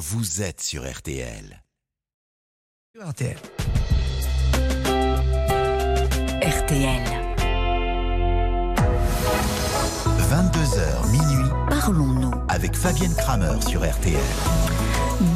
vous êtes sur RTL. RTL. RTL. 22h minuit Parlons-nous. avec Fabienne Kramer sur RTL.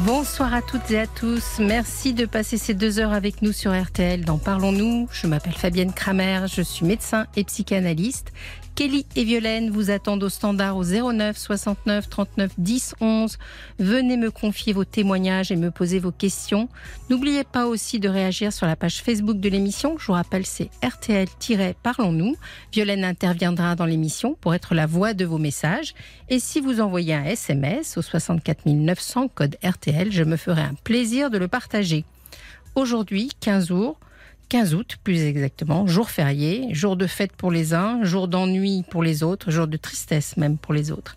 Bonsoir à toutes et à tous. Merci de passer ces deux heures avec nous sur RTL dans Parlons-nous. Je m'appelle Fabienne Kramer, je suis médecin et psychanalyste. Kelly et Violaine vous attendent au standard au 09 69 39 10 11. Venez me confier vos témoignages et me poser vos questions. N'oubliez pas aussi de réagir sur la page Facebook de l'émission. Je vous rappelle, c'est RTL-Parlons-nous. Violaine interviendra dans l'émission pour être la voix de vos messages. Et si vous envoyez un SMS au 64 900 code RTL, je me ferai un plaisir de le partager. Aujourd'hui, 15 jours, 15 août plus exactement, jour férié, jour de fête pour les uns, jour d'ennui pour les autres, jour de tristesse même pour les autres.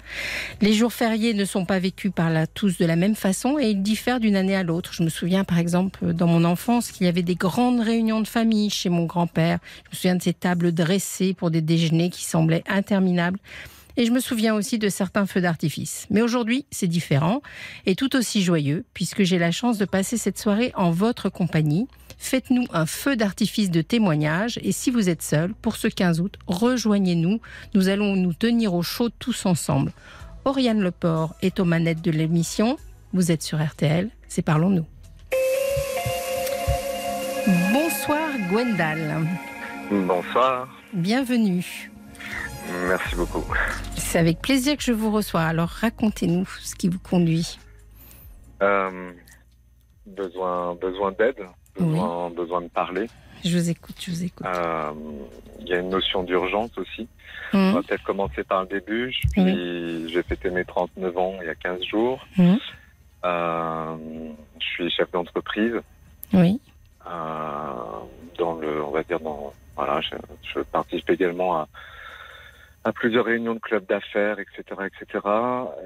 Les jours fériés ne sont pas vécus par là tous de la même façon et ils diffèrent d'une année à l'autre. Je me souviens par exemple dans mon enfance qu'il y avait des grandes réunions de famille chez mon grand-père. Je me souviens de ces tables dressées pour des déjeuners qui semblaient interminables. Et je me souviens aussi de certains feux d'artifice. Mais aujourd'hui, c'est différent et tout aussi joyeux, puisque j'ai la chance de passer cette soirée en votre compagnie. Faites-nous un feu d'artifice de témoignage et si vous êtes seul, pour ce 15 août, rejoignez-nous. Nous allons nous tenir au chaud tous ensemble. Oriane Leport est aux manettes de l'émission. Vous êtes sur RTL, c'est Parlons-nous. Bonsoir Gwendal, Bonsoir, bienvenue. merci beaucoup. C'est avec plaisir que je vous reçois. Alors racontez-nous ce qui vous conduit. Euh, besoin besoin d'aide, besoin, besoin de parler. Je vous écoute, je vous écoute. Euh, Il y a une notion d'urgence aussi. On Hum, va peut-être commencer par le début. J'ai fêté mes 39 ans il y a 15 jours. hum, Euh, je suis chef d'entreprise. Oui. euh, dans le, on va dire dans, voilà, je, je participe également à, à plusieurs réunions de clubs d'affaires, etc., etc.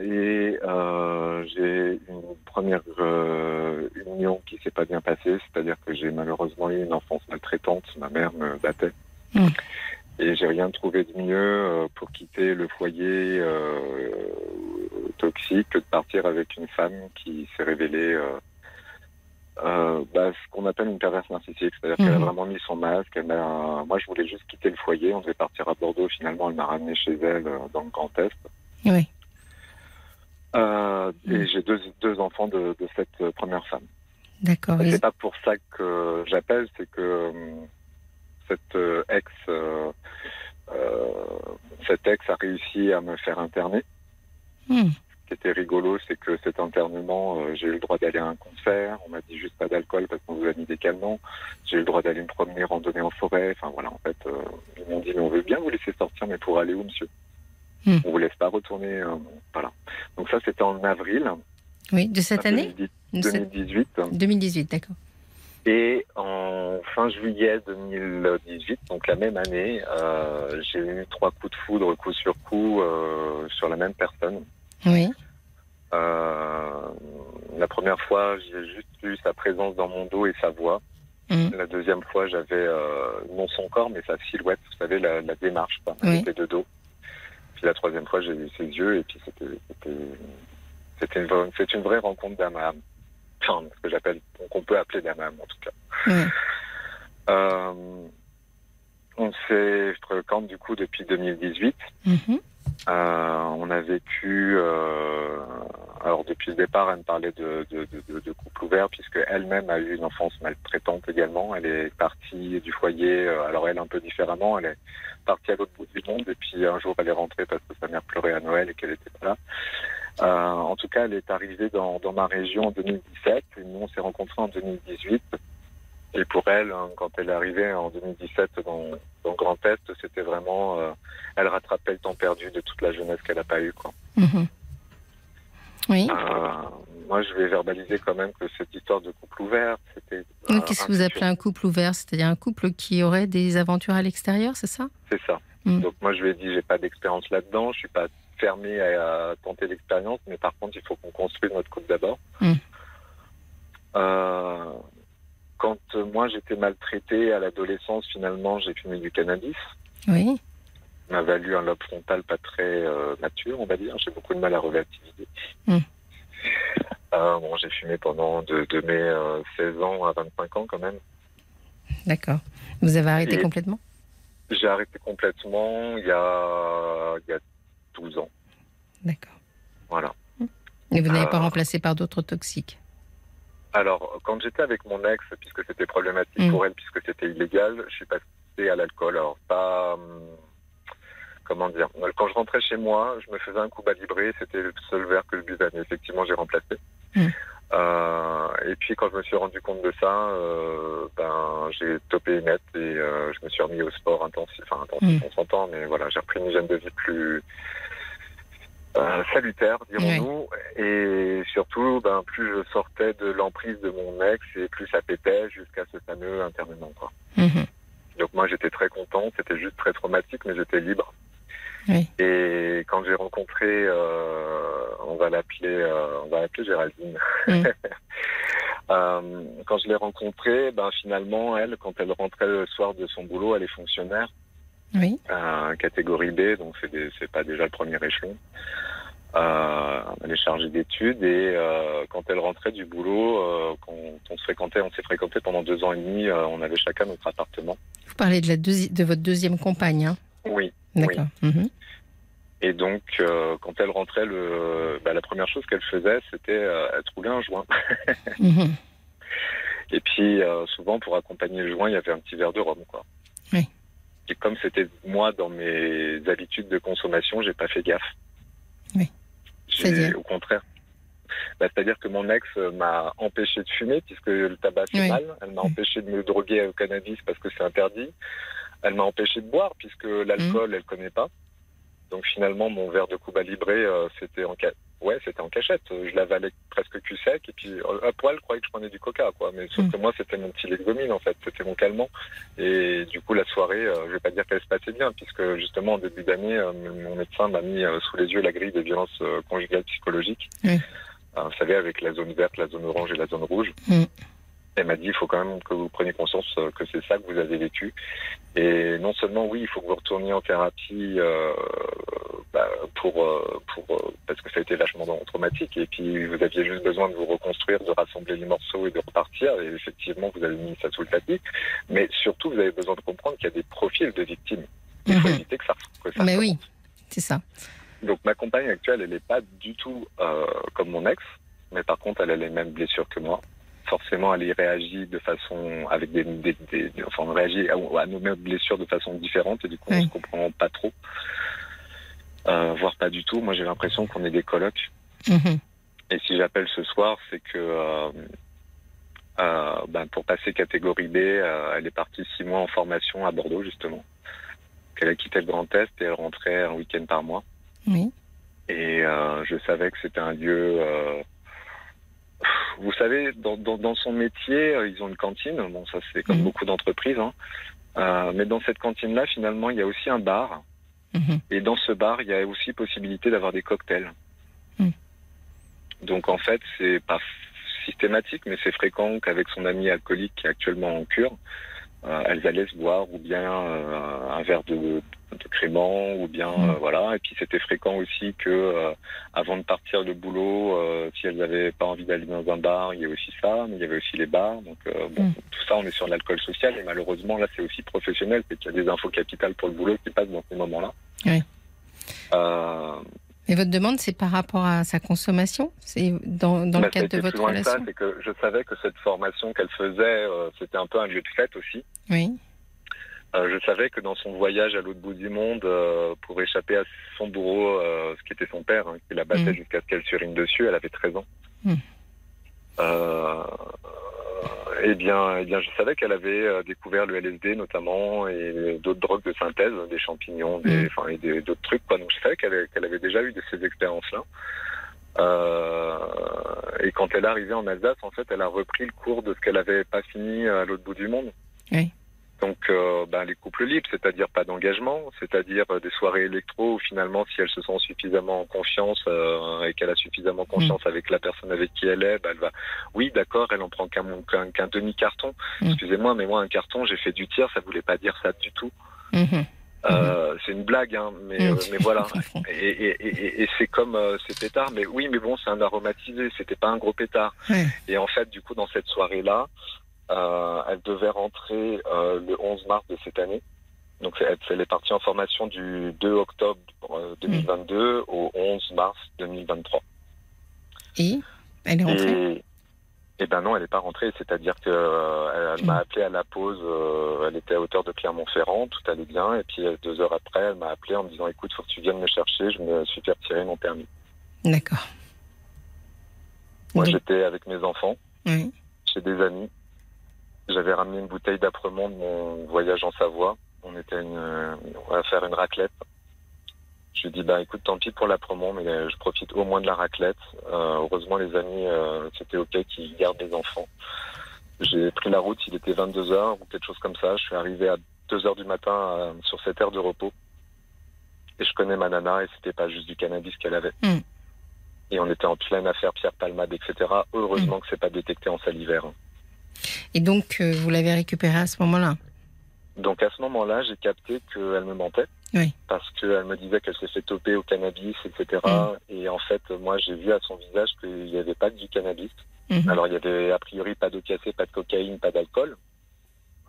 Et euh, j'ai une première euh, union qui s'est pas bien passée, c'est-à-dire que j'ai malheureusement eu une enfance maltraitante. Ma mère me battait. Mm. Et j'ai rien trouvé de mieux euh, pour quitter le foyer euh, toxique que de partir avec une femme qui s'est révélée euh, bah, ce qu'on appelle une perverse narcissique, c'est-à-dire qu'elle a Mhm. vraiment mis son masque. Elle Moi, je voulais juste quitter le foyer. On devait partir à Bordeaux. Finalement, elle m'a ramené chez elle euh, dans le Grand Est. Oui. Euh, Mhm. Et j'ai deux, deux enfants de, de cette première femme. D'accord. Et C'est pas pour ça que j'appelle, c'est que cette ex, cette ex a réussi à me faire interner. Ce qui était rigolo, c'est que cet internement, euh, j'ai eu le droit d'aller à un concert. On m'a dit juste pas d'alcool parce qu'on vous a mis des calmants. J'ai eu le droit d'aller me promener, randonner en forêt. Enfin voilà, en fait, euh, ils m'ont dit mais on veut bien vous laisser sortir, mais pour aller où, monsieur Hmm. On vous laisse pas retourner. euh, voilà. Donc ça, c'était en avril. Oui, de cette année 2010 De cette- 2018. 2018, d'accord. Et en fin juillet 2018, donc la même année, euh, j'ai eu trois coups de foudre coup sur coup euh, sur la même personne. Oui. Euh, la première fois, j'ai juste eu sa présence dans mon dos et sa voix. Hum, La deuxième fois, j'avais euh, non son corps, mais sa silhouette, vous savez, la, la démarche. Quoi. Oui. de dos. Puis la troisième fois, j'ai vu ses yeux et puis c'était une, c'est une vraie rencontre d'âme à âme. Enfin, ce que j'appelle, qu'on peut appeler d'âme à âme en tout cas. oui. Euh, on s'est fréquente du coup depuis 2018. Mhm, Euh, on a vécu, euh, alors depuis le départ, elle me parlait de, de, de, de couple ouvert puisque elle-même a eu une enfance maltraitante également. Elle est partie du foyer, euh, alors elle un peu différemment, elle est partie à l'autre bout du monde et puis un jour elle est rentrée parce que sa mère pleurait à Noël et qu'elle n'était pas là. Euh, en tout cas, elle est arrivée dans, dans ma région en 2017 et nous on s'est rencontrés en 2018. Et pour elle, hein, quand elle est arrivée en 2017 dans, dans Grand Est, c'était vraiment, euh, elle rattrapait le temps perdu de toute la jeunesse qu'elle n'a pas eu. Quoi. mhm. Oui. Euh, moi, je vais verbaliser quand même que cette histoire de couple ouvert, c'était. Euh, Qu'est-ce que vous appelez un couple ouvert? C'est-à-dire un couple qui aurait des aventures à l'extérieur, c'est ça? C'est ça. Mm. Donc moi, je lui ai dit, j'ai pas d'expérience là-dedans, je suis pas fermé à, à tenter l'expérience, mais par contre, il faut qu'on construise notre couple d'abord. Mm. Euh, quand euh, moi j'étais maltraité à l'adolescence, finalement, j'ai fumé du cannabis. Oui. m'a valu un lobe frontal pas très euh, mature, on va dire. J'ai beaucoup de mal à relativiser. Mm. Euh, bon, j'ai fumé pendant de, de mes euh, 16 ans à 25 ans quand même. D'accord. Vous avez arrêté Et- complètement? J'ai arrêté complètement il y a, il y a 12 ans. D'accord. Voilà. Et vous n'avez pas Euh, remplacé par d'autres toxiques? Alors, quand j'étais avec mon ex, puisque c'était problématique Mm. pour elle, puisque c'était illégal, je suis passé à l'alcool. Alors, pas. hum, Comment dire Quand je rentrais chez moi, je me faisais un coup bas libré, c'était le seul verre que je buvais. Mais effectivement, j'ai remplacé. Mm. Euh, et puis, quand je me suis rendu compte de ça, euh, ben, j'ai topé net et euh, je me suis remis au sport intensif. Enfin, intensif, Mm. on s'entend, mais voilà, j'ai repris une hygiène de vie plus. Euh, salutaire, dirons-nous, et surtout, ben, plus je sortais de l'emprise de mon ex et plus ça pétait jusqu'à ce fameux internement. Quoi. Mhm. Donc moi j'étais très content, c'était juste très traumatique, mais j'étais libre. Oui. Et quand j'ai rencontré, euh, on va l'appeler, euh, on va l'appeler Géraldine. Mm. Quand je l'ai rencontrée, ben finalement elle, quand elle rentrait le soir de son boulot, elle est fonctionnaire, Oui. euh, catégorie B, donc c'est des- pas déjà le premier échelon. Euh, elle est chargée d'études et euh, quand elle rentrait du boulot, euh, quand on se fréquentait, on s'est fréquenté pendant deux ans et demi, on avait chacun notre appartement. Vous parlez de, la deuxi- de votre deuxième compagne, hein? Oui. D'accord. Mhm. Et donc, quand elle rentrait, le, bah, la première chose qu'elle faisait, c'était elle trouvait un joint. Mhm. Et puis, souvent, pour accompagner le joint, il y avait un petit verre de rhum, quoi. Et comme c'était moi dans mes habitudes de consommation, j'ai pas fait gaffe. Oui. C'est-à-dire Au contraire. Bah, C'est-à-dire que mon ex euh, m'a empêché de fumer puisque le tabac fait Oui. mal. Elle m'a Oui. empêché de me droguer au cannabis parce que c'est interdit. Elle m'a empêché de boire puisque l'alcool, Mmh. elle connaît pas. Donc finalement, mon verre de Cuba Libre, euh, c'était en ca- ouais, c'était en cachette. Je l'avalais presque cul sec et puis euh, à poil, je croyais que je prenais du coca, quoi. Mais sauf Mm. que moi, c'était mon petit lexomine en fait, c'était mon calmant. Et du coup, la soirée, euh, je vais pas dire qu'elle se passait bien, puisque justement en début d'année, euh, mon médecin m'a mis sous les yeux la grille des violences conjugales psychologiques. Vous savez, avec la zone verte, la zone orange et la zone rouge. Mm. Elle m'a dit, il faut quand même que vous preniez conscience euh, que c'est ça que vous avez vécu. Et non seulement, oui, il faut que vous retourniez en thérapie euh, bah, pour, euh, pour parce que ça a été vachement traumatique. Et puis, vous aviez juste besoin de vous reconstruire, de rassembler les morceaux et de repartir. Et effectivement, vous avez mis ça sous le tapis. Mais surtout, vous avez besoin de comprendre qu'il y a des profils de victimes. Il faut Mhm. éviter que ça, que ça Mais oui, c'est ça. Donc ma compagne actuelle, elle n'est pas du tout euh, comme mon ex, mais par contre, elle a les mêmes blessures que moi. Forcément, elle y réagit de façon avec des, des, des- enfin, on réagit à, à nos mêmes blessures de façon différente et du coup, on Oui. se comprend pas trop, euh, voire pas du tout. Moi, j'ai l'impression qu'on est des colocs. Mhm. Et si j'appelle ce soir, c'est que euh, euh, ben, pour passer catégorie B, euh, elle est partie six mois en formation à Bordeaux justement. Qu'elle a quitté le Grand Est et elle rentrait un week-end par mois. Oui. Et je savais que c'était un lieu. Vous savez, dans, dans, dans son métier, euh, ils ont une cantine. Bon, ça c'est comme Mhm. beaucoup d'entreprises. Hein. Euh, mais dans cette cantine-là, finalement, il y a aussi un bar. Mhm. Et dans ce bar, il y a aussi possibilité d'avoir des cocktails. Mm. Donc en fait, c'est pas systématique, mais c'est fréquent qu'avec son ami alcoolique qui est actuellement en cure, euh, elles allaient se boire ou bien euh, un verre de, de crément ou bien Mm. euh, voilà. Et puis c'était fréquent aussi que euh, avant de partir de boulot, euh, si elles n'avaient pas envie d'aller dans un bar, il y avait aussi ça, mais il y avait aussi les bars. Donc bon, Mm. tout ça, on est sur l'alcool social et malheureusement là, c'est aussi professionnel, c'est qu'il y a des infos capitales pour le boulot qui passent dans ces moments-là. Oui. Euh, Et votre demande, c'est par rapport à sa consommation? C'est dans, dans bah, le cadre ça de votre ça, relation? C'est que je savais que cette formation qu'elle faisait, c'était un peu un lieu de fête aussi. Oui. Euh, je savais que dans son voyage à l'autre bout du monde, euh, pour échapper à son bourreau, euh, ce qui était son père, hein, qui la battait Mm. jusqu'à ce qu'elle surine dessus, elle avait 13 ans. Mm. Eh bien, eh bien, je savais qu'elle avait découvert le LSD notamment et d'autres drogues de synthèse, des champignons, des, Mm. enfin, et d'autres trucs. Quoi. Donc, je savais qu'elle avait déjà eu de ces expériences-là. Euh, et quand elle est arrivée en Alsace, en fait, elle a repris le cours de ce qu'elle avait pas fini à l'autre bout du monde. Oui. Donc, euh, ben, les couples libres, c'est-à-dire pas d'engagement, c'est-à-dire euh, des soirées électro où finalement, si elle se sent suffisamment en confiance euh, et qu'elle a suffisamment confiance avec la personne avec qui elle est, ben, elle va. Oui, d'accord, elle en prend qu'un qu'un qu'un demi carton. Mm. Excusez-moi, mais moi un carton, j'ai fait du tir, ça voulait pas dire ça du tout. Mhm. Euh, C'est une blague, hein, mais, euh, mais voilà. Et, et, et, et c'est comme euh, ces pétards, mais oui, mais bon, c'est un aromatisé, c'était pas un gros pétard. Et en fait, du coup, dans cette soirée-là, elle devait rentrer euh, le 11 mars de cette année. Donc, elle, elle est partie en formation du 2 octobre euh, 2022 au 11 mars 2023. Et elle est rentrée? Et, et ben non, elle n'est pas rentrée. C'est-à-dire que euh, elle, m'a appelé à la pause. euh, elle était à hauteur de Clermont-Ferrand, tout allait bien. Et puis euh, deux heures après, elle m'a appelé en me disant "Écoute, faut que tu viennes me chercher. Je me suis fait retirer mon permis." D'accord. Moi, Donc- j'étais avec mes enfants, Oui. chez des amis. J'avais ramené une bouteille d'apremont de mon voyage en Savoie. On était une, euh, on va faire une raclette. Je lui ai dit, bah écoute, tant pis pour l'apremont, mais euh, je profite au moins de la raclette. Euh, heureusement, les amis, euh, c'était OK qu'ils gardent les enfants. J'ai pris la route, il était 22h ou quelque chose comme ça. Je suis arrivé à 2h du matin euh, sur cette aire de repos. Et je connais ma nana et c'était pas juste du cannabis qu'elle avait. Mm. Et on était en pleine affaire Pierre Palmade, etc. Heureusement que c'est pas détecté en salivaire. Et donc, euh, vous l'avez récupérée à ce moment-là Donc à ce moment-là, j'ai capté qu'elle me mentait. Oui. Parce qu'elle me disait qu'elle s'est fait toper au cannabis, etc. Mm. Et en fait, moi, j'ai vu à son visage qu'il n'y avait pas que du cannabis. Mhm. Alors, il y avait a priori pas d'opiacé, pas de cocaïne, pas d'alcool.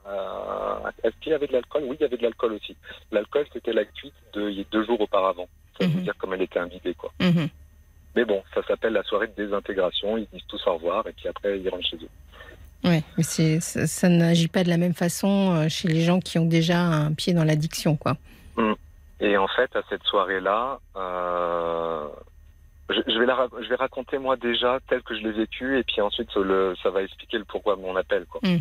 Euh, Est-ce qu'il y avait de l'alcool? Oui, il y avait de l'alcool aussi. L'alcool, c'était la cuite de deux jours auparavant. Ça veut Mhm. dire comme elle était imbibée, quoi. Mhm. Mais bon, ça s'appelle la soirée de désintégration. Ils disent tous au revoir et puis après, ils rentrent chez eux. Ouais, mais c'est, ça, ça n'agit pas de la même façon euh, chez les gens qui ont déjà un pied dans l'addiction, quoi. Et en fait, à cette soirée-là, euh, je, je vais la, ra- je vais raconter moi déjà tel que je l'ai vécu, et puis ensuite le, ça va expliquer le pourquoi de mon appel. Quoi. Mm.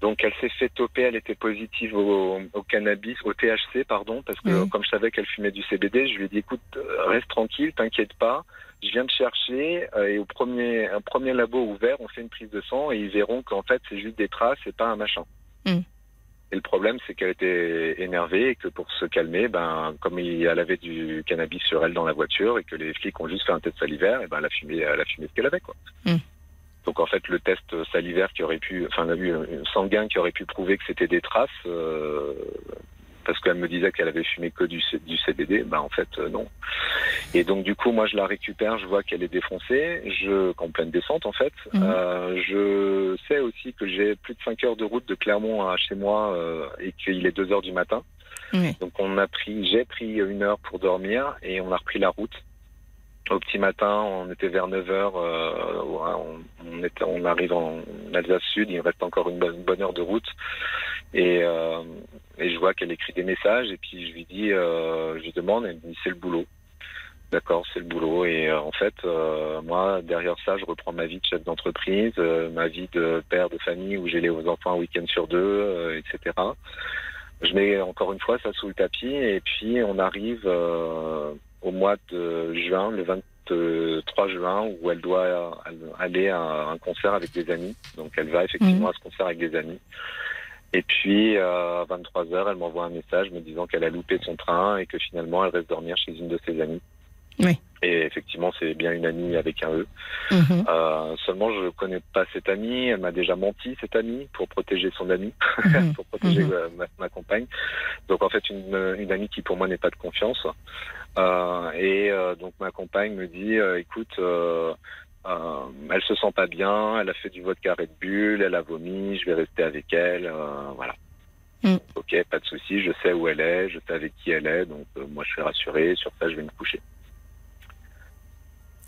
Donc elle s'est fait toper, elle était positive au, au cannabis, au THC, pardon, parce que Mm. comme je savais qu'elle fumait du CBD, je lui ai dit écoute, euh, reste tranquille, t'inquiète pas, je viens te chercher, euh, et au premier, un premier labo ouvert, on fait une prise de sang, et ils verront qu'en fait c'est juste des traces, c'est pas un machin. Mm. Et le problème, c'est qu'elle était énervée et que pour se calmer, ben, comme il, elle avait du cannabis sur elle dans la voiture et que les flics ont juste fait un test salivaire, et ben, elle a fumé, elle a fumé ce qu'elle avait, quoi. Mm. Donc, en fait, le test salivaire qui aurait pu, enfin, on a vu un sanguin qui aurait pu prouver que c'était des traces, euh, parce qu'elle me disait qu'elle avait fumé que du, du CBD, ben, en fait, euh, non. Et donc, du coup, moi, je la récupère, je vois qu'elle est défoncée, je, en pleine descente, en fait. Mhm. Euh, je sais aussi que j'ai plus de 5 heures de route de Clermont à chez moi euh, et qu'il est 2 heures du matin. Donc on a pris, j'ai pris une heure pour dormir et on a repris la route. Au petit matin, on était vers 9 heures, euh, ouais, on, on, était, on arrive en Alsace Sud, il reste encore une bonne, une bonne heure de route. Et, euh, et je vois qu'elle écrit des messages et puis je lui dis, euh, je lui demande, elle me dit c'est le boulot. D'accord, c'est le boulot. Et euh, en fait, euh, moi, derrière ça, je reprends ma vie de chef d'entreprise, ma vie de père de famille où j'ai les enfants un week-end sur deux, etc. Je mets encore une fois ça sous le tapis et puis on arrive euh, au mois de juin, le 23 juin, où elle doit aller à un concert avec des amis. Donc elle va effectivement Mhm. à ce concert avec des amis. Et puis euh, à 23 heures, elle m'envoie un message me disant qu'elle a loupé son train et que finalement elle reste dormir chez une de ses amies. Oui. Et effectivement, c'est bien une amie avec un E. Mhm. Euh, seulement, je connais pas cette amie. Elle m'a déjà menti, cette amie, pour protéger son amie, Mhm. pour protéger Mhm. euh, ma, ma compagne. Donc, en fait, une, une amie qui, pour moi, n'est pas de confiance. Euh, et euh, donc, ma compagne me dit, euh, écoute, euh, elle se sent pas bien, elle a fait du vodka Red Bull, elle a vomi, je vais rester avec elle, euh, voilà. Mm. Ok, pas de souci, je sais où elle est, je sais avec qui elle est, donc euh, moi je suis rassuré, sur ça je vais me coucher.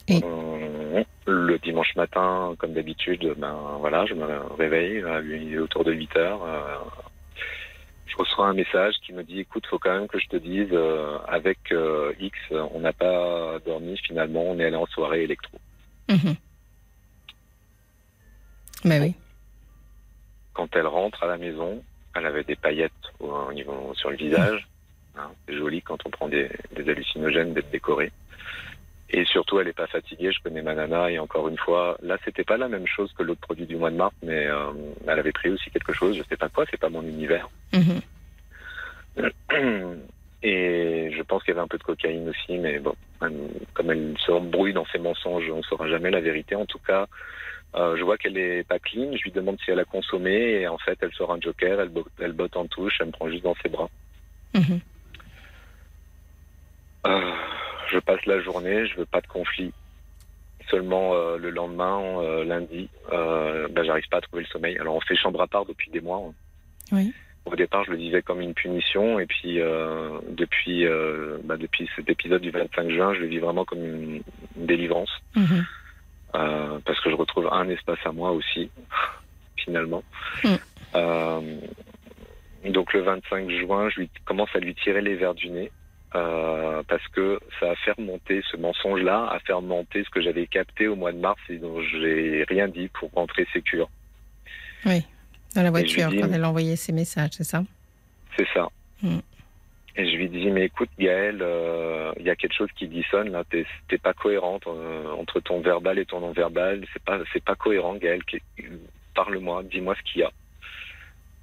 Et- le dimanche matin, comme d'habitude, ben voilà, je me réveille, il est autour de 8 heures. je reçois un message qui me dit écoute, faut quand même que je te dise, avec X, on n'a pas dormi finalement, on est allé en soirée électro. Mhm. Bah oui. Quand elle rentre à la maison, elle avait des paillettes au, au niveau sur le visage. Hein, c'est joli quand on prend des, des hallucinogènes d'être décoré. Et surtout, elle n'est pas fatiguée. Je connais ma nana et encore une fois, là, c'était pas la même chose que l'autre produit du mois de mars, mais euh, elle avait pris aussi quelque chose. Je sais pas quoi. C'est pas mon univers. Mhm. Et je pense qu'il y avait un peu de cocaïne aussi, mais bon, comme elle se embrouille dans ses mensonges, on ne saura jamais la vérité. En tout cas, euh, je vois qu'elle est pas clean. Je lui demande si elle a consommé et en fait, elle sort un joker, elle, bo- elle botte en touche, elle me prend juste dans ses bras. Mhm. Euh, je passe la journée, je veux pas de conflit. Seulement euh, le lendemain, lundi, ben, j'arrive pas à trouver le sommeil. Alors on fait chambre à part depuis des mois. hein. Oui. Au départ, je le vivais comme une punition, et puis euh, depuis euh, bah, depuis cet épisode du 25 juin, je le vis vraiment comme une, une délivrance, Mhm. euh, parce que je retrouve un espace à moi aussi, finalement. Mm. Euh, donc le 25 juin, je lui commence à lui tirer les verres du nez. parce que ça a fait remonter ce mensonge-là, a fait remonter ce que j'avais capté au mois de mars et dont j'ai rien dit pour rentrer sécure. Oui. Dans la voiture, dis- quand elle envoyait ses messages, c'est ça? C'est ça. Mm. Et je lui dis, mais écoute, Gaël, euh, il y a quelque chose qui dissonne là. T'es pas cohérente euh, entre ton verbal et ton non-verbal. C'est pas, c'est pas cohérent, Gaël. Qui- Parle-moi, dis-moi ce qu'il y a.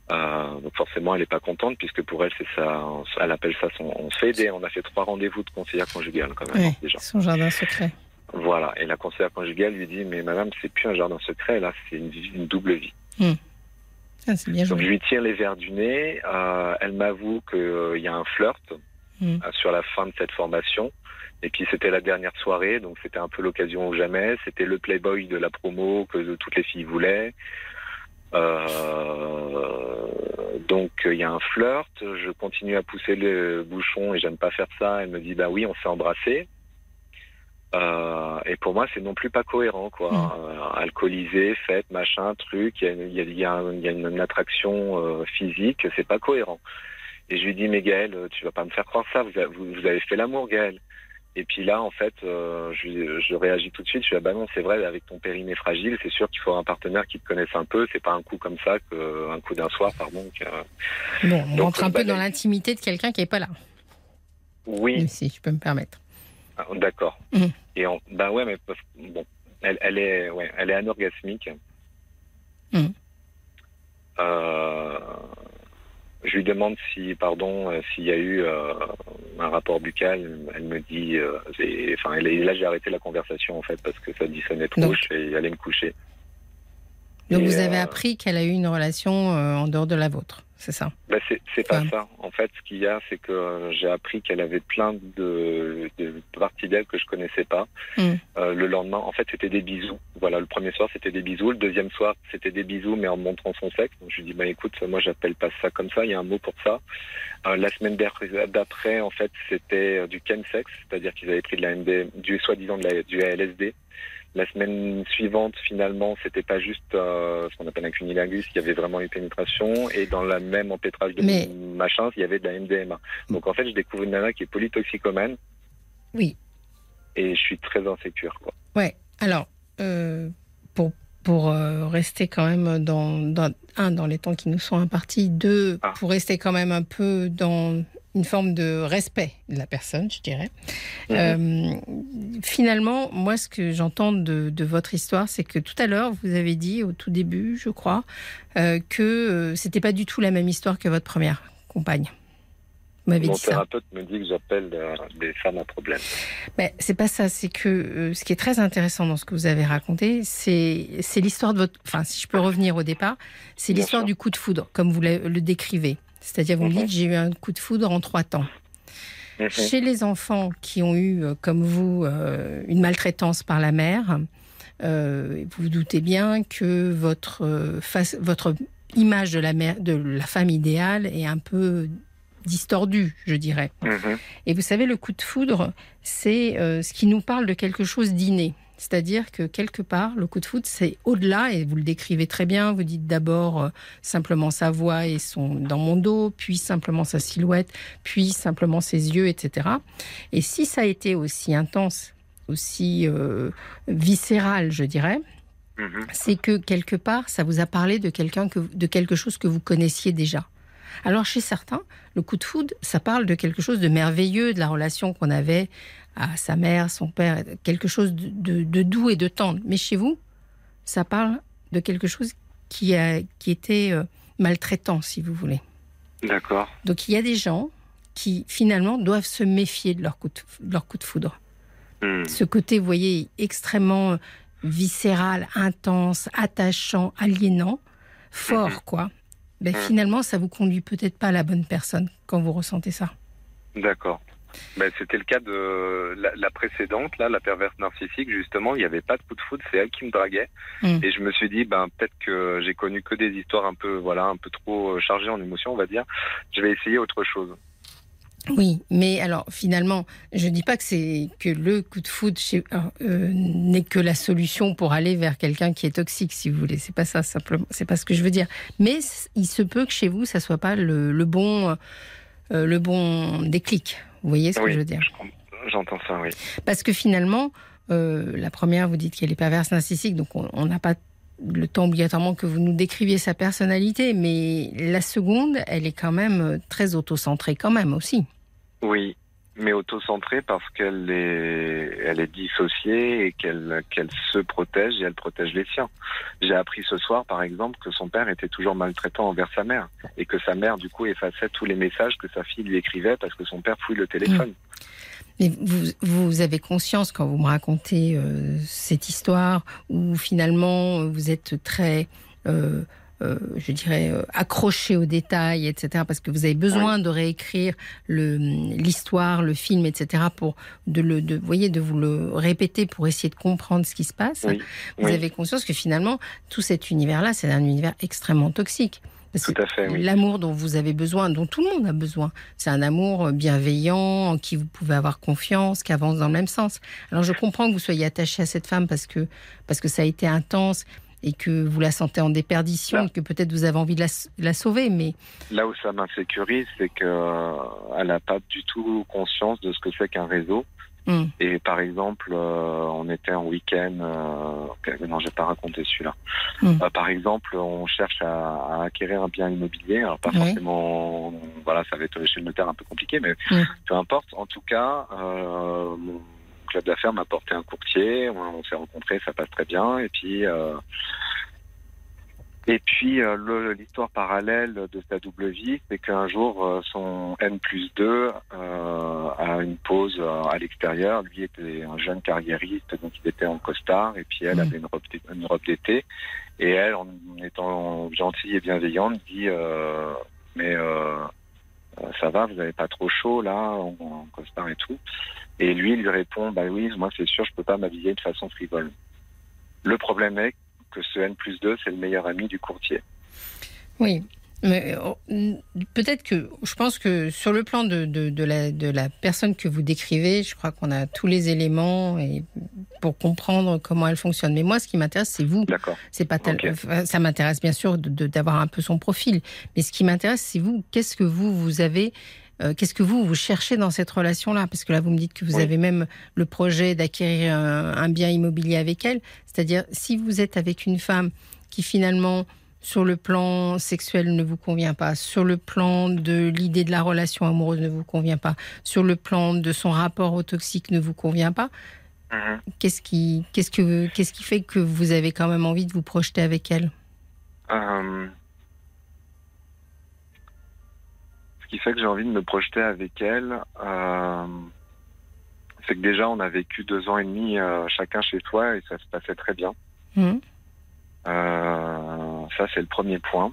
Euh, donc forcément, elle est pas contente puisque pour elle, c'est ça. Elle appelle ça son. On se fait aider. On a fait trois rendez-vous de conseillère conjugale quand même Oui, déjà. son jardin secret. Voilà. Et la conseillère conjugale lui dit, mais madame, c'est plus un jardin secret là, c'est une, double vie. Ah, bien Donc je lui tire les verres du nez. euh, elle m'avoue qu'il y a un flirt Mm. euh, sur la fin de cette formation. Et puis c'était la dernière soirée, donc c'était un peu l'occasion ou jamais. C'était le playboy de la promo que toutes les filles voulaient. Euh, donc il y a un flirt. Je continue à pousser le bouchon et j'aime pas faire ça. Elle me dit bah oui, on s'est embrassé. Euh, et pour moi, c'est non plus pas cohérent, quoi. Mm. Euh, alcoolisé, fête, machin, truc. Il y a, il y a- il y a un- il y a une, attraction physique, c'est pas cohérent. Et je lui dis, mais Gaël, euh, tu vas pas me faire croire ça. Vous, avez- vous, vous avez fait l'amour, Gaël. Et puis là, en fait, euh, je, je réagis tout de suite. Je dis, ah bah non, c'est vrai, avec ton périnée fragile, c'est sûr qu'il faut un partenaire qui te connaisse un peu. C'est pas un coup comme ça, que, un coup d'un soir, pardon. que- Bon, on Donc, rentre un peu bah, dans l'intimité de quelqu'un qui n'est pas là, Oui, si je peux me permettre. Ah, D'accord. Mhm. Et on, bah ouais, mais bon, elle, elle est, ouais, elle est anorgasmique. Mhm. Euh, je lui demande si, pardon, euh, s'il y a eu euh, un rapport buccal. Elle me dit, euh, et- enfin, elle là j'ai arrêté la conversation en fait parce que ça dissonnait trop. Donc. Je vais aller me coucher. Donc Et, vous avez euh, appris qu'elle a eu une relation euh, en dehors de la vôtre, c'est ça? Bah, c'est pas Ouais. ça. En fait, ce qu'il y a, c'est que euh, j'ai appris qu'elle avait plein de, de parties d'elle que je connaissais pas. Mm. Euh, le lendemain, en fait, c'était des bisous. Voilà, le premier soir, c'était des bisous. Le deuxième soir, c'était des bisous, mais en montrant son sexe. Donc, je lui dis, bah écoute, moi, j'appelle pas ça comme ça. Il y a un mot pour ça. Euh, la semaine d'après, en fait, c'était du chemsex, c'est-à-dire qu'ils avaient pris de la MD, du soi-disant du LSD. La semaine suivante, finalement, c'était pas juste euh, ce qu'on appelle un cunilingus, il y avait vraiment une pénétration, et dans la même empêtrage de Mais- machin, il y avait de la MDMA. Donc en fait, je découvre une nana qui est polytoxicomane, Oui. et je suis très insécure, quoi. Ouais. Alors, euh, pour, pour euh, rester quand même dans, dans, un, dans les temps qui nous sont impartis, deux, Ah. pour rester quand même un peu dans une forme de respect de la personne, je dirais. Euh, finalement, moi, ce que j'entends de, de votre histoire, c'est que tout à l'heure, vous avez dit au tout début, je crois, euh, que euh, c'était pas du tout la même histoire que votre première compagne. Mon dit ça. thérapeute me dit que j'appelle euh, des femmes à problème. Mais c'est pas ça, c'est que euh, ce qui est très intéressant dans ce que vous avez raconté, c'est l'histoire de votre. Enfin, si je peux revenir au départ, c'est l'histoire du coup de foudre, comme vous le, le décrivez. C'est-à-dire, vous me dites, j'ai eu un coup de foudre en trois temps. Mhm. Chez les enfants qui ont eu, euh, comme vous, euh, une maltraitance par la mère, euh, vous vous doutez bien que votre, face, votre image de la, mère, de la femme idéale est un peu distordue, je dirais. Mhm. Et vous savez, le coup de foudre, c'est euh, ce qui nous parle de quelque chose d'inné. C'est-à-dire que quelque part, le coup de foudre, c'est au-delà, et vous le décrivez très bien. Vous dites d'abord euh, simplement sa voix et son dans mon dos, puis simplement sa silhouette, puis simplement ses yeux, etc. Et si ça a été aussi intense, aussi euh, viscéral, je dirais, Mhm. c'est que quelque part, ça vous a parlé de quelqu'un que, de quelque chose que vous connaissiez déjà. Alors chez certains, le coup de foudre, ça parle de quelque chose de merveilleux, de la relation qu'on avait à sa mère, son père, quelque chose de, de- de doux et de tendre. Mais chez vous, ça parle de quelque chose qui, a, qui était euh, maltraitant, si vous voulez. D'accord. Donc il y a des gens qui finalement doivent se méfier de leur coup de, de leur coup de foudre Mhm. ce côté, vous voyez, extrêmement euh, viscéral, intense, attachant, aliénant, fort, quoi. Ben, Mhm. finalement, ça vous conduit peut-être pas à la bonne personne quand vous ressentez ça. D'accord. Ben, c'était le cas de la, la, précédente, là, la perverse narcissique, justement, il n'y avait pas de coup de foudre, c'est elle qui me draguait. Mm. Et je me suis dit, ben, peut-être que j'ai connu que des histoires un peu, voilà, un peu trop euh, chargées en émotions, on va dire. Je vais essayer autre chose. Oui, mais alors finalement, je ne dis pas que c'est que le coup de foudre euh, n'est que la solution pour aller vers quelqu'un qui est toxique, si vous voulez. C'est pas ça simplement. C'est pas ce que je veux dire. Mais il se peut que chez vous, ça soit pas le, le bon, euh, le bon déclic. Vous voyez ce que je veux dire J'entends ça, oui. Parce que finalement, euh, la première, vous dites qu'elle est perverse narcissique, donc on on n'a pas le temps obligatoirement que vous nous décriviez sa personnalité, mais la seconde, elle est quand même euh, très autocentrée quand même aussi. Oui, mais auto-centrée parce qu'elle est, elle est dissociée et qu'elle, qu'elle se protège et elle protège les siens. J'ai appris ce soir, par exemple, que son père était toujours maltraitant envers sa mère et que sa mère, du coup, effaçait tous les messages que sa fille lui écrivait parce que son père fouille le téléphone. Mais vous, vous avez conscience quand vous me racontez euh, cette histoire où finalement vous êtes très, euh, euh, je dirais, euh, accroché aux détails, etc. Parce que vous avez besoin de réécrire l'histoire, le, film, etc. Pour de le, de, vous voyez, de vous le répéter pour essayer de comprendre ce qui se passe. Oui, Vous oui. avez conscience que finalement tout cet univers-là, c'est un univers extrêmement toxique. Fait, oui. L'amour dont vous avez besoin, dont tout le monde a besoin, c'est un amour bienveillant, en qui vous pouvez avoir confiance, qui avance dans le même sens. Alors je comprends que vous soyez attaché à cette femme parce que, parce que ça a été intense et que vous la sentez en déperdition, Là. que peut-être vous avez envie de la, la sauver, mais Là où ça m'insécurise, c'est que euh, elle n'a pas du tout conscience de ce que c'est qu'un réseau. hum, Et par exemple, euh, on était en week-end. Euh, ok, non, j'ai pas raconté celui-là. Mm. Euh, par exemple, on cherche à, à acquérir un bien immobilier. Alors pas Oui. forcément, voilà, ça va être chez le notaire un peu compliqué, mais Mm. peu importe. En tout cas, club d'affaires m'a porté un courtier. On, s'est rencontrés, ça passe très bien. Et puis. Euh, et puis euh, l'histoire parallèle de sa double vie, c'est qu'un jour, euh, son N plus 2 euh, a une pause à l'extérieur. Lui était un jeune carriériste, donc il était en costard, et puis elle Mhm. avait une robe, une robe d'été. Et elle, en étant gentille et bienveillante, dit Mais ça va, vous n'avez pas trop chaud là, en, en et tout. Et lui il lui répond Bah oui, moi c'est sûr, je peux pas m'habiller de façon frivole. Le problème est que ce N plus 2, c'est le meilleur ami du courtier. oui. Mais oh, peut-être que je pense que sur le plan de, de, de la, de la personne que vous décrivez, je crois qu'on a tous les éléments et pour comprendre comment elle fonctionne. Mais moi, ce qui m'intéresse, c'est vous. D'accord. C'est pas tel- ça m'intéresse bien sûr de- de- d'avoir un peu son profil, mais ce qui m'intéresse, c'est vous. Qu'est-ce que vous vous avez euh, Qu'est-ce que vous vous cherchez dans cette relation-là? Parce que là, vous me dites que vous Oui. avez même le projet d'acquérir un, un bien immobilier avec elle. C'est-à-dire, si vous êtes avec une femme qui finalement, sur le plan sexuel, ne vous convient pas, sur le plan de l'idée de la relation amoureuse ne vous convient pas, sur le plan de son rapport au toxique ne vous convient pas, Mhm. qu'est-ce qui, qu'est-ce que, qu'est-ce qui fait que vous avez quand même envie de vous projeter avec elle? Euh, ce qui fait que j'ai envie de me projeter avec elle, euh, c'est que déjà on a vécu deux ans et demi euh, chacun chez soi et ça se passait très bien. Mhm. Euh, ça c'est le premier point.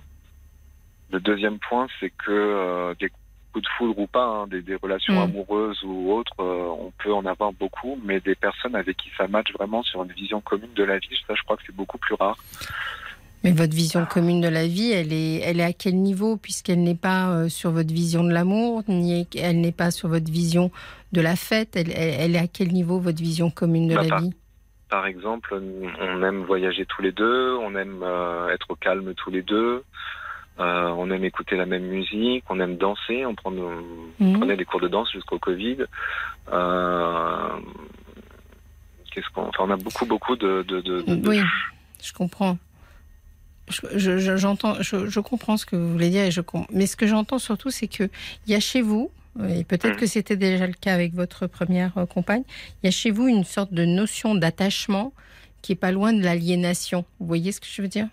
Le deuxième point, c'est que euh, des coups de foudre ou pas, hein, des, des relations Mm. amoureuses ou autres, euh, on peut en avoir beaucoup, mais des personnes avec qui ça match vraiment sur une vision commune de la vie, ça je crois que c'est beaucoup plus rare. Mais votre vision commune de la vie, elle est, elle est à quel niveau Puisqu'elle n'est pas euh, sur votre vision de l'amour, ni elle n'est pas sur votre vision de la fête. Elle, elle- elle est à quel niveau votre vision commune de Bah, la par- vie? Par exemple, on aime voyager tous les deux, on aime euh, être au calme tous les deux, euh, on aime écouter la même musique, on aime danser, on, prend nos- on Mhm. prenait des cours de danse jusqu'au Covid. Euh, Qu'est-ce qu'on, enfin, on a beaucoup, beaucoup de, de, de- de- Oui, je comprends. Je, je- je- j'entends, je, je comprends ce que vous voulez dire, et je, mais ce que j'entends surtout, c'est que il y a chez vous, et peut-être que c'était déjà le cas avec votre première euh, compagne, il y a chez vous une sorte de notion d'attachement qui est pas loin de l'aliénation. Vous voyez ce que je veux dire?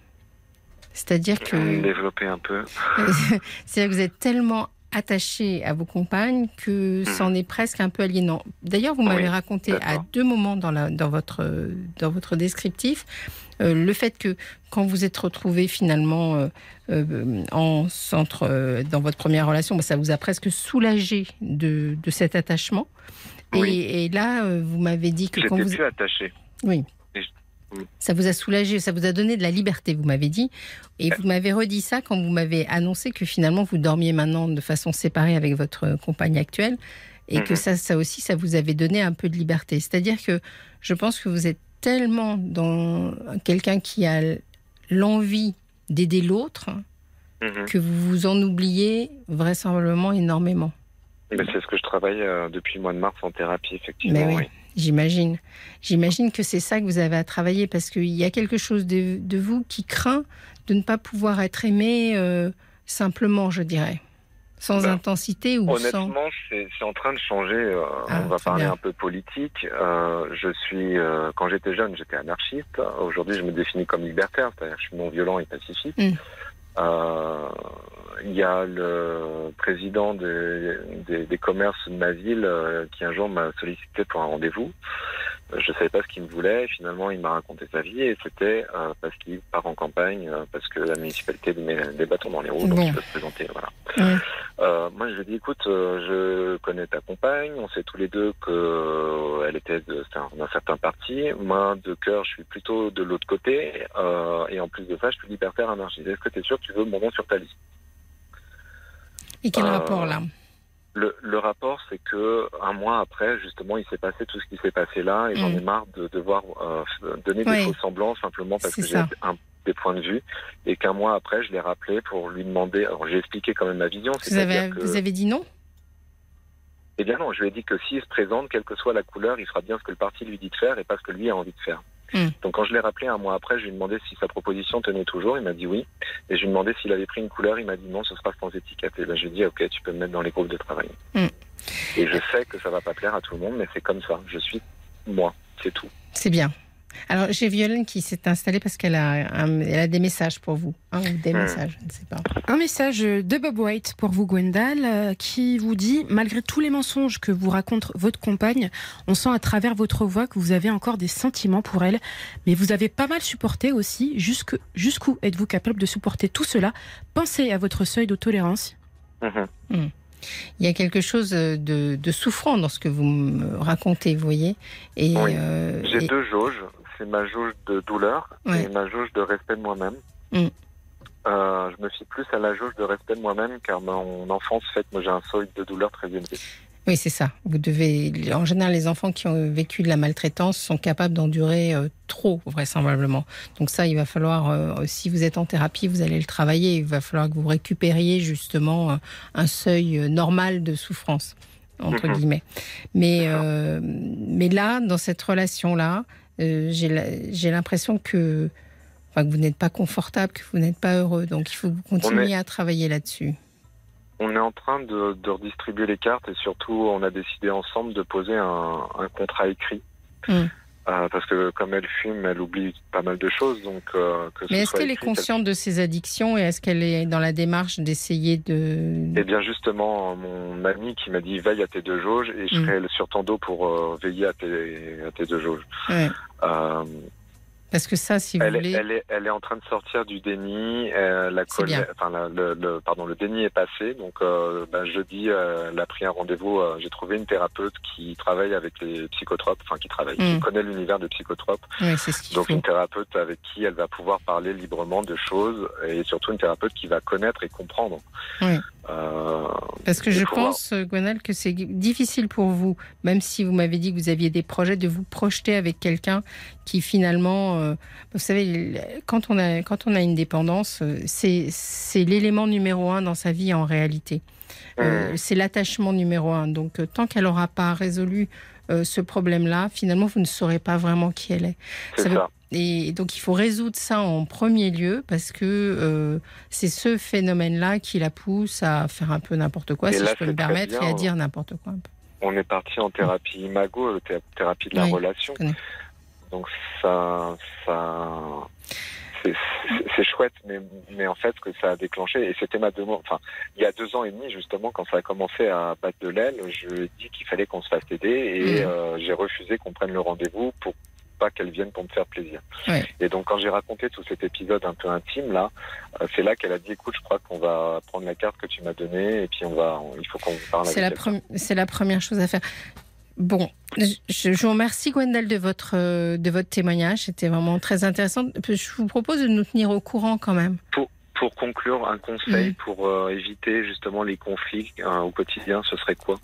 C'est-à-dire que développer un peu. c'est-à-dire que vous êtes tellement attaché à vos compagnes que c'en est presque un peu aliénant. D'ailleurs, vous m'avez Oui, raconté à deux moments dans, la, dans, votre, dans votre descriptif euh, le fait que quand vous êtes retrouvé finalement euh, euh, en centre dans votre première relation, bah, ça vous a presque soulagé de, de cet attachement. Et, Oui. et là, vous m'avez dit que quand vous plus attaché. oui. Ça vous a soulagé, ça vous a donné de la liberté, vous m'avez dit. Et vous m'avez redit ça quand vous m'avez annoncé que finalement vous dormiez maintenant de façon séparée avec votre compagne actuelle. Et que Mhm. ça, ça aussi, ça vous avait donné un peu de liberté. C'est-à-dire que je pense que vous êtes tellement dans quelqu'un qui a l'envie d'aider l'autre Mhm. que vous vous en oubliez vraisemblablement énormément. C'est ce que je travaille euh, depuis le mois de mars en thérapie, effectivement. Mais oui. J'imagine. J'imagine que c'est ça que vous avez à travailler parce qu'il y a quelque chose de, de vous qui craint de ne pas pouvoir être aimé euh, simplement, je dirais. Sans Ben, intensité ou sans. Honnêtement, c'est en train de changer. euh, Ah, on va parler bien. un peu politique. Euh, je suis, quand j'étais jeune, j'étais anarchiste. Aujourd'hui, je me définis comme libertaire, c'est-à-dire que je suis non violent et pacifique. Mm. Il y a le président des, des, des commerces de ma ville euh, qui un jour m'a sollicité pour un rendez-vous. Euh, Je savais pas ce qu'il me voulait. Finalement, il m'a raconté sa vie et c'était euh, parce qu'il part en campagne, parce que la municipalité met des bâtons dans les roues, donc il veut se présenter. Voilà. Ouais. Moi, je lui ai dit, écoute, je connais ta compagne, on sait tous les deux que elle était d'un certain parti. Moi, de cœur, je suis plutôt de l'autre côté, et en plus de ça, je suis libertaire anarchiste. Est-ce que tu es sûr que tu veux mon nom sur ta liste? Et quel Euh, rapport là le, le rapport, c'est que un mois après, justement, il s'est passé tout ce qui s'est passé là, et j'en Mm. ai marre de devoir euh, donner Oui. des faux semblants simplement parce que j'ai un, des points de vue, et qu'un mois après, je l'ai rappelé pour lui demander. Alors, j'ai expliqué quand même ma vision. vous avez, que- vous avez dit non? Eh bien non, je lui ai dit que s'il se présente, quelle que soit la couleur, il fera bien ce que le parti lui dit de faire et pas ce que lui a envie de faire. Hmm. Donc quand je l'ai rappelé un mois après, je lui ai demandé si sa proposition tenait toujours, il m'a dit oui. Et je lui ai demandé s'il avait pris une couleur, il m'a dit non, ce sera sans étiquette. Et ben je lui ai dit ok, tu peux me mettre dans les groupes de travail. Hmm. Et je sais que ça va pas plaire à tout le monde, mais c'est comme ça. Je suis moi, c'est tout. C'est bien. Alors, j'ai Violaine qui s'est installée parce qu'elle a, un- elle a des messages pour vous. hein, ou des Hmm. messages, je ne sais pas. Un message de Bob White pour vous, Gwendal, euh, qui vous dit Malgré tous les mensonges que vous raconte votre compagne, on sent à travers votre voix que vous avez encore des sentiments pour elle, mais vous avez pas mal supporté aussi. Jusque- Jusqu'où êtes-vous capable de supporter tout cela? Pensez à votre seuil de tolérance. Mhm. Il y a quelque chose de, de souffrant dans ce que vous me racontez, vous voyez. Et, Oui. euh, J'ai et- deux jauges. C'est ma jauge de douleur Ouais. et ma jauge de respect de moi-même. Mm. Euh, je me fie plus à la jauge de respect de moi-même car mon enfance fait que moi j'ai un seuil de douleur très élevé. Oui, c'est ça. Vous devez. En général, les enfants qui ont vécu de la maltraitance sont capables d'endurer euh, trop, vraisemblablement. Donc ça, il va falloir. euh, si vous êtes en thérapie, vous allez le travailler. Il va falloir que vous récupériez justement euh, un seuil normal de souffrance entre Mhm. guillemets. Mais mais là, dans cette relation là, j'ai la- j'ai l'impression que. Enfin, que vous n'êtes pas confortable, que vous n'êtes pas heureux. Donc, il faut que vous continuiez à travailler là-dessus. On est en train de, de redistribuer les cartes et surtout on a décidé ensemble de poser un, un contrat écrit. Mm. Euh, parce que comme elle fume, elle oublie pas mal de choses. Donc, euh, que Mais est-ce qu'elle est consciente de ses addictions et est-ce qu'elle est dans la démarche d'essayer de... Eh bien justement, mon ami qui m'a dit veille à tes deux jauges et je Mm. serai sur ton dos pour euh, veiller à tes, à tes deux jauges. Ouais. Parce que ça, si vous elle, voulez... elle, est, elle est en train de sortir du déni. euh, la C'est bien. colère, enfin, la- le, le- pardon, le déni est passé. Donc, euh, ben, jeudi, euh, elle a pris un rendez-vous. euh, J'ai trouvé une thérapeute qui travaille avec les psychotropes, enfin qui travaille, Mm. qui connaît l'univers des psychotropes. Oui, c'est ce Donc, faut. une thérapeute avec qui elle va pouvoir parler librement de choses et surtout une thérapeute qui va connaître et comprendre. Oui. Parce que je pouvoir- pense, Gwenal, que c'est difficile pour vous, même si vous m'avez dit que vous aviez des projets, de vous projeter avec quelqu'un qui finalement... euh, vous savez, quand on a, quand on a une dépendance, euh, c'est c'est l'élément numéro un dans sa vie en réalité. Euh, Mm. c'est l'attachement numéro un. Donc, tant qu'elle n'aura pas résolu euh, ce problème-là, finalement, vous ne saurez pas vraiment qui elle est. c'est ça veut- ça. Et donc, il faut résoudre ça en premier lieu parce que euh, c'est ce phénomène-là qui la pousse à faire un peu n'importe quoi, Et si là, je peux me permettre, bien, et à dire n'importe quoi. On est parti en thérapie imago, thé- thérapie de la Oui, relation. Donc ça, ça, c'est chouette, mais, mais en fait, que ça a déclenché, et c'était ma demande, enfin, il y a deux ans et demi, justement, quand ça a commencé à battre de l'aile, je lui ai dit qu'il fallait qu'on se fasse aider, et Mhm. euh, j'ai refusé qu'on prenne le rendez-vous pour pas qu'elle vienne pour me faire plaisir. Ouais. Et donc, quand j'ai raconté tout cet épisode un peu intime, là, euh, c'est là qu'elle a dit, écoute, je crois qu'on va prendre la carte que tu m'as donnée, et puis on va, on- il faut qu'on parle C'est la, c'est la première chose à faire. Bon, je, je vous remercie Gwendal de votre, euh, de votre témoignage. C'était vraiment très intéressant. Je vous propose de nous tenir au courant quand même. Pour conclure, un conseil Mhm. pour euh, éviter justement les conflits euh, au quotidien, ce serait quoi?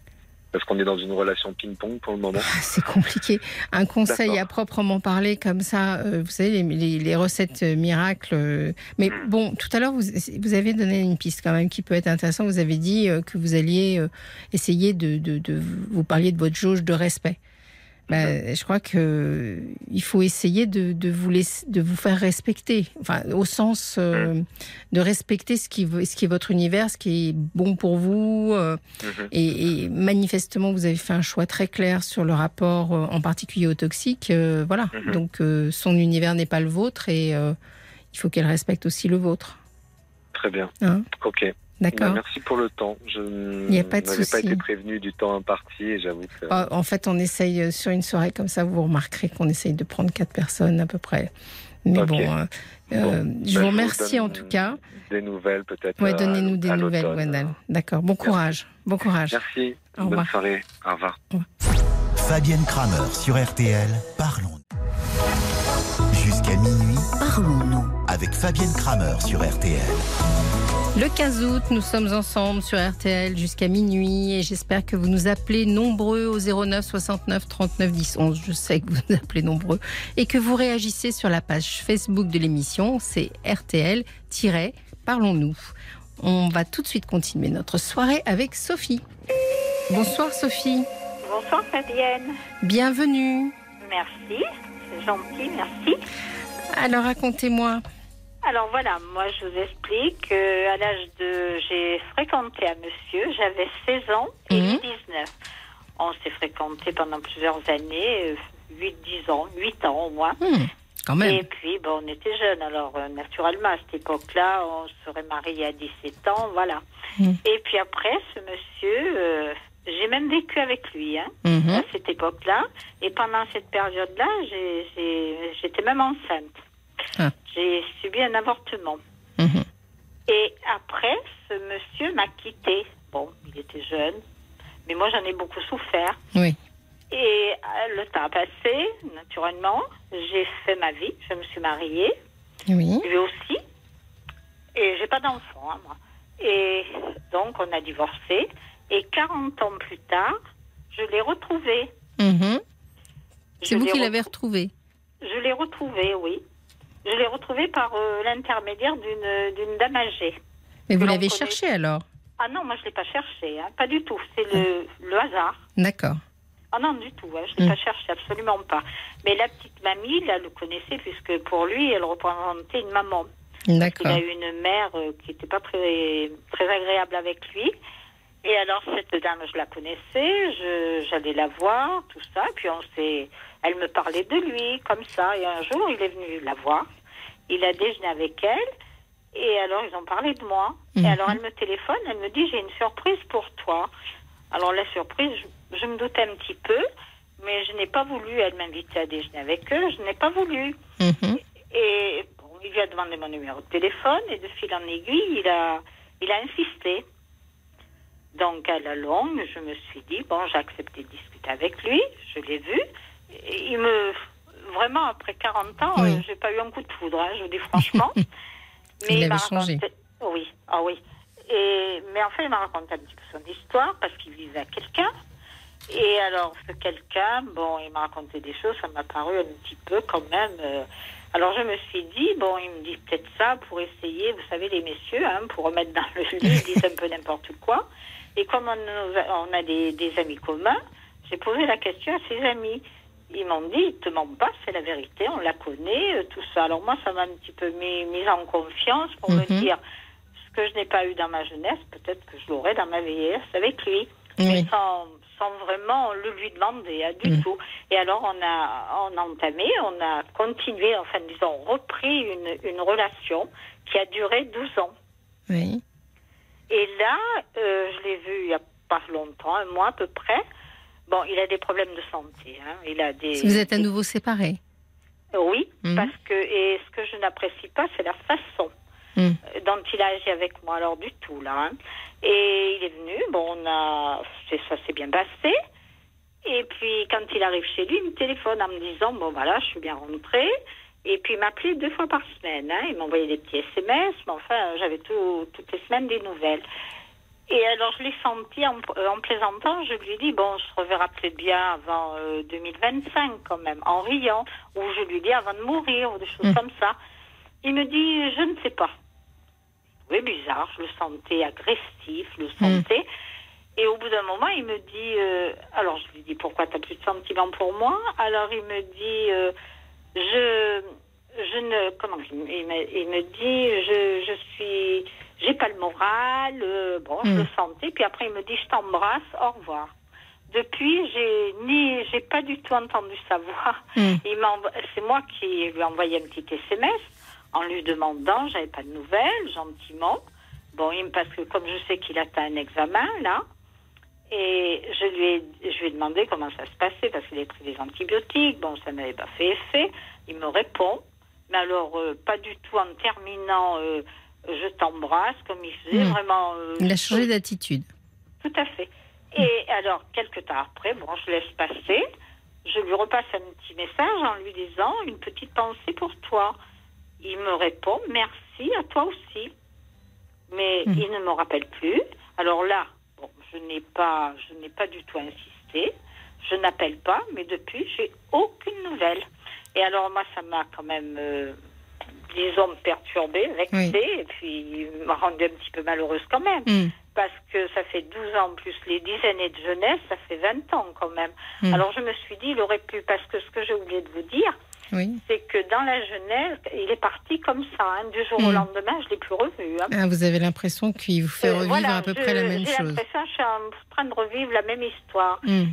Parce qu'on est dans une relation ping-pong pour le moment. Ah, C'est compliqué. Un conseil à proprement parler comme ça, euh, vous savez, les, les- les recettes euh, miracles. euh, mais Mm. bon, tout à l'heure, vous, vous avez donné une piste quand même qui peut être intéressante. Vous avez dit euh, que vous alliez essayer de, de, de- Vous parliez de votre jauge de respect. Ben, je crois que il faut essayer de, de vous laisser, de vous faire respecter, enfin au sens euh, de respecter ce qui, ce qui est votre univers, ce qui est bon pour vous, euh, Mhm. et, et manifestement, vous avez fait un choix très clair sur le rapport, euh, en particulier au toxique. voilà. Mhm. Donc, son univers n'est pas le vôtre et il faut qu'elle respecte aussi le vôtre. Très bien. Hein? Ok. D'accord Bah, merci pour le temps. Je Il y a pas de n'avais pas été prévenu du temps imparti et j'avoue que. Ah, En fait, on essaye euh, sur une soirée comme ça, vous remarquerez qu'on essaye de prendre quatre personnes à peu près. Mais bon, euh, euh, Bon, je bah, vous remercie en tout cas. Des nouvelles peut-être. Ouais, à- donnez-nous des à nouvelles. Gwendal. D'accord. Bon courage. Bon courage. Merci. Au Bonne revoir. soirée. Au revoir. Fabienne Kramer sur RTL, parlons. Jusqu'à minuit, Parlons-nous. avec Fabienne Kramer sur RTL. Le 15 août, nous sommes ensemble sur RTL jusqu'à minuit et j'espère que vous nous appelez nombreux au 09 69 39 10 11. Je sais que vous nous appelez nombreux et que vous réagissez sur la page Facebook de l'émission. C'est RTL-Parlons-nous. On va tout de suite continuer notre soirée avec Sophie. Bonsoir Sophie. Bonsoir Fabienne. Bienvenue. Merci, c'est gentil, merci. Alors racontez-moi. Alors voilà, moi je vous explique que à l'âge de j'ai fréquenté un monsieur, j'avais 16 ans et lui 19. On s'est fréquenté pendant plusieurs années, 8-10 ans, 8 ans au moins. Hmm, quand même. Et puis bon, on était jeunes, alors euh, naturellement à cette époque-là, on serait mariés à 17 ans, voilà. Mhm. Et puis après, ce monsieur, euh, j'ai même vécu avec lui, hein. Mhm. à cette époque-là. Et pendant cette période-là, j'étais même enceinte. Ah. J'ai subi un avortement. Mhm. Et après, ce monsieur m'a quitté. Bon, il était jeune, mais moi j'en ai beaucoup souffert. Oui. Et euh, le temps a passé, naturellement. J'ai fait ma vie, je me suis mariée, Oui. lui aussi. Et j'ai pas d'enfant, hein, moi. Et donc on a divorcé. Et 40 ans plus tard, je l'ai retrouvé. Mhm. C'est vous qui l'avez retrouvé. Je l'ai retrouvé, oui. Je l'ai retrouvé par euh, l'intermédiaire d'une d'une dame âgée. Mais vous l'avez cherché alors? Ah non, moi je l'ai pas cherché, hein, pas du tout. C'est le, le hasard. D'accord. Ah non, du tout, hein, je l'ai Mm. pas cherché, absolument pas. Mais la petite mamie, là, le connaissait puisque pour lui, elle représentait une maman. Il D'accord. a eu une mère euh, qui n'était pas très, très agréable avec lui. Et alors, cette dame, je la connaissais, j'allais la voir, tout ça. Puis on s'est, elle me parlait de lui, comme ça. Et un jour, il est venu la voir. Il a déjeuné avec elle. Et alors, ils ont parlé de moi. Mhm. Et alors, elle me téléphone, elle me dit, j'ai une surprise pour toi. Alors, la surprise, je, je me doutais un petit peu. Mais je n'ai pas voulu, elle m'invitait à déjeuner avec eux, je n'ai pas voulu. Mhm. Et bon, il lui a demandé mon numéro de téléphone et de fil en aiguille, il a, il a insisté. Donc à la longue, je me suis dit, bon, j'ai accepté de discuter avec lui, je l'ai vu. Et il me, vraiment, après 40 ans, Oui. euh, j'ai pas eu un coup de foudre, hein, je vous dis franchement. Il avait m'a changé. raconté- Oui, ah oui. Et, mais enfin, il m'a raconté un petit peu son histoire parce qu'il vivait à quelqu'un. Et alors, ce quelqu'un, bon, il m'a raconté des choses, ça m'a paru un petit peu quand même. euh, alors, je me suis dit, bon, il me dit peut-être ça pour essayer, vous savez, les messieurs, hein, pour remettre dans le lit, ils disent un peu n'importe quoi. Et comme on, a- on a des, des amis communs, j'ai posé la question à ses amis. Ils m'ont dit, ils te mentent pas, c'est la vérité, on la connaît, euh, tout ça. Alors moi, ça m'a un petit peu mis, mise en confiance pour Mhm. me dire, ce que je n'ai pas eu dans ma jeunesse, peut-être que je l'aurai dans ma vieillesse avec lui. Mais sans, sans vraiment le lui demander, hein, du Mm. tout. Et alors, on a, on a entamé, on a continué, enfin, disons, repris une, une relation qui a duré 12 ans. Oui. Et là, euh, je l'ai vu il n'y a pas longtemps, un mois à peu près. Bon, il a des problèmes de santé. Hein. Il a des. Vous êtes à nouveau séparés. Oui, Mhm. parce que et ce que je n'apprécie pas, c'est la façon Mhm. euh, dont il a agi avec moi. Alors du tout là. hein. Et il est venu. Bon, on a, ça s'est bien passé. Et puis quand il arrive chez lui, il me téléphone en me disant bon voilà, je suis bien rentrée. Et puis il m'appelait deux fois par semaine. Hein. Il m'envoyait des petits SMS, mais enfin j'avais tout, toutes les semaines des nouvelles. Et alors je l'ai senti en, euh, en plaisantant, je lui ai dit, bon, on se reverra peut-être bien avant euh, 2025 quand même, en riant, ou je lui ai dit avant de mourir, ou des choses Mm. comme ça. Il me dit, je ne sais pas. Oui, bizarre, je le sentais agressif, je le sentais. Et au bout d'un moment, il me dit, euh, alors je lui dis, pourquoi tu n'as plus de sentiments pour moi? Alors il me dit, euh, je, je ne, comment il, me- il me, il me dit, je, je suis, j'ai pas le moral. euh, bon, je Mm. le sentais. Puis après, il me dit, je t'embrasse, au revoir. Depuis, j'ai ni, j'ai pas du tout entendu sa voix. Mm. Envo- c'est moi qui lui ai envoyé un petit SMS en lui demandant, j'avais pas de nouvelles, gentiment. Bon, parce que comme je sais qu'il attend un examen là, et je lui ai, je lui ai demandé comment ça se passait parce qu'il avait pris des antibiotiques. Bon, ça n'avait pas fait effet. Il me répond, mais alors euh, pas du tout en terminant. euh, je t'embrasse comme il faisait Mm. vraiment. euh, Il a changé d'attitude. tout à fait. Et alors, quelques temps après, bon, je laisse passer. Je lui repasse un petit message en lui disant une petite pensée pour toi. Il me répond merci à toi aussi. Mais Mhm. il ne me rappelle plus. Alors là, bon, je n'ai pas, je n'ai pas du tout insisté. Je n'appelle pas, mais depuis, j'ai aucune nouvelle. Et alors moi, ça m'a quand même, euh, disons, perturbée, vexée, Oui. et puis m'a rendue un petit peu malheureuse quand même Mm. parce que ça fait 12 ans plus les 10 années de jeunesse, ça fait 20 ans quand même. Mm. Alors je me suis dit, il aurait pu, parce que ce que j'ai oublié de vous dire, Oui. c'est que dans la jeunesse, il est parti comme ça, hein, du jour au Mm. lendemain, je ne l'ai plus revu. hein. Ah, vous avez l'impression qu'il vous fait Euh, revivre voilà, à peu je- près la même J'ai chose. l'impression que je suis en train de revivre la même histoire. Mm.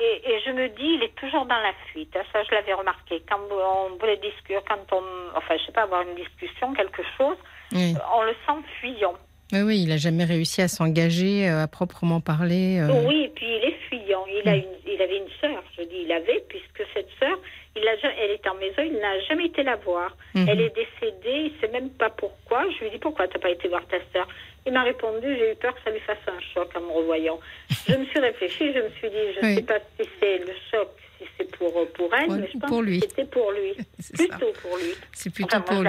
Et, et je me dis, il est toujours dans la fuite. hein, Ça, je l'avais remarqué. Quand on voulait discuter, quand on, enfin, je sais pas, avoir une discussion, quelque chose, Oui. on le sent fuyant. oui, oui, il a jamais réussi à s'engager euh, à proprement parler. euh. Oui, et puis il est fuyant. Il, a Mm. une, il avait une sœur, je dis il avait, puisque cette sœur, il a, elle est en maison, il n'a jamais été la voir. Mhm. Elle est décédée, il ne sait même pas pourquoi. Je lui ai dit pourquoi tu n'as pas été voir ta sœur? Il m'a répondu j'ai eu peur que ça lui fasse un choc en me revoyant. je me suis réfléchi, je me suis dit je ne Oui. sais pas si c'est le choc, si c'est pour, pour elle, Ouais, mais je pense pour lui. que c'était pour lui. Ça. Plutôt pour lui. C'est plutôt Enfin, pour lui.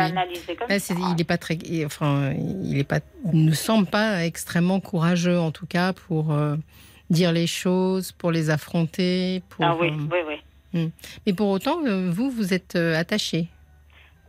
comme Là, ça. il n'est pas très, il- enfin, il est pas, il ne semble pas extrêmement courageux en tout cas pour euh, dire les choses, pour les affronter. Pour, Ah oui, euh, oui, oui. Mais pour autant, euh, vous, vous êtes euh, attaché.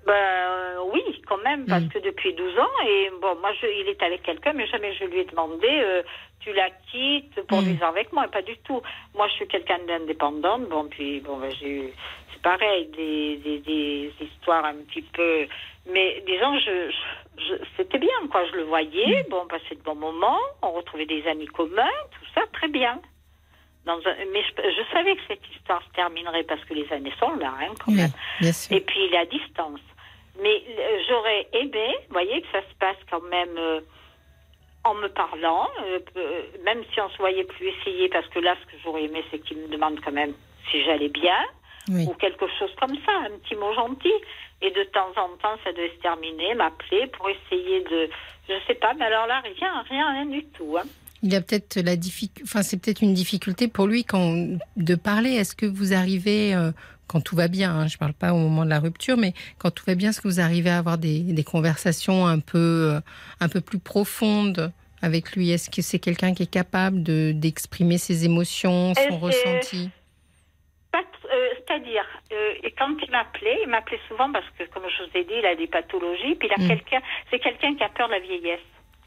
Ben euh, oui, quand même, parce Mm. que depuis 12 ans, et bon, moi, je, il est avec quelqu'un, mais jamais je lui ai demandé, euh, tu la quittes pour Mm. vivre avec moi, pas du tout. Moi, je suis quelqu'un d'indépendante, bon, puis, bon, ben, j'ai eu, c'est pareil, des, des, des histoires un petit peu, mais disons, je, je- je- c'était bien, quoi, je le voyais, Mm. bon, on passait de bons moments, on retrouvait des amis communs, tout ça, très bien. Dans un, mais je, je savais que cette histoire se terminerait parce que les années sont là, hein, quand Oui, même. bien sûr. Et puis à distance. Mais euh, j'aurais aimé, vous voyez, que ça se passe quand même euh, en me parlant, euh, euh, même si on se voyait plus essayer, parce que là, ce que j'aurais aimé, c'est qu'il me demande quand même si j'allais bien, Oui. ou quelque chose comme ça, un petit mot gentil. Et de temps en temps, ça devait se terminer, m'appeler pour essayer de, je sais pas, mais alors là, rien, rien, rien du tout. Hein. Il a peut-être la difficulté, enfin c'est peut-être une difficulté pour lui quand de parler. Est-ce que vous arrivez, euh, quand tout va bien, hein, je parle pas au moment de la rupture, mais quand tout va bien, est-ce que vous arrivez à avoir des, des conversations un peu, euh, un peu plus profondes avec lui? Est-ce que c'est quelqu'un qui est capable de d'exprimer ses émotions, son Euh, ressenti? euh, C'est-à-dire, euh, et quand il m'appelait, il m'appelait souvent parce que, comme je vous ai dit, il a des pathologies, puis il a Mm. quelqu'un, c'est quelqu'un qui a peur de la vieillesse.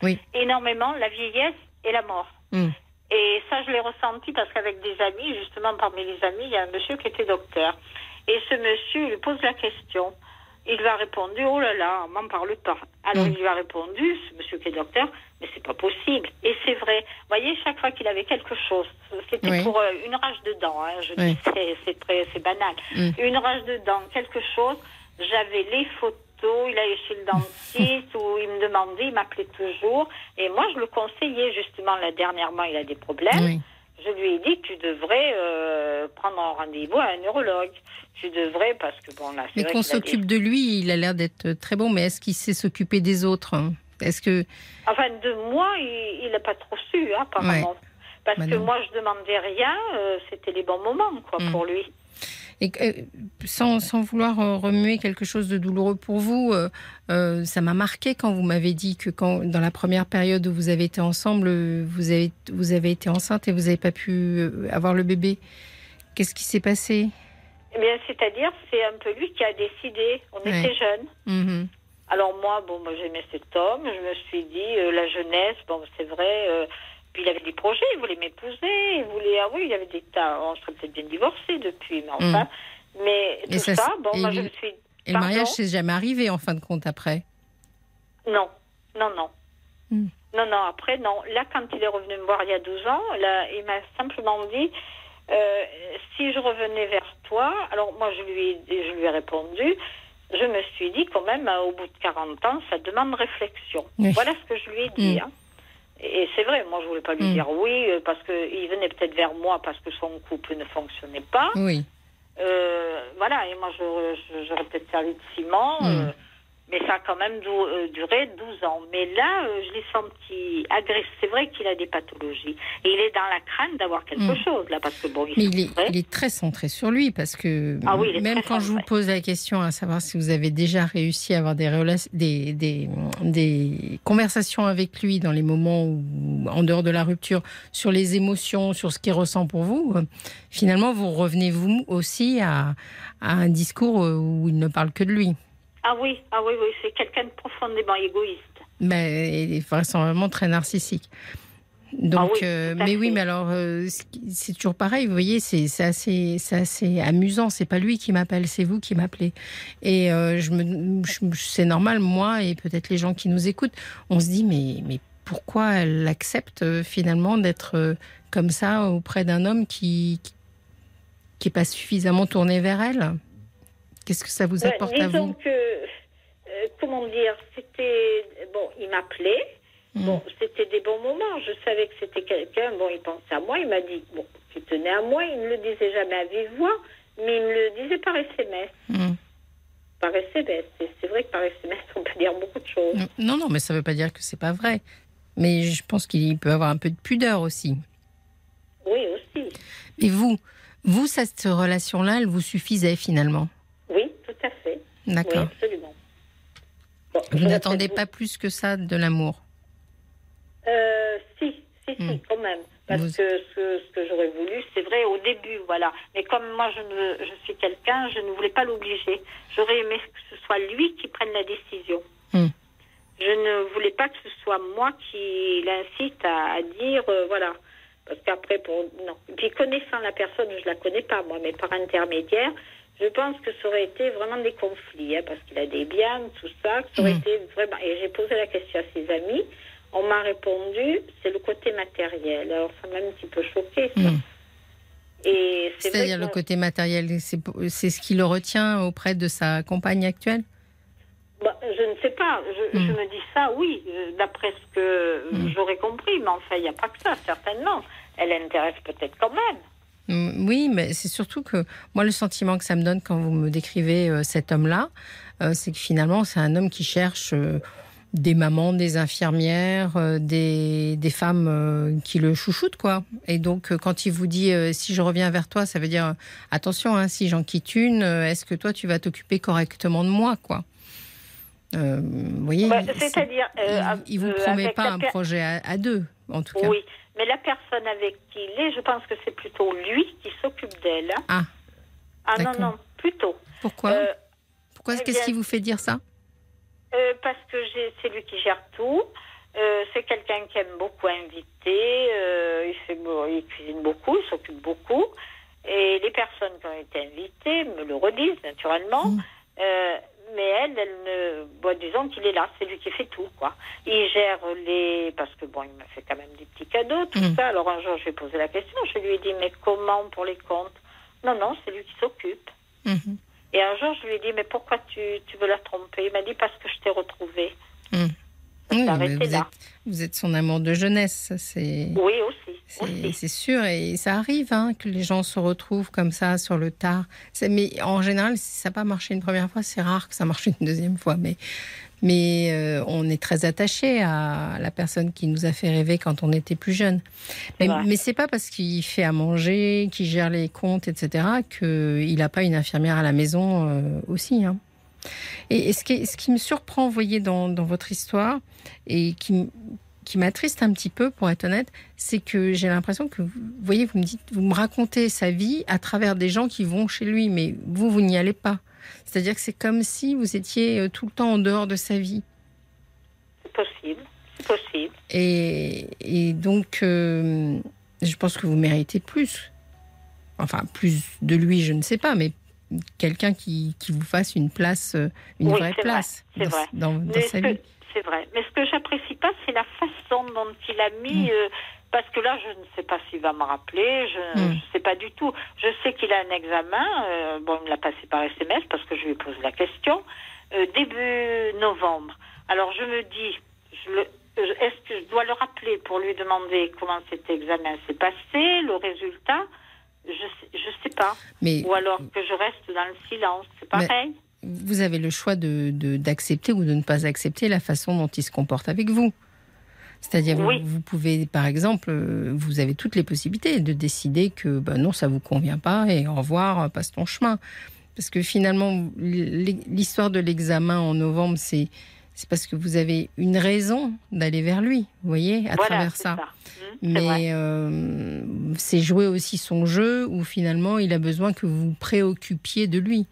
Oui. Énormément, la vieillesse et la mort. Mm. Et ça, je l'ai ressenti parce qu'avec des amis, justement, parmi les amis, il y a un monsieur qui était docteur. Et ce monsieur, il lui pose la question. il lui a répondu, oh là là, on m'en parle pas. Alors Mm. il lui a répondu, ce monsieur qui est docteur, mais c'est pas possible. Et c'est vrai. Vous voyez, chaque fois qu'il avait quelque chose, c'était Oui. pour euh, une rage de dents, hein, je Oui. dis, c'est- banal. Mm. Une rage de dents, quelque chose, j'avais les photos, il allait chez le dentiste, où il me demandait, il m'appelait toujours. Et moi, je le conseillais, justement, là, dernièrement, il a des problèmes. Oui. Je lui ai dit, tu devrais euh, prendre un rendez-vous à un neurologue. Tu devrais, parce que bon, là, c'est Mais qu'on des- s'occupe de lui, il a l'air d'être très bon, mais est-ce qu'il sait s'occuper des autres hein? Est-ce que. Enfin, de moi, il n'a pas trop su, hein, apparemment. Parce Bah que non. moi, je demandais rien, euh, c'était les bons moments, quoi, Mm. pour lui. Et euh, sans, sans vouloir euh, remuer quelque chose de douloureux pour vous, euh, ça m'a marqué quand vous m'avez dit que quand, dans la première période où vous avez été ensemble, vous avez, vous avez été enceinte et vous n'avez pas pu avoir le bébé. Qu'est-ce qui s'est passé? Eh bien, c'est-à-dire, c'est un peu lui qui a décidé. On Ouais. était jeunes. Mhm. Alors moi, bon, moi j'aimais cet homme. Je me suis dit, euh, la jeunesse, bon, c'est vrai. euh, puis il avait des projets, il voulait m'épouser, il voulait, ah oui, il y avait des tas. On serait peut-être bien divorcés depuis, mais enfin. Mais Et tout ça, bon, moi le- je me suis. Et le mariage, c'est jamais arrivé en fin de compte après. Non, non, non. Hmm. Non, non, après, non. Là, quand il est revenu me voir il y a 12 ans, là, il m'a simplement dit euh, si je revenais vers toi, alors moi, je lui, ai, je lui ai répondu. Je me suis dit, quand même, euh, au bout de 40 ans, ça demande réflexion. Oui. Voilà ce que je lui ai dit. Mm. hein. Et c'est vrai, moi, je voulais pas lui Mm. dire oui, euh, parce qu'il venait peut-être vers moi parce que son couple ne fonctionnait pas. Oui. Euh, voilà, et moi, je- je- j'aurais peut-être servi de ciment. Mm. euh, mais ça a quand même euh, duré 12 ans. Mais là, euh, je l'ai senti agressif. C'est vrai qu'il a des pathologies. Et il est dans la crainte d'avoir quelque Mm. chose, là, parce que bon, il Mais il est, souffrait. il est très centré sur lui parce que Ah oui, même quand je vous pose la question à savoir si vous avez déjà réussi à avoir des, rela- des, des, des conversations avec lui dans les moments où, en dehors de la rupture, sur les émotions, sur ce qu'il ressent pour vous, euh, finalement vous revenez vous aussi à, à un discours où il ne parle que de lui? Ah oui, ah oui, oui, c'est quelqu'un de profondément égoïste. Mais il est vraisemblablement très narcissique. Donc, Ah oui, euh, mais oui, mais alors euh, c'est toujours pareil. Vous voyez, c'est assez, assez amusant. C'est pas lui qui m'appelle, c'est vous qui m'appelez. Et euh, je me, c'est normal, moi et peut-être les gens qui nous écoutent, on se dit mais mais pourquoi elle accepte finalement d'être comme ça auprès d'un homme qui qui, qui est pas suffisamment tourné vers elle? Qu'est-ce que ça vous Ouais, apporte à disons vous que, euh, comment dire, c'était. Bon, il m'appelait. Mm. Bon, c'était des bons moments. Je savais que c'était quelqu'un. Bon, il pensait à moi. Il m'a dit, bon, tu tenais à moi. Il ne me le disait jamais à vive voix, mais il me le disait par SMS. Mm. Par SMS. C'est vrai que par SMS, on peut dire beaucoup de choses. Non, non, mais ça ne veut pas dire que c'est pas vrai. Mais je pense qu'il peut avoir un peu de pudeur aussi. Oui, aussi. Mais vous, vous, cette relation-là, elle vous suffisait finalement? Oui, D'accord. absolument. Bon, Vous n'attendez pas plus que ça de l'amour. Euh, si, si, si, Hmm. quand même. Parce Vous- que ce, ce que j'aurais voulu, c'est vrai au début, voilà. Mais comme moi, je, ne, je suis quelqu'un, je ne voulais pas l'obliger. J'aurais aimé que ce soit lui qui prenne la décision. Hmm. Je ne voulais pas que ce soit moi qui l'incite à, à dire, euh, voilà. Parce qu'après, pour non. Puis connaissant la personne, je la connais pas moi, mais par intermédiaire, je pense que ça aurait été vraiment des conflits, hein, parce qu'il a des biens, tout ça. Que ça aurait Mhm. été vraiment. Et j'ai posé la question à ses amis. On m'a répondu, c'est le côté matériel. Alors ça m'a un petit peu choqué. ça. Et c'est vrai C'est-à-dire le côté matériel, c'est c'est ce qui le retient auprès de sa compagne actuelle? Bah, je ne sais pas. Je, je me dis ça, oui, euh, d'après ce que j'aurais compris. Mais enfin, il n'y a pas que ça, certainement. Elle intéresse peut-être quand même. Oui, mais c'est surtout que moi, le sentiment que ça me donne quand vous me décrivez euh, cet homme-là, euh, c'est que finalement, c'est un homme qui cherche euh, des mamans, des infirmières, des, des femmes qui le chouchoutent, quoi. Et donc, quand il vous dit si je reviens vers toi, ça veut dire attention, hein, si j'en quitte une, est-ce que toi, tu vas t'occuper correctement de moi, quoi? Vous voyez, Bah, c'est- C'est-à-dire. il, il vous promet pas un projet à, à deux, en tout cas. Oui, mais la personne avec qui il est, je pense que c'est plutôt lui qui s'occupe d'elle. Ah, Ah non, non, plutôt. pourquoi Euh, Pourquoi eh Qu'est-ce qui vous fait dire ça Euh, parce que c'est lui qui gère tout. Euh, c'est quelqu'un qui aime beaucoup inviter. il, fait, beau- il cuisine beaucoup, il s'occupe beaucoup. Et les personnes qui ont été invitées me le redisent naturellement. Mm. Mais elle, elle ne. Bon, disons qu'il est là, c'est lui qui fait tout, quoi. Il gère les. Parce que bon, il me fait quand même des petits cadeaux, tout Mm. ça. Alors un jour, je lui ai posé la question. Je lui ai dit, mais comment pour les comptes? Non, non, c'est lui qui s'occupe. Mhm. Et un jour, je lui ai dit, mais pourquoi tu, tu veux la tromper? Il m'a dit, parce que je t'ai retrouvée. Mm. Oui, arrêté vous, là. êtes, vous êtes son amour de jeunesse, c'est. Oui, aussi. C'est sûr, et ça arrive hein, que les gens se retrouvent comme ça sur le tard. Mais en général, si ça n'a pas marché une première fois, c'est rare que ça marche une deuxième fois. Mais, mais euh, on est très attaché à la personne qui nous a fait rêver quand on était plus jeune. Mais, mais c'est pas parce qu'il fait à manger, qu'il gère les comptes, etc., qu'il n'a pas une infirmière à la maison euh, aussi. hein. Et, et ce, qui, ce qui me surprend, vous voyez, dans, dans votre histoire, et qui, qui m'attriste un petit peu, pour être honnête, c'est que j'ai l'impression que, vous voyez, vous me dites, vous me racontez sa vie à travers des gens qui vont chez lui, mais vous, vous n'y allez pas. C'est-à-dire que c'est comme si vous étiez euh, tout le temps en dehors de sa vie. C'est possible. C'est possible. Et, et donc, euh, je pense que vous méritez plus. Enfin, plus de lui, je ne sais pas, mais quelqu'un qui, qui vous fasse une place, euh, une Oui, vraie vrai, place dans, vrai. dans- dans Mais sa vie. C'est vrai. Mais ce que j'apprécie pas, c'est la façon dont il a mis. Mm. euh, parce que là, je ne sais pas s'il va me rappeler. Je Mm. ne sais pas du tout. Je sais qu'il a un examen. euh, bon, il me l'a passé par SMS parce que je lui ai posé la question. euh, début novembre. Alors je me dis, est-ce que je dois le rappeler pour lui demander comment cet examen s'est passé, le résultat? Je sais, je sais pas. Mais Ou alors que je reste dans le silence. C'est pareil. vous avez le choix de d'accepter ou de ne pas accepter la façon dont il se comporte avec vous. C'est-à-dire, Oui. vous, pouvez, par exemple, euh, vous avez toutes les possibilités de décider que ben non, ça vous convient pas et au revoir, euh, passe ton chemin. Parce que finalement, l'hi- l'histoire de l'examen en novembre, c'est c'est parce que vous avez une raison d'aller vers lui, vous voyez, à voilà, travers ça. Mm, vrai. Mais euh, c'est jouer aussi son jeu où finalement il a besoin que vous vous préoccupiez de lui.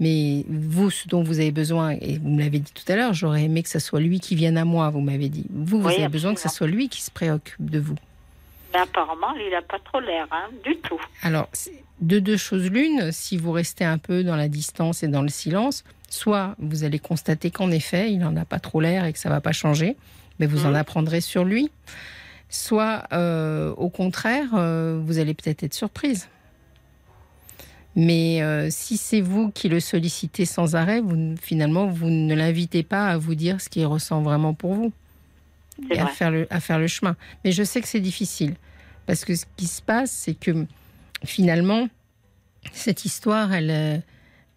Mais vous, ce dont vous avez besoin, et vous me l'avez dit tout à l'heure, j'aurais aimé que ce soit lui qui vienne à moi, vous m'avez dit. Vous, vous Oui, avez besoin que ce soit lui qui se préoccupe de vous. Mais apparemment, il n'a pas trop l'air, hein, du tout. Alors, de deux choses l'une, si vous restez un peu dans la distance et dans le silence, soit vous allez constater qu'en effet, il n'en a pas trop l'air et que ça va pas changer, mais vous en Mhm. apprendrez sur lui. Soit, euh, au contraire, euh, vous allez peut-être être surprise. Mais euh, si c'est vous qui le sollicitez sans arrêt, vous, finalement, vous ne l'invitez pas à vous dire ce qu'il ressent vraiment pour vous et à faire, le, à faire le chemin. Mais je sais que c'est difficile. Parce que ce qui se passe, c'est que finalement, cette histoire, elle,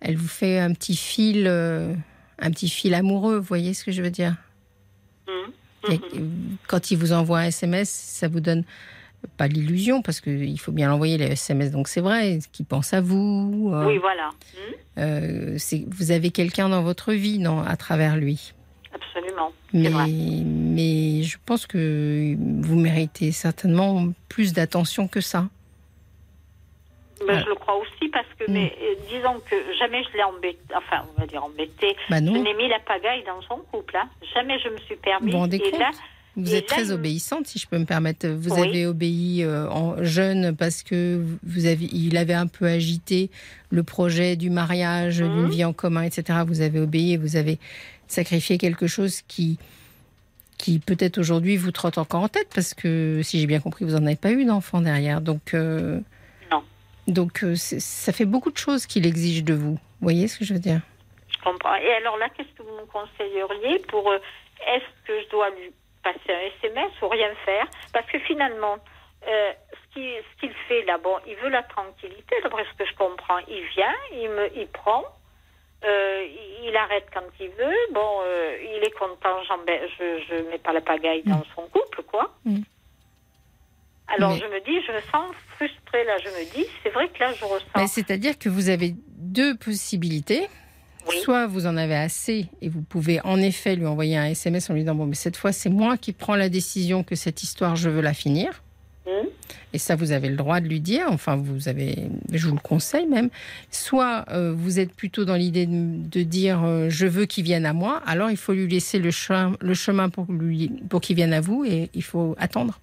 elle vous fait un petit fil, euh, un petit fil amoureux. Vous voyez ce que je veux dire Mhm. Euh, Quand il vous envoie un SMS, ça vous donne pas l'illusion, parce qu'il faut bien l'envoyer les SMS, donc c'est vrai, qu'il pense à vous. euh, Oui, voilà. Mhm. euh, vous avez quelqu'un dans votre vie dans, à travers lui? Absolument. C'est Mais, vrai. mais je pense que vous méritez certainement plus d'attention que ça. Ah. je le crois aussi parce que, Mm. mais, euh, disons que jamais je l'ai embêté, enfin, on va dire embêté. Bah Je n'ai mis la pagaille dans son couple. Hein. Jamais je me suis permis. vous Et là, Vous et êtes là, très obéissante, si je peux me permettre. Vous Oui. avez obéi euh, en jeune parce que vous avez, il avait un peu agité le projet du mariage, d'une Mhm. vie en commun, etc. Vous avez obéi et vous avez sacrifié quelque chose qui, qui peut-être aujourd'hui vous trotte encore en tête parce que, si j'ai bien compris, vous n'en avez pas eu d'enfant derrière. Donc, euh. Donc, euh, ça fait beaucoup de choses qu'il exige de vous. Vous voyez ce que je veux dire? Je comprends. Et alors là, qu'est-ce que vous me conseilleriez pour euh, est-ce que je dois lui passer un SMS ou rien faire? Parce que finalement, euh, ce qu'il ce fait là, bon, il veut la tranquillité, d'après ce que je comprends. Il vient, il me, il prend. euh, il- arrête quand il veut. Bon, euh, il est content. Je je mets pas la pagaille dans son couple, quoi. Mm. Alors Mais- je me dis, je me sens frustrée là. Je me dis, c'est vrai que là, je ressens. Ben, C'est-à-dire que vous avez deux possibilités. Oui. Soit vous en avez assez et vous pouvez en effet lui envoyer un SMS en lui disant bon mais cette fois c'est moi qui prends la décision que cette histoire je veux la finir Hmm et ça vous avez le droit de lui dire enfin vous avez je vous le conseille même soit euh, vous êtes plutôt dans l'idée de, de dire euh, je veux qu'il vienne à moi alors il faut lui laisser le chemin le chemin pour lui pour qu'il vienne à vous et il faut attendre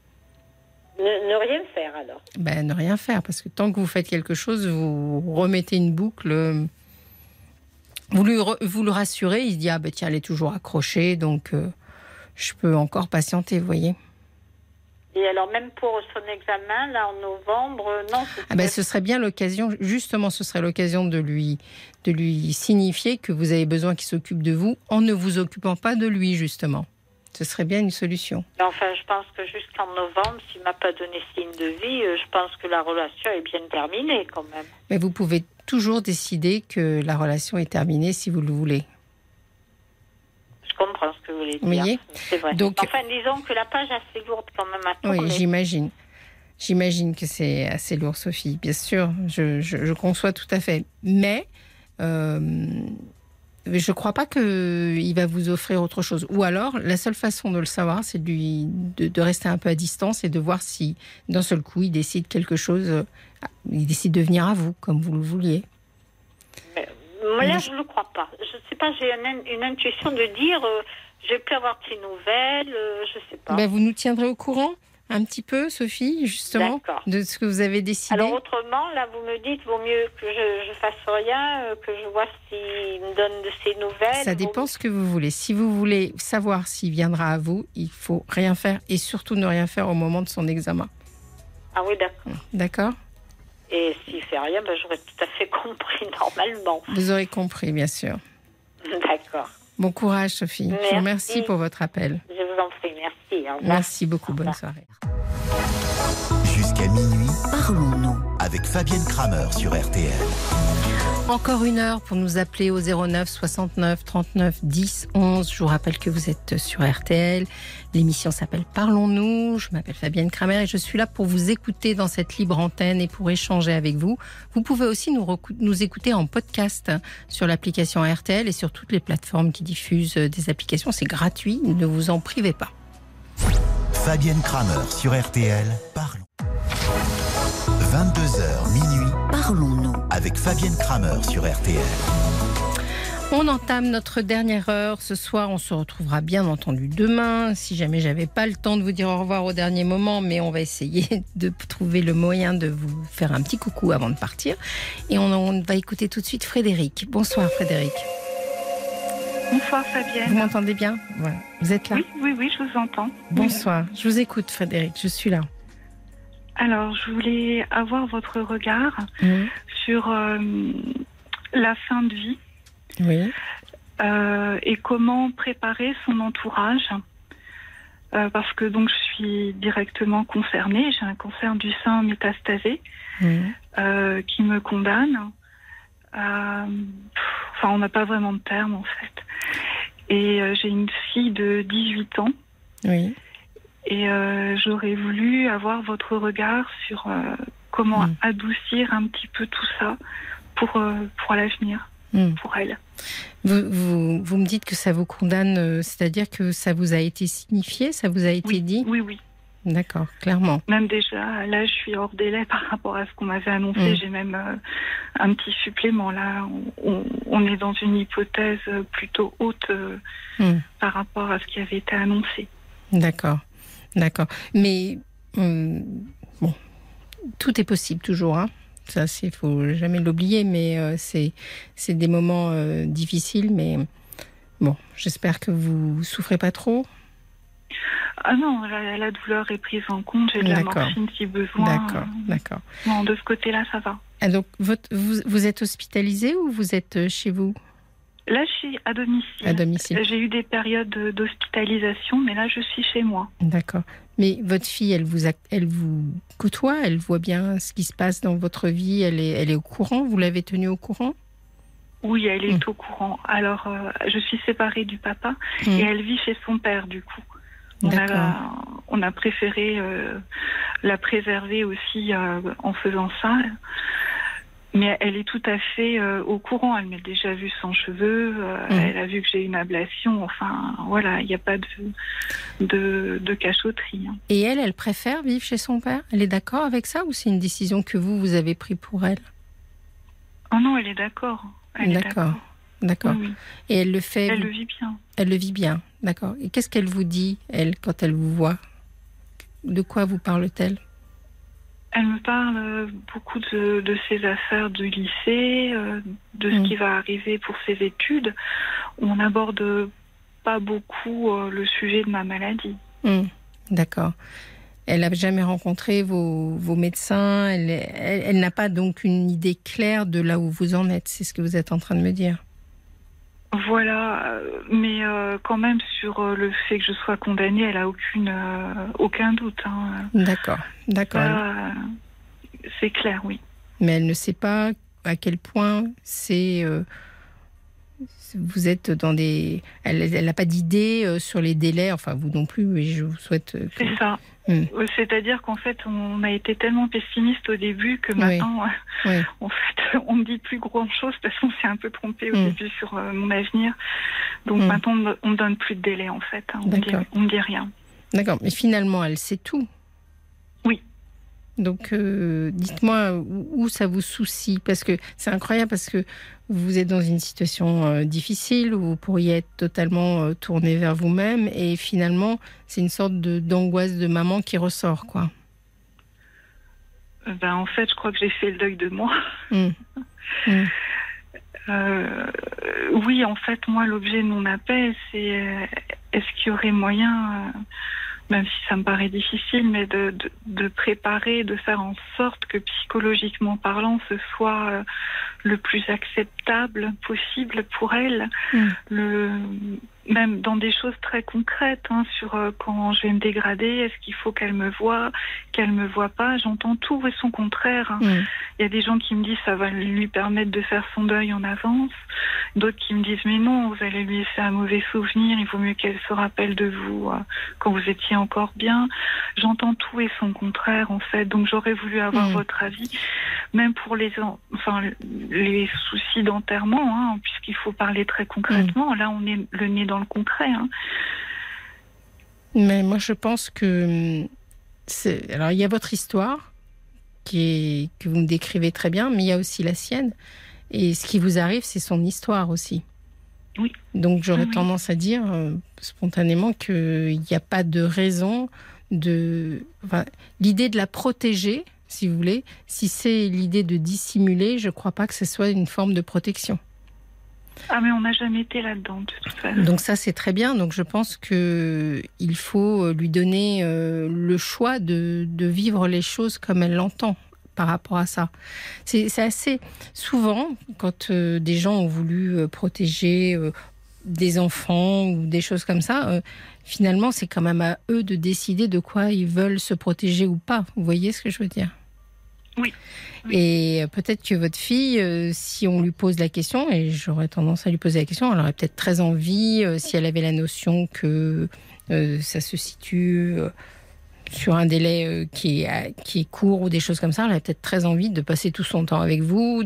ne, ne rien faire alors. ben, ne rien faire parce que tant que vous faites quelque chose vous remettez une boucle euh, Vous, lui, vous le rassurez, il se dit ah ben tiens elle est toujours accrochée donc euh, je peux encore patienter, vous voyez. Et alors, même pour son examen, là, en novembre, euh, non. Ah ben, ce serait bien l'occasion, justement, ce serait l'occasion de lui, de lui signifier que vous avez besoin qu'il s'occupe de vous en ne vous occupant pas de lui, justement. Ce serait bien une solution. Mais Enfin, je pense que jusqu'en novembre, s'il m'a pas donné signe de vie, euh, je pense que la relation est bien terminée, quand même. Mais vous pouvez toujours décider que la relation est terminée si vous le voulez. Je comprends ce que vous voulez dire. Vous voyez C'est vrai. Donc- enfin, disons que la page est assez lourde, quand même, à tourner. Oui, j'imagine. J'imagine que c'est assez lourd, Sophie. Bien sûr, je, je- je conçois tout à fait. Mais euh, je ne crois pas qu'il va vous offrir autre chose. Ou alors, la seule façon de le savoir, c'est de, lui, de, de rester un peu à distance et de voir si, d'un seul coup, il décide quelque chose. euh, Il décide de venir à vous, comme vous le vouliez. Mais, moi, là, je ne le crois pas. Je ne sais pas, j'ai une, une intuition de dire, euh, je vais plus avoir de nouvelles, euh, je ne sais pas. Ben, vous nous tiendrez au courant un petit peu, Sophie, justement, de ce que vous avez décidé. Alors autrement, là, vous me dites, vaut mieux que je, je fasse rien, euh, que je vois s'il me donne de ses nouvelles. Ça Vaut- dépend ce que vous voulez. Si vous voulez savoir s'il viendra à vous, il faut rien faire et surtout ne rien faire au moment de son examen. Ah oui, d'accord. D'accord? Et s'il fait rien, ben, j'aurais tout à fait compris normalement. Vous aurez compris, bien sûr. D'accord. Bon courage, Sophie. Je Merci. vous remercie pour votre appel. Je vous en prie, merci. Merci beaucoup. Au Bonne soirée. Jusqu'à minuit, Parlons-nous. Avec Fabienne Kramer sur RTL. Encore une heure pour nous appeler au 09 69 39 10 11. Je vous rappelle que vous êtes sur RTL. L'émission s'appelle Parlons-nous. Je m'appelle Fabienne Kramer et je suis là pour vous écouter dans cette libre antenne et pour échanger avec vous. Vous pouvez aussi nous, écouter en podcast sur l'application RTL et sur toutes les plateformes qui diffusent des applications. C'est gratuit. Ne vous en privez pas. Fabienne Kramer sur RTL. Parlons. 22h minuit Parlons-nous. avec Fabienne Kramer sur RTL. On entame notre dernière heure. Ce soir, on se retrouvera bien entendu demain. Si jamais j'avais pas le temps de vous dire au revoir au dernier moment, mais on va essayer de trouver le moyen de vous faire un petit coucou avant de partir. Et on, on va écouter tout de suite Frédéric. Bonsoir Frédéric. Bonsoir Vous Fabienne. m'entendez bien? Voilà. Vous êtes là? Oui, oui, oui, je vous entends. Bonsoir. Je vous écoute Frédéric. Je suis là. Alors, je voulais avoir votre regard sur euh, la fin de vie Oui. euh, et comment préparer son entourage. Euh, parce que donc je suis directement concernée, j'ai un cancer du sein métastasé qui me condamne. Enfin, on n'a pas vraiment de terme en fait. Et j'ai une fille de 18 ans Oui. Et euh, j'aurais voulu avoir votre regard sur euh, comment Mm. adoucir un petit peu tout ça pour, euh, pour l'avenir, Mhm. pour elle. Vous, vous, vous me dites que ça vous condamne, c'est-à-dire que ça vous a été signifié, ça vous a été Oui, dit oui, oui. D'accord, clairement. Même déjà, là, je suis hors délai par rapport à ce qu'on m'avait annoncé. Mm. J'ai même euh, un petit supplément. Là, on, est dans une hypothèse plutôt haute euh, Mm. par rapport à ce qui avait été annoncé. D'accord, d'accord. Mais hum, bon, tout est possible toujours. Hein. Ça, il faut jamais l'oublier. Mais euh, c'est c'est des moments euh, difficiles. Mais bon, j'espère que vous souffrez pas trop. Ah non, la, la douleur est prise en compte. J'ai de la morphine si besoin. D'accord, d'accord. Non, de ce côté-là, ça va. Ah, donc, votre, vous, vous êtes hospitalisé ou vous êtes euh, chez vous? Là, je suis à domicile. à domicile J'ai eu des périodes d'hospitalisation, mais là, je suis chez moi. D'accord. Mais votre fille, elle vous, a- elle vous côtoie, elle voit bien ce qui se passe dans votre vie, elle est, elle est au courant, vous l'avez tenue au courant? Oui, elle est Mm. au courant. Alors, euh, je suis séparée du papa Mm. et elle vit chez son père, du coup. On a, on a préféré euh, la préserver aussi euh, en faisant ça. Mais elle est tout à fait euh, au courant. Elle m'a déjà vu sans cheveux. euh, Mm. Elle a vu que j'ai une ablation. Enfin, voilà, il n'y a pas de, de, de cachotterie. hein. Et elle, elle préfère vivre chez son père? Elle est d'accord avec ça ou c'est une décision que vous, vous avez prise pour elle? Oh non, elle est d'accord. D'accord. D'accord. Oui, oui. Et elle le fait, Elle le vit bien. elle le vit bien. D'accord. Et qu'est-ce qu'elle vous dit, elle, quand elle vous voit? De quoi vous parle-t-elle? Elle me parle beaucoup de, de ses affaires du lycée, euh, de ce Mm. qui va arriver pour ses études. On n'aborde pas beaucoup euh, le sujet de ma maladie. Hmm, D'accord. Elle n'a jamais rencontré vos, vos médecins. Elle, elle- elle n'a pas donc une idée claire de là où vous en êtes. C'est ce que vous êtes en train de me dire. Voilà, euh, mais euh, quand même sur euh, le fait que je sois condamnée, elle a aucune, euh, aucun doute. hein. D'accord. D'accord. Euh, c'est clair, oui. Mais elle ne sait pas à quel point c'est. Vous êtes dans des. Elle n'a pas d'idée euh, sur les délais. Enfin, vous non plus. Et je vous souhaite. euh, que- C'est ça. Mm. Euh, C'est-à-dire qu'en fait, on a été tellement pessimiste au début que maintenant, Oui. en fait, on me dit plus grand-chose parce qu'on s'est un peu trompé au Mm. début sur euh, mon avenir. Donc Mm. maintenant, on me donne plus de délai en fait. hein. On, me dit rien. D'accord. Mais finalement, elle sait tout. Donc, euh, dites-moi où, où ça vous soucie Parce que c'est incroyable, parce que vous êtes dans une situation euh, difficile où vous pourriez être totalement euh, tourné vers vous-même et finalement, c'est une sorte d'angoisse de maman qui ressort, quoi. Ben, en fait, je crois que j'ai fait le deuil de moi. Mm. Mm. Euh, oui, en fait, moi, l'objet de mon appel, c'est est-ce qu'il y aurait moyen, même si ça me paraît difficile, mais de, de, de préparer, de faire en sorte que psychologiquement parlant, ce soit euh, le plus acceptable possible pour elle, Mm. le, même dans des choses très concrètes, hein, sur euh, quand je vais me dégrader, est-ce qu'il faut qu'elle me voie, qu'elle me voit pas, j'entends tout et son contraire. hein. Mm. Il y a des gens qui me disent ça va lui permettre de faire son deuil en avance. D'autres qui me disent mais non, vous allez lui laisser un mauvais souvenir, il vaut mieux qu'elle se rappelle de vous euh, quand vous étiez encore bien. J'entends tout et son contraire en fait, donc j'aurais voulu avoir Mm. votre avis, même pour les en- enfin les soucis d'enterrement, hein, puisqu'il faut parler très concrètement. Là, on est le nez dans le concret. hein. Mais moi, je pense que hum. Alors, il y a votre histoire qui est que vous me décrivez très bien, mais il y a aussi la sienne. Et ce qui vous arrive, c'est son histoire aussi. Oui. Donc, j'aurais oui. tendance à dire euh, spontanément qu'il n'y a pas de raison de. Enfin, l'idée de la protéger, si vous voulez, si c'est l'idée de dissimuler, je ne crois pas que ce soit une forme de protection. Ah mais on n'a jamais été là-dedans. Donc ça c'est très bien. Donc je pense que il faut euh, lui donner euh, le choix de, vivre les choses comme elle l'entend par rapport à ça. C'est assez souvent quand euh, des gens ont voulu protéger des enfants ou des choses comme ça. finalement, c'est quand même à eux de décider de quoi ils veulent se protéger ou pas. Vous voyez ce que je veux dire? Et peut-être que votre fille, euh, si on lui pose la question, et j'aurais tendance à lui poser la question, elle aurait peut-être très envie, euh, si elle avait la notion que euh, ça se situe sur un délai qui, est, court ou des choses comme ça, elle aurait peut-être très envie de passer tout son temps avec vous.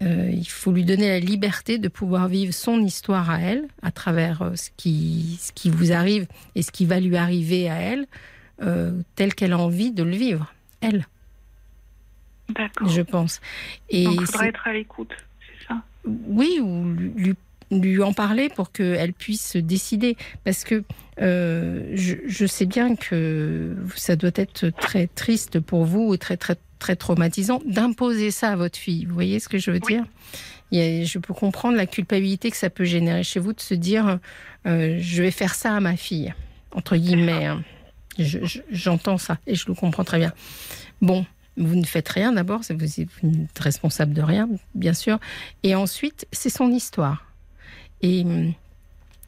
Il faut lui donner la liberté de pouvoir vivre son histoire à elle, à travers ce qui, ce qui vous arrive et ce qui va lui arriver à elle, euh, tel qu'elle a envie de le vivre, elle, D'accord. je pense. Et Donc il faudrait être à l'écoute, c'est ça? Oui, ou lui, lui en parler pour qu'elle puisse se décider. Parce que euh, je, je sais bien que ça doit être très triste pour vous ou très, très, très traumatisant d'imposer ça à votre fille. Vous voyez ce que je veux Oui. dire? A- Je peux comprendre la culpabilité que ça peut générer chez vous de se dire euh, je vais faire ça à ma fille, entre guillemets. hein. Je- je- J'entends ça et je le comprends très bien. Bon, vous ne faites rien d'abord, vous vous n'êtes responsable de rien, bien sûr. Et ensuite, c'est son histoire. Et,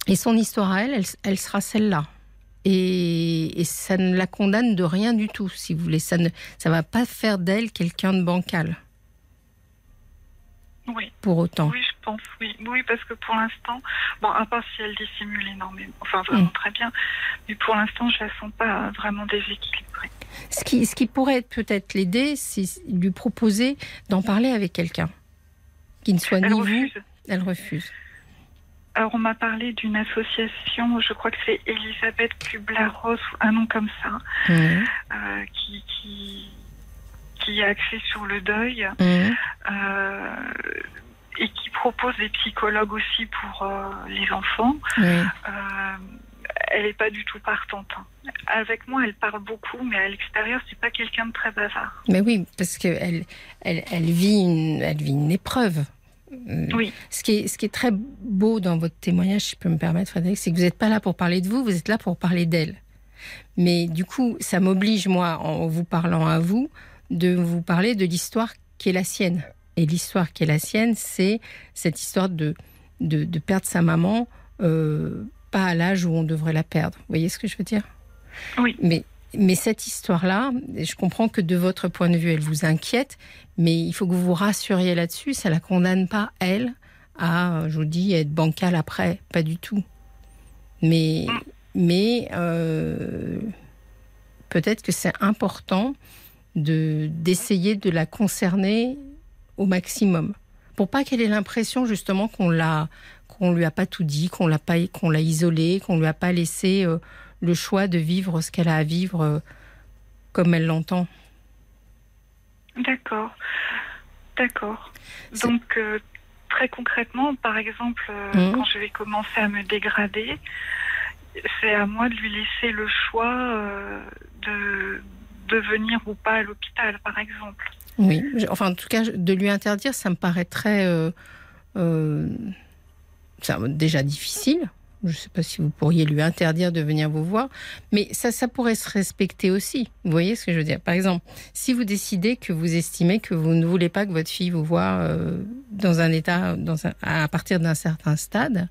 et son histoire à elle, elle, elle sera celle-là. Et, et ça ne la condamne de rien du tout, si vous voulez. Ça ne ça va pas faire d'elle quelqu'un de bancal, Oui. pour autant. Oui, je pense, oui. Oui, parce que pour l'instant, bon, à part si elle dissimule énormément, enfin vraiment Mm. très bien, mais pour l'instant, je la sens pas vraiment déséquilibrée. Ce qui, ce qui pourrait peut-être l'aider, c'est lui proposer d'en parler avec quelqu'un. Qui ne soit Elle ni vous. refuse. Elle refuse. Alors, on m'a parlé d'une association, je crois que c'est Elisabeth Kubler-Ross, un nom comme ça, euh, qui, qui, qui est axée sur le deuil euh, et qui propose des psychologues aussi pour euh, les enfants. Oui. Elle n'est pas du tout partante. hein. avec moi, elle parle beaucoup, mais à l'extérieur, c'est pas quelqu'un de très bavard. Mais oui, parce qu'elle elle, elle vit, une, elle vit une épreuve. Euh, Oui. Ce qui, est, ce qui est très beau dans votre témoignage, si je peux me permettre, Frédéric, c'est que vous n'êtes pas là pour parler de vous, vous êtes là pour parler d'elle. Mais du coup, ça m'oblige, moi, en vous parlant à vous, de vous parler de l'histoire qui est la sienne. Et l'histoire qui est la sienne, c'est cette histoire de, de, de perdre sa maman, euh, pas à l'âge où on devrait la perdre. Vous voyez ce que je veux dire? Oui. Mais, mais cette histoire-là, je comprends que de votre point de vue, elle vous inquiète, mais il faut que vous vous rassuriez là-dessus. Ça la condamne pas, elle, à, je vous dis, être bancale après. Pas du tout. Mais, mais euh, peut-être que c'est important de d'essayer de la concerner au maximum pour pas qu'elle ait l'impression justement qu'on l'a qu'on lui a pas tout dit, qu'on l'a pas qu'on l'a isolée, qu'on lui a pas laissé euh, le choix de vivre ce qu'elle a à vivre euh, comme elle l'entend. D'accord. D'accord. Donc, euh, très concrètement, par exemple, Mhm. quand je vais commencer à me dégrader, c'est à moi de lui laisser le choix de, de venir ou pas à l'hôpital, par exemple. Oui, enfin en tout cas de lui interdire, ça me paraît très euh, ça, déjà difficile. Je ne sais pas si vous pourriez lui interdire de venir vous voir, mais ça, ça pourrait se respecter aussi. Vous voyez ce que je veux dire? Par exemple, si vous décidez que vous estimez que vous ne voulez pas que votre fille vous voit euh, dans un état, dans un- à partir d'un certain stade,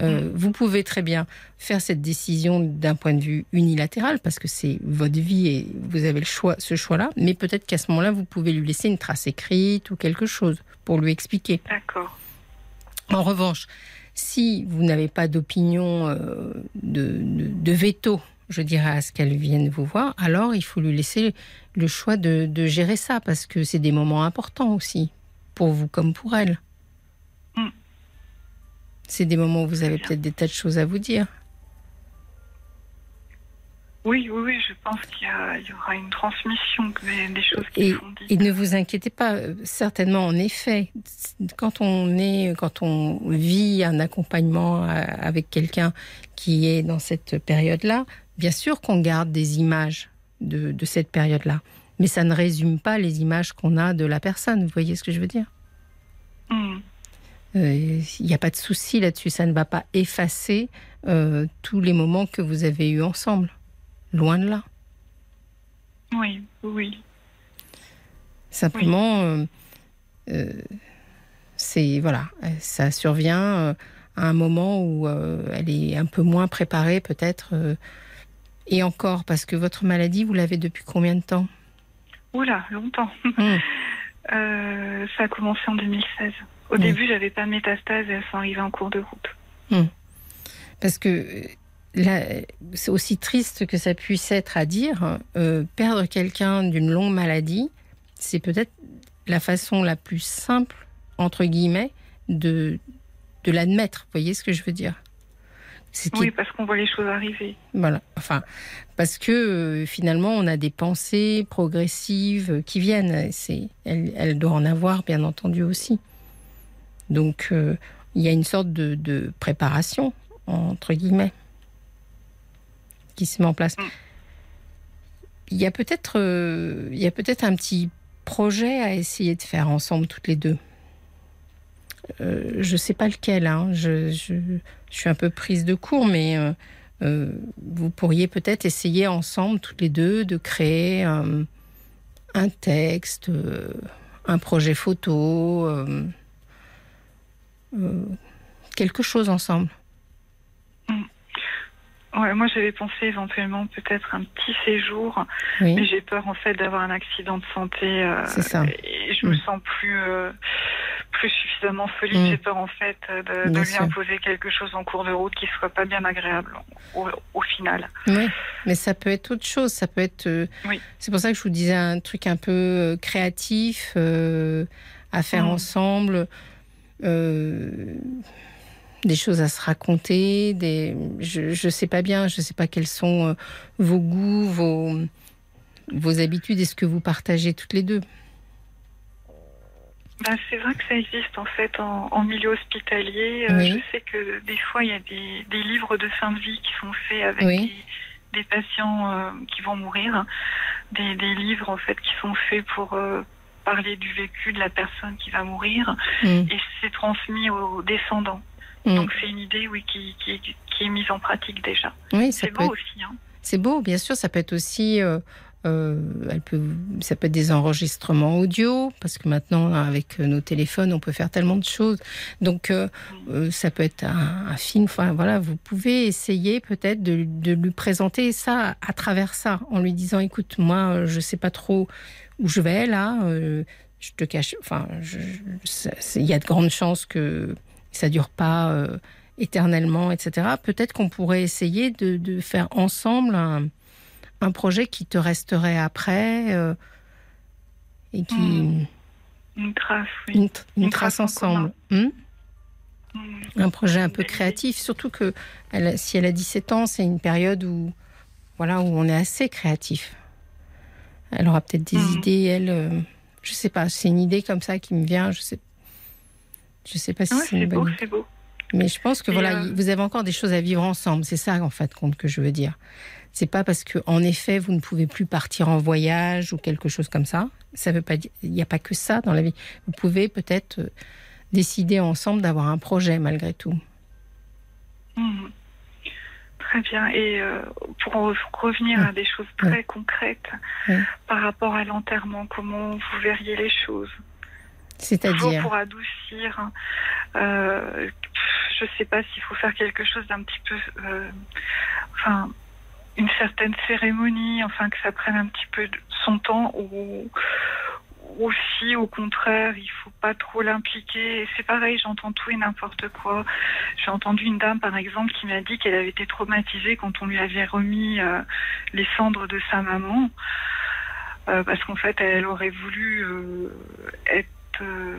euh, vous pouvez très bien faire cette décision d'un point de vue unilatéral parce que c'est votre vie et vous avez le choix, ce choix-là. Mais peut-être qu'à ce moment-là, vous pouvez lui laisser une trace écrite ou quelque chose pour lui expliquer. D'accord. En revanche, si vous n'avez pas d'opinion euh, de, de- de veto, je dirais, à ce qu'elle vienne vous voir, alors il faut lui laisser le choix de, de gérer ça parce que c'est des moments importants aussi, pour vous comme pour elle. Mm. C'est des moments où vous avez peut-être des tas de choses à vous dire. Oui, oui, oui, je pense qu'il y, aura une transmission, des, des choses qui Et, sont dites. et ne vous inquiétez pas, euh, certainement, en effet, quand on est, quand on vit un accompagnement euh, avec quelqu'un qui est dans cette période-là, bien sûr qu'on garde des images de, de cette période-là, mais ça ne résume pas les images qu'on a de la personne. Vous voyez ce que je veux dire? Mhm. Euh, Il n'y a pas de souci là-dessus. Ça ne va pas effacer euh, tous les moments que vous avez eus ensemble. Loin de là. Oui, oui. Simplement, euh, euh, c'est voilà, ça survient euh, à un moment où elle est un peu moins préparée, peut-être. et encore, parce que votre maladie, vous l'avez depuis combien de temps? Oula, longtemps. Hmm. Euh, ça a commencé en 2016. Au Oui. début, j'avais pas de métastases et elles sont arrivées en cours de route. Parce que c'est aussi triste que ça puisse être à dire, euh, perdre quelqu'un d'une longue maladie, c'est peut-être la façon la plus simple, entre guillemets, de, de l'admettre. Vous voyez ce que je veux dire? Oui, parce qu'on voit les choses arriver. Voilà. Enfin, parce que euh, finalement, on a des pensées progressives qui viennent. C'est, elle, elle doit en avoir, bien entendu, aussi. Donc, euh, il y a une sorte de, de préparation, entre guillemets, qui se met en place. Mm. Il y a peut-être, euh, il y a peut-être un petit projet à essayer de faire ensemble toutes les deux. Euh, je sais pas lequel. Hein. Je, je, je suis un peu prise de court, mais euh, euh, vous pourriez peut-être essayer ensemble, toutes les deux, de créer un texte, un projet photo, quelque chose ensemble. Ouais, moi, j'avais pensé éventuellement peut-être un petit séjour, Oui, mais j'ai peur en fait d'avoir un accident de santé. euh, c'est ça. Et je me Mm. sens plus euh, plus suffisamment solide. Mm. J'ai peur en fait de, de lui sûr. imposer quelque chose en cours de route qui soit pas bien agréable au, au final. Oui, mais ça peut être autre chose. Ça peut être. euh, Oui. C'est pour ça que je vous disais un truc un peu euh, créatif euh, à faire Mm. ensemble. Des choses à se raconter. Des, je je sais pas bien. Je sais pas quels sont euh, vos goûts, vos vos habitudes. Est-ce que vous partagez toutes les deux Ben, c'est vrai que ça existe en fait en, en milieu hospitalier. Euh. Je sais que des fois il y a des, des livres de fin de vie qui sont faits avec Oui. des patients euh, qui vont mourir, des, des, livres en fait qui sont faits pour euh, parler du vécu de la personne qui va mourir Mm. et c'est transmis aux descendants. Mm. Donc c'est une idée oui qui, qui, qui est mise en pratique déjà. Oui, C'est beau être- aussi. Hein. C'est beau, bien sûr. Ça peut être aussi, euh, euh, elle peut, ça peut être des enregistrements audio, parce que maintenant, avec nos téléphones, on peut faire tellement de choses. Donc, euh, euh, ça peut être un, un film. Enfin, voilà, vous pouvez essayer peut-être de, de lui présenter ça à travers ça, en lui disant, écoute, moi, euh, je sais pas trop où je vais là. euh, je te cache. Enfin, il y a de grandes chances que ça dure pas. euh, éternellement, etc. Peut-être qu'on pourrait essayer de, de faire ensemble un, un projet qui te resterait après euh, et qui Mm. Une trace, oui. une, tr- une Une trace trace en ensemble. Hmm Mm. un projet un peu créatif, surtout que elle si elle a 17 ans, c'est une période où voilà où on est assez créatif. Elle aura peut-être des Mhm. idées, elle, euh, je sais pas, c'est une idée comme ça qui me vient, je sais, je sais pas si Ouais, c'est une c'est bonne beau, idée. c'est beau. Mais je pense que Et, voilà, euh, vous avez encore des choses à vivre ensemble. C'est ça, en fait, compte que je veux dire. C'est pas parce que, en effet, vous ne pouvez plus partir en voyage ou quelque chose comme ça. Ça veut pas dire, il n'y a pas que ça dans la vie. Vous pouvez peut-être euh, décider ensemble d'avoir un projet malgré tout. Mhm. Très bien. Et euh, pour en revenir à des choses très concrètes Oui. par rapport à l'enterrement, comment vous verriez les choses? C'est-à-dire, pour adoucir. euh, je ne sais pas s'il faut faire quelque chose d'un petit peu, euh, enfin, une certaine cérémonie, enfin que ça prenne un petit peu son temps, ou ou si au contraire il faut pas trop l'impliquer. C'est pareil, j'entends tout et n'importe quoi. J'ai entendu une dame par exemple qui m'a dit qu'elle avait été traumatisée quand on lui avait remis euh, les cendres de sa maman. Parce qu'en fait, elle aurait voulu être euh,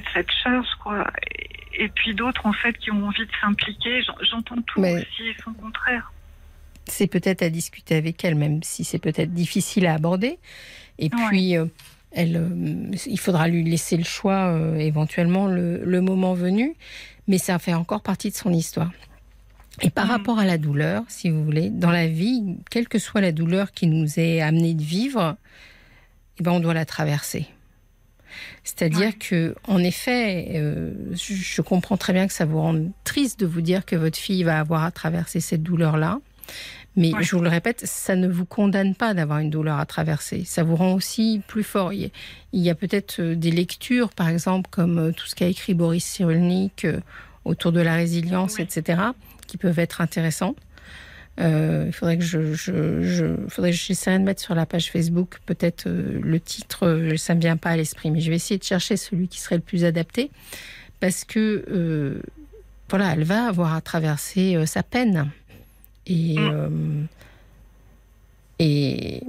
de cette charge, quoi. Et, et puis d'autres, en fait, qui ont envie de s'impliquer. J'en- J'entends tout Mais- aussi et son contraire. c'est peut-être à discuter avec elle, même si c'est peut-être difficile à aborder. Et Ouais. puis, euh, elle, euh, il faudra lui laisser le choix euh, éventuellement le, le moment venu, mais ça fait encore partie de son histoire. Et par Mhm. rapport à la douleur, si vous voulez, dans la vie, quelle que soit la douleur qui nous est amenée de vivre, eh ben, on doit la traverser. C'est-à-dire Ouais. que, en effet, euh, je, je comprends très bien que ça vous rende triste de vous dire que votre fille va avoir à traverser cette douleur-là. Mais Ouais. je vous le répète, ça ne vous condamne pas d'avoir une douleur à traverser. Ça vous rend aussi plus fort. Il y a, peut-être euh, des lectures, par exemple, comme euh, tout ce qu'a écrit Boris Cyrulnik autour de la résilience, etc., qui peuvent être intéressants. Euh, il faudrait que je, je, je faudrait que j'essaierai de mettre sur la page Facebook peut-être euh, le titre, euh, ça me vient pas à l'esprit, mais je vais essayer de chercher celui qui serait le plus adapté parce que euh, voilà, elle va avoir à traverser sa peine et Mm. et,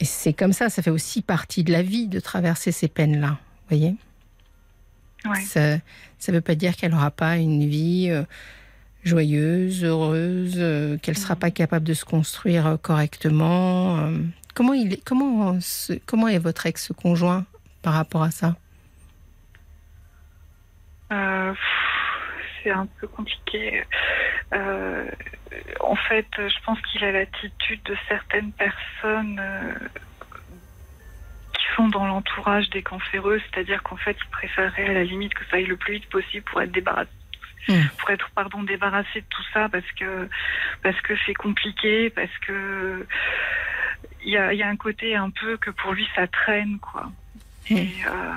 et c'est comme ça, ça fait aussi partie de la vie de traverser ces peines-là, vous voyez? Ouais. Ça ne veut pas dire qu'elle n'aura pas une vie joyeuse, heureuse, euh, qu'elle ne sera pas capable de se construire euh, correctement. euh. comment, est, votre ex-conjoint par rapport à ça? C'est un peu compliqué. En fait, je pense qu'il a l'attitude de certaines personnes qui sont dans l'entourage des cancéreux, c'est-à-dire qu'en fait, il préférerait à la limite que ça aille le plus vite possible pour être débarrassé. Mm. Pour être pardon débarrassé de tout ça parce que parce que c'est compliqué parce que il y a, y a un côté un peu que pour lui ça traîne quoi. Mm. Et, euh,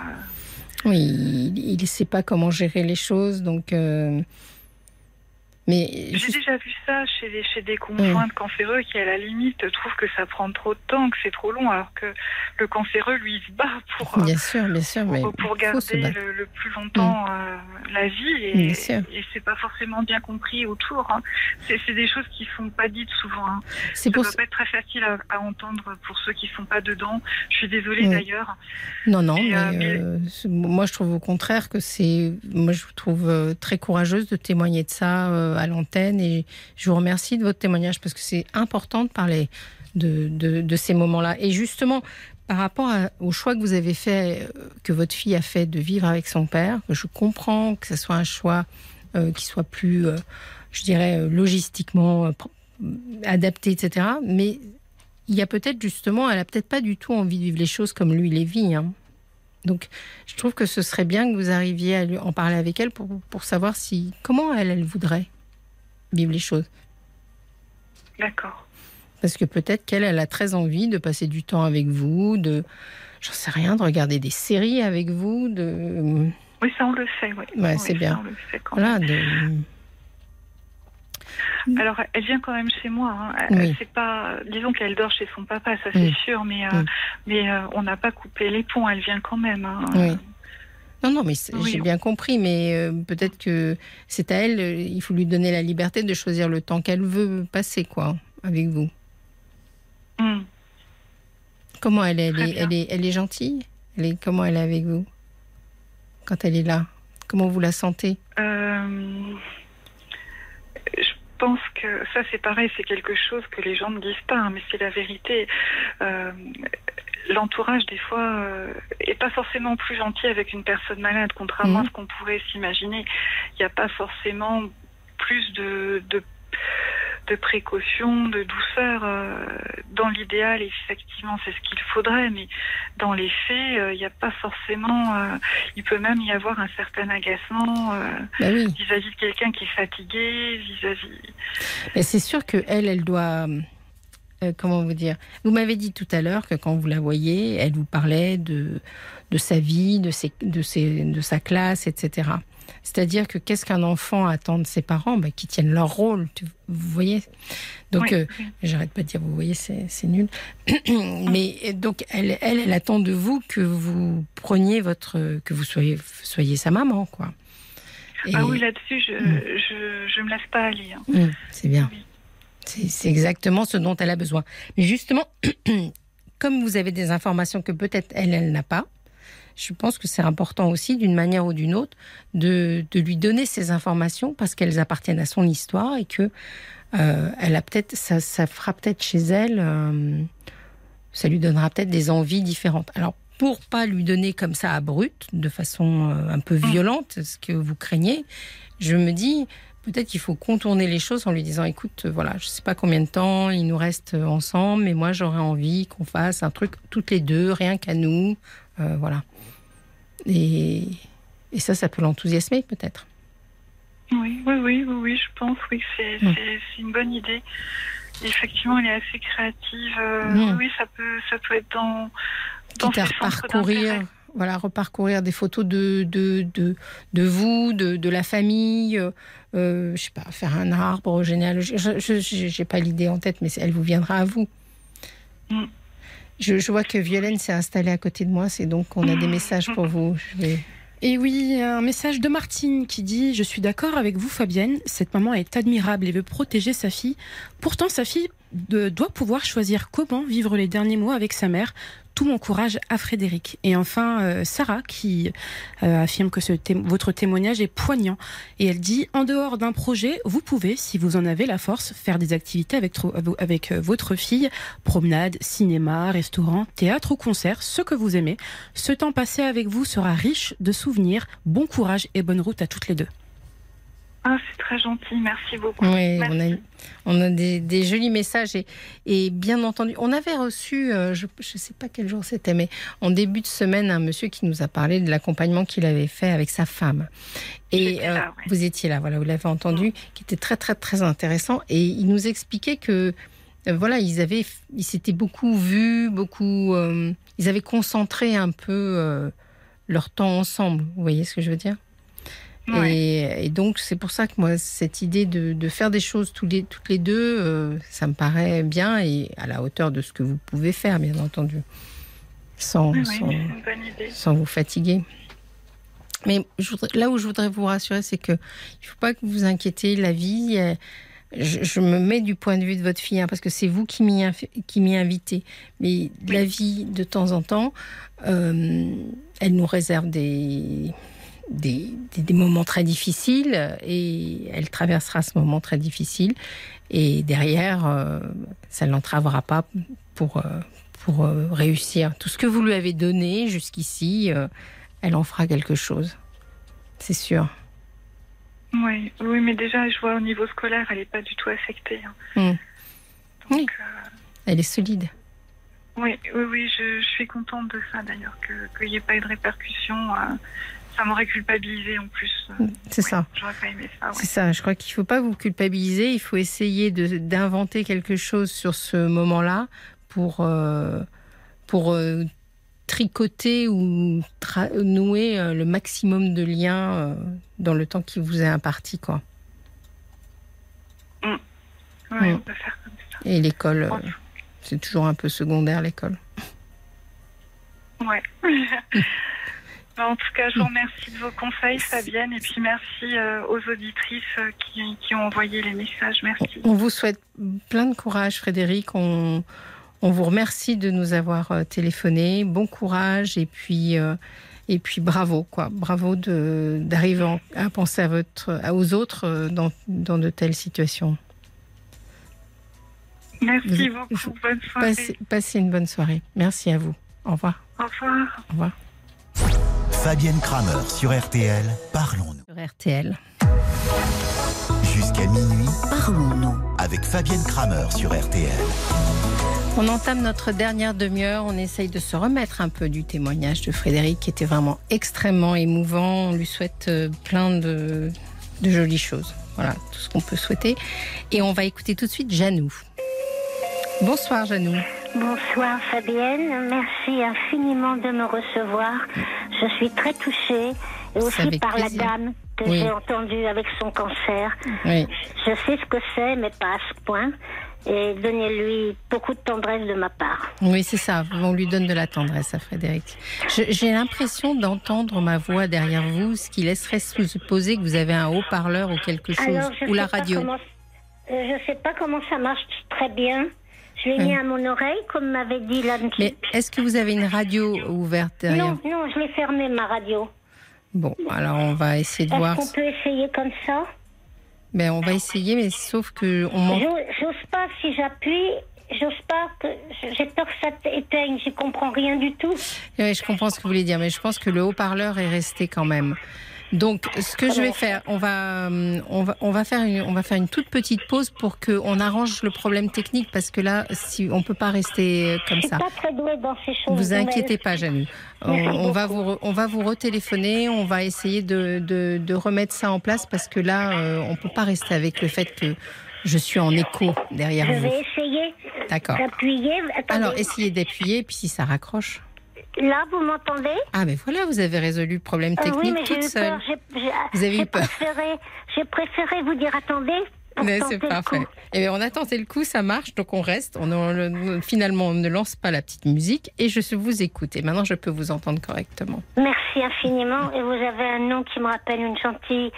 Oui, il ne sait pas comment gérer les choses, donc. euh, mais J'ai déjà vu ça chez, les, chez des conjoints de cancéreux qui, à la limite, trouvent que ça prend trop de temps, que c'est trop long, alors que le cancéreux, lui, se bat pour, euh, bien sûr, bien sûr, mais pour, garder le, le plus longtemps euh, la vie. Et, et c'est pas forcément bien compris autour. hein. C'est des choses qui sont pas dites souvent. hein. C'est Ça pour ça- pas être très facile à, à entendre pour ceux qui sont pas dedans. Je suis désolée Oui. d'ailleurs. Non, non, Et, mais euh, mais- euh, moi je trouve au contraire que c'est. Moi je vous trouve très courageuse de témoigner de ça à l'antenne et je vous remercie de votre témoignage parce que c'est important de parler de, de, ces moments-là. Et justement, par rapport au choix que vous avez fait, euh, que votre fille a fait de vivre avec son père, je comprends que ce soit un choix euh, qui soit plus, euh, je dirais, logistiquement adapté, etc. Mais il y a peut-être justement, elle a peut-être pas du tout envie de vivre les choses comme lui les vit. hein. Donc, je trouve que ce serait bien que vous arriviez à lui en parler avec elle pour, pour savoir si comment elle, elle voudrait vivre les choses. D'accord. Parce que peut-être qu'elle, elle a très envie de passer du temps avec vous, de, j'en sais rien, de regarder des séries avec vous, de, Oui, ça on le sait, oui. Ouais, Oui, c'est bien. on le sait quand voilà, même. de, Alors, elle vient quand même chez moi. hein. Oui. C'est pas, disons qu'elle dort chez son papa, ça c'est sûr, mais euh, mais euh, on n'a pas coupé les ponts. Elle vient quand même. hein. Oui. Non, non, mais Oui. j'ai bien compris, mais euh, peut-être que c'est à elle, euh, il faut lui donner la liberté de choisir le temps qu'elle veut passer, quoi, avec vous. Mm. Comment elle est, elle est, elle est, elle est gentille? Elle est, Comment elle est avec vous? Quand elle est là Comment vous la sentez? Euh, je pense que ça c'est pareil, c'est quelque chose que les gens ne disent pas, hein, mais c'est la vérité. L'entourage des fois euh, est pas forcément plus gentil avec une personne malade, contrairement Mhm. à ce qu'on pourrait s'imaginer. Il n'y a pas forcément plus de, de de précaution, de douceur. euh, dans l'idéal, effectivement, c'est ce qu'il faudrait, mais dans les faits, euh, il n'y a pas forcément. il peut même y avoir un certain agacement Bah oui, vis-à-vis de quelqu'un qui est fatigué, vis-à-vis. mais c'est sûr que elle, elle doit. Euh, comment vous dire? Vous m'avez dit tout à l'heure que quand vous la voyez, elle vous parlait de, de sa vie, de, ses, de, ses, de sa classe, etc. C'est-à-dire que qu'est-ce qu'un enfant attend de ses parents? Bah, Qu'ils tiennent leur rôle, tu- vous voyez? Donc, Oui, euh, j'arrête pas de dire, vous voyez, c'est nul. Mais donc, elle, elle, elle attend de vous que vous preniez votre. que vous soyez, soyez sa maman, quoi. Et- Ah oui, là-dessus, je, Mm. je, je me laisse pas aller. hein. Mm, c'est bien. Oui. C'est exactement ce dont elle a besoin. Mais justement, comme vous avez des informations que peut-être elle, elle n'a pas, je pense que c'est important aussi, d'une manière ou d'une autre, de, de lui donner ces informations parce qu'elles appartiennent à son histoire et que euh, elle a peut-être, ça, ça fera peut-être chez elle, euh, ça lui donnera peut-être des envies différentes. Alors pour pas lui donner comme ça à brut, de façon euh, un peu violente, ce que vous craignez, je me dis peut-être qu'il faut contourner les choses en lui disant écoute, euh, voilà, je sais pas combien de temps il nous reste euh, ensemble, mais moi j'aurais envie qu'on fasse un truc toutes les deux, rien qu'à nous, euh, voilà. Et, et ça, ça peut l'enthousiasmer peut-être. Oui, oui, oui, oui, oui, je pense, oui, c'est une bonne idée. Effectivement, elle est assez créative. euh, Mm. Oui, ça peut, ça peut être dans, dans Quitte à d'intérêt. Voilà, reparcourir des photos de, de, de, de vous, de, de la famille, euh, je sais pas, faire un arbre généalogique. Je n'ai pas l'idée en tête, mais elle vous viendra à vous. Mm. Je, je vois que Violaine s'est installée à côté de moi, c'est donc qu'on a des messages pour vous. Je vais- Et oui, un message de Martine qui dit Je suis d'accord avec vous, Fabienne. Cette maman est admirable et veut protéger sa fille. Pourtant, sa fille de- doit pouvoir choisir comment vivre les derniers mois avec sa mère. Tout mon courage à Frédéric. Et enfin, euh, Sarah qui euh, affirme que votre témoignage est poignant. Et elle dit En dehors d'un projet, vous pouvez, si vous en avez la force, faire des activités avec, avec euh, votre fille promenade, cinéma, restaurant, théâtre ou concert, ce que vous aimez. Ce temps passé avec vous sera riche de souvenirs. Bon courage et bonne route à toutes les deux. Ah, c'est très gentil, merci beaucoup. Oui, Merci. on a, on a des, des jolis messages et, et bien entendu, on avait reçu, euh, je ne sais pas quel jour c'était, mais en début de semaine, un monsieur qui nous a parlé de l'accompagnement qu'il avait fait avec sa femme. Et là, ouais. vous étiez là, voilà, vous l'avez entendu, qui était très très très intéressant. Et il nous expliquait que euh, voilà, ils avaient, ils s'étaient beaucoup vus, beaucoup, euh, ils avaient concentré un peu euh, leur temps ensemble. Vous voyez ce que je veux dire? Ouais. et, et donc, c'est pour ça que moi, cette idée de, de faire des choses tous les, toutes les deux, euh, ça me paraît bien et à la hauteur de ce que vous pouvez faire, bien entendu, sans, sans, vous fatiguer. Mais je voudrais- là où je voudrais vous rassurer, c'est que il faut pas que vous vous inquiétez. La vie, euh, je, je me mets du point de vue de votre fille, hein, parce que c'est vous qui m'y invi- qui m'y invitez. Mais la vie, de temps en temps, euh, elle nous réserve des, des, des- des moments très difficiles et elle traversera ce moment très difficile. Et derrière, euh, ça ne l'entravera pas pour, euh, pour euh, réussir. Tout ce que vous lui avez donné jusqu'ici, euh, elle en fera quelque chose. C'est sûr. Oui, oui, mais déjà, je vois au niveau scolaire, elle n'est pas du tout affectée. hein. Hmm. Donc, Oui. Elle est solide. oui, oui, oui, je, je suis contente de ça d'ailleurs, que- qu'il n'y ait pas eu de répercussions. Ça m'aurait culpabilisé en plus. C'est ouais, ça. J'aurais pas aimé ça, ouais. C'est ça, je crois qu'il ne faut pas vous culpabiliser, il faut essayer de- d'inventer quelque chose sur ce moment-là pour, euh, pour euh, tricoter ou tra- nouer euh, le maximum de liens dans le temps qui vous est imparti. Quoi. Ouais, Mm. on peut faire comme ça. Et l'école, c'est toujours un peu secondaire, l'école. Ouais. Bah, en tout cas, je vous remercie de vos conseils, Fabienne, et puis merci euh, aux auditrices euh, qui, qui ont envoyé les messages. Merci. On vous souhaite plein de courage, Frédéric. On, on vous remercie de nous avoir euh, téléphoné. Bon courage et puis, euh, et puis bravo, quoi. Bravo d'arriver à penser à votre, aux autres dans, dans de telles situations. Merci Vous- beaucoup. Bonne soirée. Passez, passez une bonne soirée. Merci à vous. Au revoir. Au revoir. Au revoir. Fabienne Kramer sur RTL, parlons-nous. Sur RTL. Jusqu'à minuit, Parlons-nous. avec Fabienne Kramer sur RTL. On entame notre dernière demi-heure. On essaye de se remettre un peu du témoignage de Frédéric, qui était vraiment extrêmement émouvant. On lui souhaite euh, plein de, de jolies choses. Voilà, tout ce qu'on peut souhaiter. Et on va écouter tout de suite Janou. Bonsoir Janou. Bonsoir Fabienne, merci infiniment de me recevoir. Je suis très touchée et aussi par plaisir. la dame que Oui. j'ai entendue avec son cancer. Oui, Je sais ce que c'est, mais pas à ce point. Et donnez-lui beaucoup de tendresse de ma part. oui c'est ça. On lui donne de la tendresse à Frédéric. J'ai l'impression d'entendre ma voix derrière vous, ce qui laisserait supposer que vous avez un haut-parleur ou quelque chose, Alors, ou la radio. comment- euh, je sais pas comment ça marche très bien. Je l'ai mis à mon oreille, comme m'avait dit l'âme. Mais est-ce que vous avez une radio ouverte derrière Non, non, je l'ai fermée, ma radio. Bon, alors on va essayer de Est-ce voir. qu'on peut essayer comme ça? Ben, on va essayer, mais sauf que on manque. J'ose pas si j'appuie, j'ose pas que j'ai peur que ça t'éteigne, j'y comprends rien du tout. Oui, je comprends ce que vous voulez dire, mais je pense que le haut-parleur est resté quand même. Donc, ce que je vais faire, on va, hum, on va, on va faire une, on va faire une toute petite pause pour que on arrange le problème technique parce que là, si on peut pas rester comme Je ça. pas très douée dans ces choses. Vous inquiétez pas, Janou. On, va vous, on va vous retéléphoner, on va essayer de, de, de remettre ça en place parce que là, euh, on peut pas rester avec le fait que je suis en écho derrière Je vous. vais essayer D'accord. d'appuyer. Alors, essayez d'appuyer, puis si ça raccroche. Là, vous m'entendez? Ah, mais voilà, vous avez résolu le problème Ah technique Oui, mais j'ai toute eu seule. peur. Vous avez eu peur. J'ai préféré vous dire attendez. Tenter c'est parfait. Et bien, on a tenté le coup, ça marche, donc on reste. On, on- finalement, on ne lance pas la petite musique et je vous écoute. Et maintenant, je peux vous entendre correctement. Merci infiniment. Et vous avez un nom qui me rappelle une gentille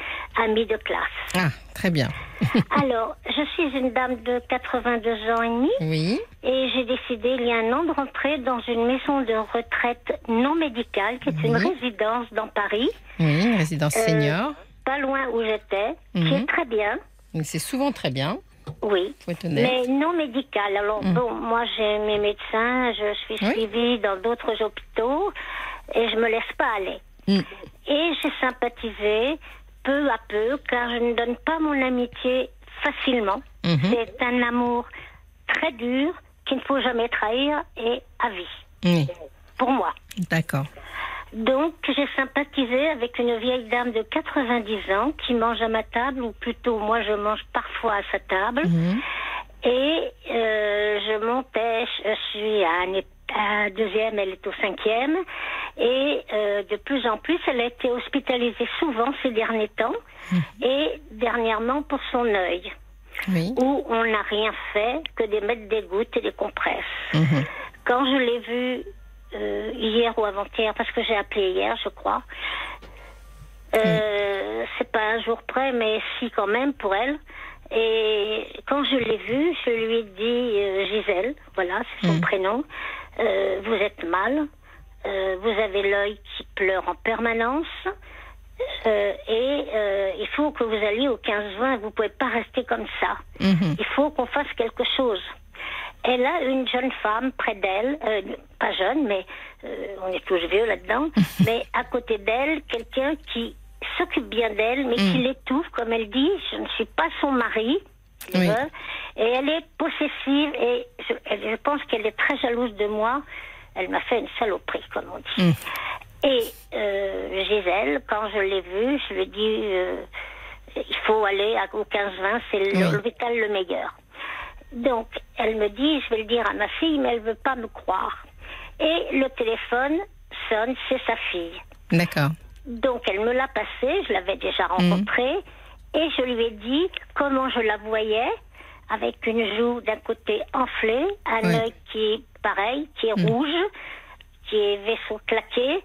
amie de classe. Ah, très bien. Alors, je suis une dame de 82 ans et demi. Oui, Et j'ai décidé il y a un an de rentrer dans une maison de retraite non médicale, qui est une résidence dans Paris, oui, une résidence Euh, senior. pas loin où j'étais, qui Mhm. est très bien, Donc, c'est souvent très bien, oui, mais non médicale. Alors Mhm. bon, moi j'ai mes médecins, je suis Oui. suivie dans d'autres hôpitaux et je me laisse pas aller. Mhm. Et j'ai sympathisé peu à peu, car je ne donne pas mon amitié facilement. C'est un amour très dur qu'il ne faut jamais trahir et à vie, pour moi. d'accord. Donc, j'ai sympathisé avec une vieille dame de 90 ans qui mange à ma table, ou plutôt moi je mange parfois à sa table. Mhm. Et euh, je montais, je suis à un, à deuxième, elle est au cinquième. Et euh, de plus en plus, elle a été hospitalisée souvent ces derniers temps. Et dernièrement pour son œil, Oui. où on n'a rien fait que de mettre des gouttes et des compresses. Mhm. Quand je l'ai vue euh, hier ou avant-hier, parce que j'ai appelé hier, je crois, euh, c'est pas un jour près, mais si quand même pour elle. Et quand je l'ai vue, je lui ai dit euh, Gisèle, voilà, c'est son Mhm. prénom, vous êtes mal, vous avez l'œil qui pleure en permanence. euh, et euh, il faut que vous alliez au 15-20, vous pouvez pas rester comme ça. Mhm. Il faut qu'on fasse quelque chose. Elle a une jeune femme près d'elle, euh, pas jeune, mais euh, on est tous vieux là-dedans, mais à côté d'elle, quelqu'un qui s'occupe bien d'elle, mais Mm. qui l'étouffe, comme elle dit. Je ne suis pas son mari. Oui. Et elle est possessive et je, pense qu'elle est très jalouse de moi. Elle m'a fait une saloperie, comme on dit. Mm. Et euh, Gisèle, quand je l'ai vue, je lui ai dit euh, il faut aller au 15-20, c'est Oui. l'hôpital le meilleur. Donc, elle me dit, je vais le dire à ma fille, mais elle veut pas me croire. Et le téléphone sonne, c'est sa fille. D'accord. Donc, elle me l'a passé, je l'avais déjà Mhm. rencontrée, et je lui ai dit comment je la voyais, avec une joue d'un côté enflée, un Oui. œil qui est pareil, qui est Mhm. rouge, qui est vaisseau claqué,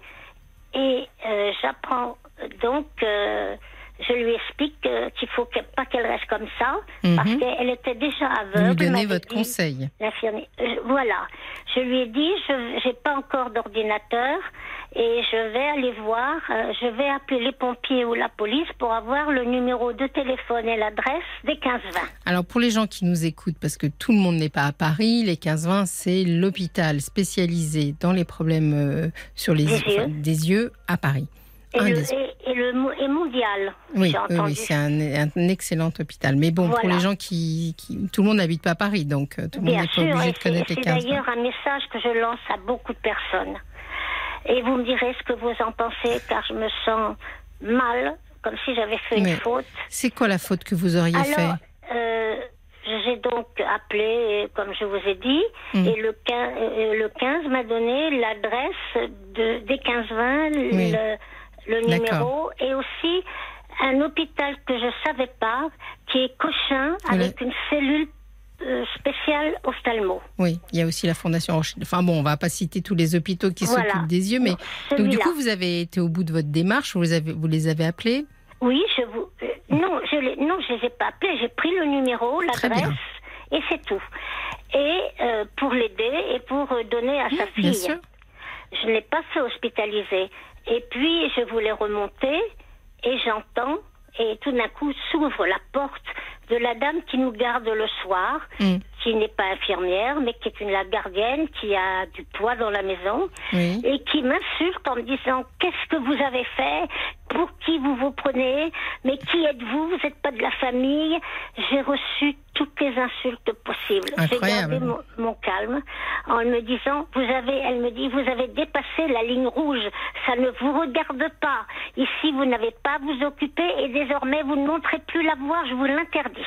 et euh, j'apprends donc, euh, je lui explique qu'il faut que- pas qu'elle reste comme ça, parce Mhm. qu'elle était déjà Vous aveugle. lui donnez votre dit- conseil. Euh, voilà. Je lui ai dit, je n'ai pas encore d'ordinateur et je vais aller voir, euh, je vais appeler les pompiers ou la police pour avoir le numéro de téléphone et l'adresse des 15-20. Alors pour les gens qui nous écoutent, parce que tout le monde n'est pas à Paris, les 15-20, c'est l'hôpital spécialisé dans les problèmes euh, sur les Des enfin, yeux. des yeux à Paris. Et, le, et, et le et mondial. Oui, oui, c'est un, un excellent hôpital. Mais bon, pour les gens qui, qui- Tout le monde n'habite pas à Paris, donc euh, tout le monde n'est pas obligé de connaître c'est les c'est 15 d'ailleurs un message que je lance à beaucoup de personnes. Et vous me direz ce que vous en pensez, car je me sens mal, comme si j'avais fait Mais une faute. C'est quoi la faute que vous auriez fait? Alors, euh, j'ai donc appelé, comme je vous ai dit, Mm. et le 15, euh, le 15 m'a donné l'adresse de, des 15-20, Oui. Le, numéro, et aussi un hôpital que je savais pas, qui est Cochin, avec une cellule euh, spéciale ophtalmo. Oui, il y a aussi la Fondation. Enfin bon, on va pas citer tous les hôpitaux qui Voilà. s'occupent des yeux, mais donc du coup, vous avez été au bout de votre démarche, vous les avez, vous les avez appelés? Oui, je vous. euh, non, je les, non, je les ai pas appelés. J'ai pris le numéro, bien. l'adresse, et c'est tout. Et euh, pour l'aider et pour donner à sa bien fille. sûr. Je ne l'ai pas fait hospitaliser. Et puis je voulais remonter et j'entends et tout d'un coup s'ouvre la porte de la dame qui nous garde le soir, Mm. Qui n'est pas infirmière, mais qui est une la gardienne, qui a du poids dans la maison, Oui. et qui m'insulte en me disant qu'est-ce que vous avez fait, pour qui vous vous prenez, mais qui êtes-vous, vous n'êtes pas de la famille? J'ai reçu toutes les insultes possibles. J'ai Incroyable. gardé mon, mon calme en me disant vous avez, elle me dit vous avez dépassé la ligne rouge, ça ne vous regarde pas. Ici vous n'avez pas à vous occuper et désormais vous ne montrez plus la voie, je vous l'interdis.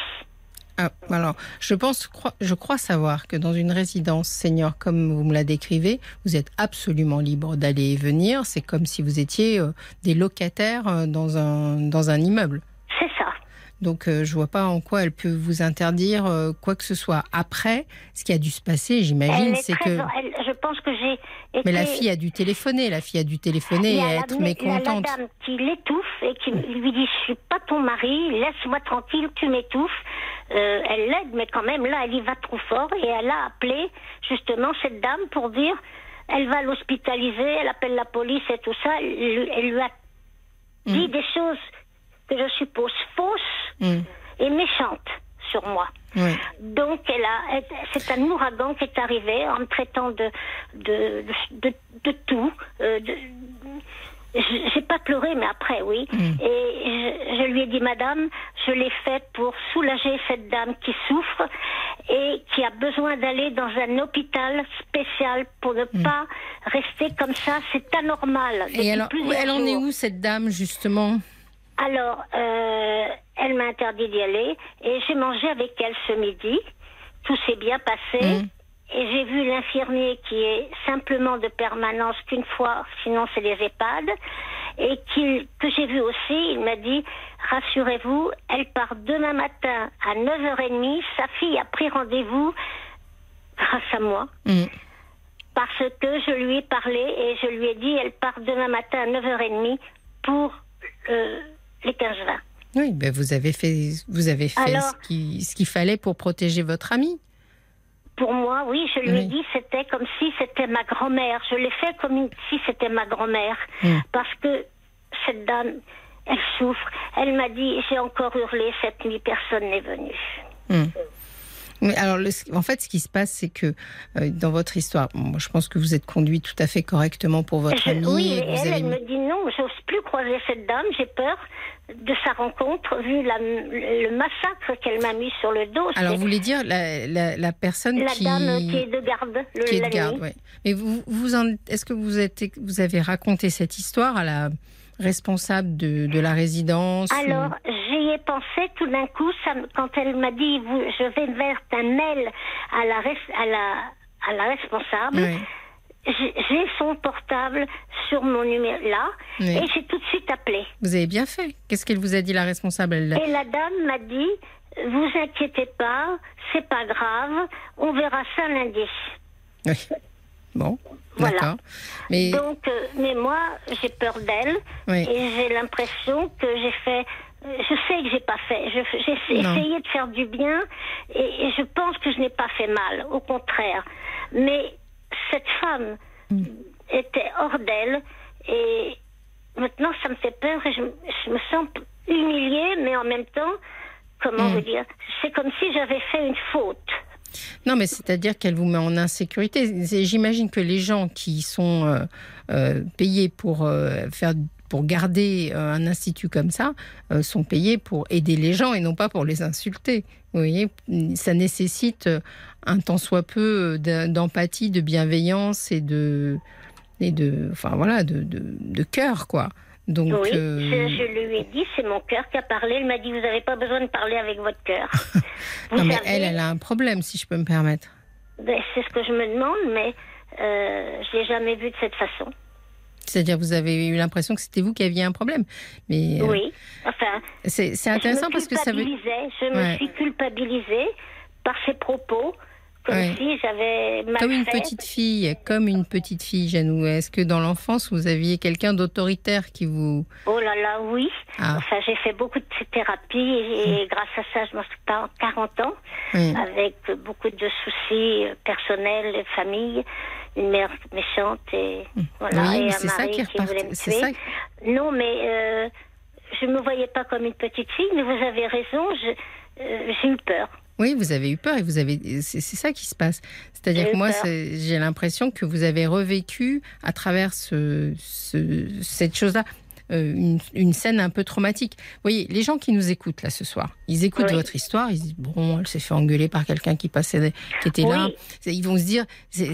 Ah, alors, je pense, crois- je crois savoir que dans une résidence senior comme vous me la décrivez, vous êtes absolument libre d'aller et venir. C'est comme si vous étiez euh, des locataires euh, dans un dans un immeuble. C'est ça. Donc, euh, je vois pas en quoi elle peut vous interdire euh, quoi que ce soit. Après, ce qui a dû se passer, j'imagine, est c'est que. elle- je pense que j'ai été. Mais la fille a dû téléphoner. La fille a dû téléphoner et a la- être il y a mécontente. la dame qui l'étouffe et qui lui dit Je suis pas ton mari, laisse-moi tranquille, tu m'étouffes. Euh, elle l'aide, mais quand même, là, elle y va trop fort et elle a appelé justement cette dame pour dire Elle va l'hospitaliser, elle appelle la police et tout ça. Elle, lui- elle lui a dit des choses que je suppose fausses Mm. et méchantes sur moi. Oui. Donc, elle a, c'est un ouragan qui est arrivé en me traitant de, de, de, tout. euh, de- j'ai pas pleuré, mais après, oui. Mm. Et je, je lui ai dit, Madame, je l'ai fait pour soulager cette dame qui souffre et qui a besoin d'aller dans un hôpital spécial pour ne pas rester comme ça. C'est anormal. Et alors, elle en est où cette dame justement? Alors, euh, elle m'a interdit d'y aller et j'ai mangé avec elle ce midi. Tout s'est bien passé. Mhm. Et j'ai vu l'infirmier qui est simplement de permanence qu'une fois, sinon c'est les EHPAD, et que j'ai vu aussi, il m'a dit, rassurez-vous, elle part demain matin à 9h30, sa fille a pris rendez-vous grâce à moi, Mm. parce que je lui ai parlé et je lui ai dit, elle part demain matin à 9h30 pour euh, les 15-20. Oui, ben vous avez fait, vous avez fait Alors- ce qui- ce qu'il fallait pour protéger votre amie. Pour moi, oui, je lui ai Oui. dit c'était comme si c'était ma grand-mère. Je l'ai fait comme si c'était ma grand-mère. Parce que cette dame, elle souffre. Elle m'a dit, j'ai encore hurlé cette nuit, personne n'est venu. Mais alors, le- en fait, ce qui se passe, c'est que euh, dans votre histoire, bon, moi, je pense que vous êtes conduit tout à fait correctement pour votre Je- oui, et elle, avez elle me dit non, j'ose plus croiser cette dame, j'ai peur de sa rencontre, vu la- le massacre qu'elle m'a mis sur le dos. Alors, vous voulez dire la, la, la personne la qui, dame qui est de garde le, qui est de garde, ouais. Mais vous, vous en, est-ce que vous êtes, vous avez raconté cette histoire à la responsable de, de la résidence ou- Alors, j'y ai pensé tout d'un coup, ça quand elle m'a dit, vous, je vais vers un mail à la, res- à la, à la responsable, j'ai j'ai son portable sur mon numéro là, Oui. et j'ai tout de suite appelé. Vous avez bien fait. Qu'est-ce qu'elle vous a dit, la responsable? Elle- Et la dame m'a dit, vous inquiétez pas, c'est pas grave, on verra ça lundi. Oui. Bon, Voilà. d'accord. Mais Donc, euh, mais moi, j'ai peur d'elle Oui. et j'ai l'impression que j'ai fait. euh, Je sais que j'ai pas fait. J'ai essayé de faire du bien et, et je pense que je n'ai pas fait mal. Au contraire. Mais cette femme Mm. était hors d'elle et maintenant ça me fait peur et je, je me sens humiliée, mais en même temps, comment Mm. vous dire, c'est comme si j'avais fait une faute. Non, mais c'est-à-dire qu'elle vous met en insécurité. J'imagine que les gens qui sont euh, euh, payés pour euh, faire pour garder un institut comme ça sont payés pour aider les gens et non pas pour les insulter. Vous voyez, ça nécessite un tant soit peu d'e- d'empathie, de bienveillance et de et de enfin voilà de, de cœur quoi. Donc oui, euh, je, je lui ai dit, c'est mon cœur qui a parlé. Elle m'a dit, vous n'avez pas besoin de parler avec votre cœur. Non mais savez, elle elle a un problème si je peux me permettre. ben, c'est ce que je me demande, mais euh, je l'ai jamais vu de cette façon. C'est-à-dire vous avez eu l'impression que c'était vous qui aviez un problème. Mais euh, Oui, enfin, c'est intéressant parce que ça veut Je me Ouais. suis culpabilisée par ses propos, Ouais. j'avais comme une petite fille, comme une petite fille, Janou. Est-ce que dans l'enfance vous aviez quelqu'un d'autoritaire qui vous Oh là là, oui. Ah. Enfin, j'ai fait beaucoup de thérapie et, grâce à ça, je m'en suis pas 40 ans, avec beaucoup de soucis euh, personnels, famille, une mère méchante et voilà, Oui, mais un c'est ça qui est qui c'est ça- Non, mais euh, je me voyais pas comme une petite fille, mais vous avez raison, euh, j'ai eu peur. Oui, vous avez eu peur et vous avez. C'est ça qui se passe. C'est-à-dire que moi, j'ai l'impression que vous avez revécu à travers ce, ce- cette chose-là. euh, une, une scène un peu traumatique. Vous voyez, les gens qui nous écoutent là ce soir, ils écoutent Oui. votre histoire, ils se disent bon, elle s'est fait engueuler par quelqu'un qui passait, qui était là. Oui. Ils vont se dire, c'est,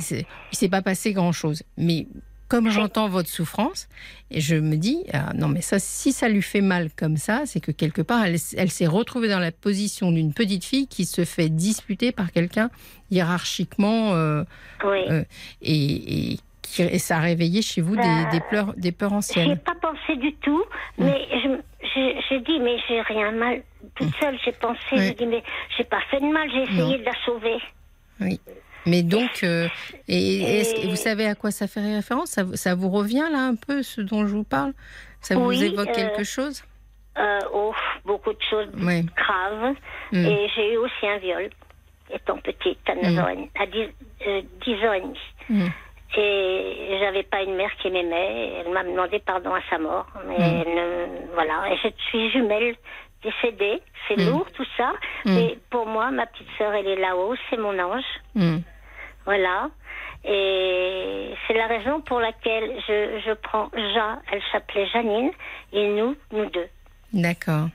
il s'est pas passé grand-chose. Mais comme j'entends votre souffrance, et je me dis, ah, non mais ça, si ça lui fait mal comme ça, c'est que quelque part, elle, elle s'est retrouvée dans la position d'une petite fille qui se fait disputer par quelqu'un hiérarchiquement, euh, Oui. euh, et, et, qui- et ça a réveillé chez vous des, Bah, des, pleurs, des peurs anciennes. pas pensé du tout, mais je- j'ai j'ai dit, mais j'ai rien mal. Toute seule, j'ai pensé, Ouais. j'ai dit, mais j'ai pas fait de mal, j'ai essayé Non. de la sauver. Oui. Mais donc, euh, et, vous savez à quoi ça fait référence? Ça, vous- ça vous revient là un peu ce dont je vous parle? Ça vous Oui, évoque euh, quelque chose? Euh, oh, beaucoup de choses Oui. graves. Mm. Et j'ai eu aussi un viol, étant petite, à 9 Mm. ans, et demi- à 10, euh, 10 ans et demi. Mm. Et j'avais pas une mère qui m'aimait. Elle m'a demandé pardon à sa mort. Mais Mm. elle ne- voilà. Et je suis jumelle décédée. C'est Mm. lourd tout ça. Mais pour moi, ma petite sœur, elle est là-haut. C'est mon ange. Voilà. Et c'est la raison pour laquelle je, je prends Ja, elle s'appelait Janine, et nous, nous deux. D'accord.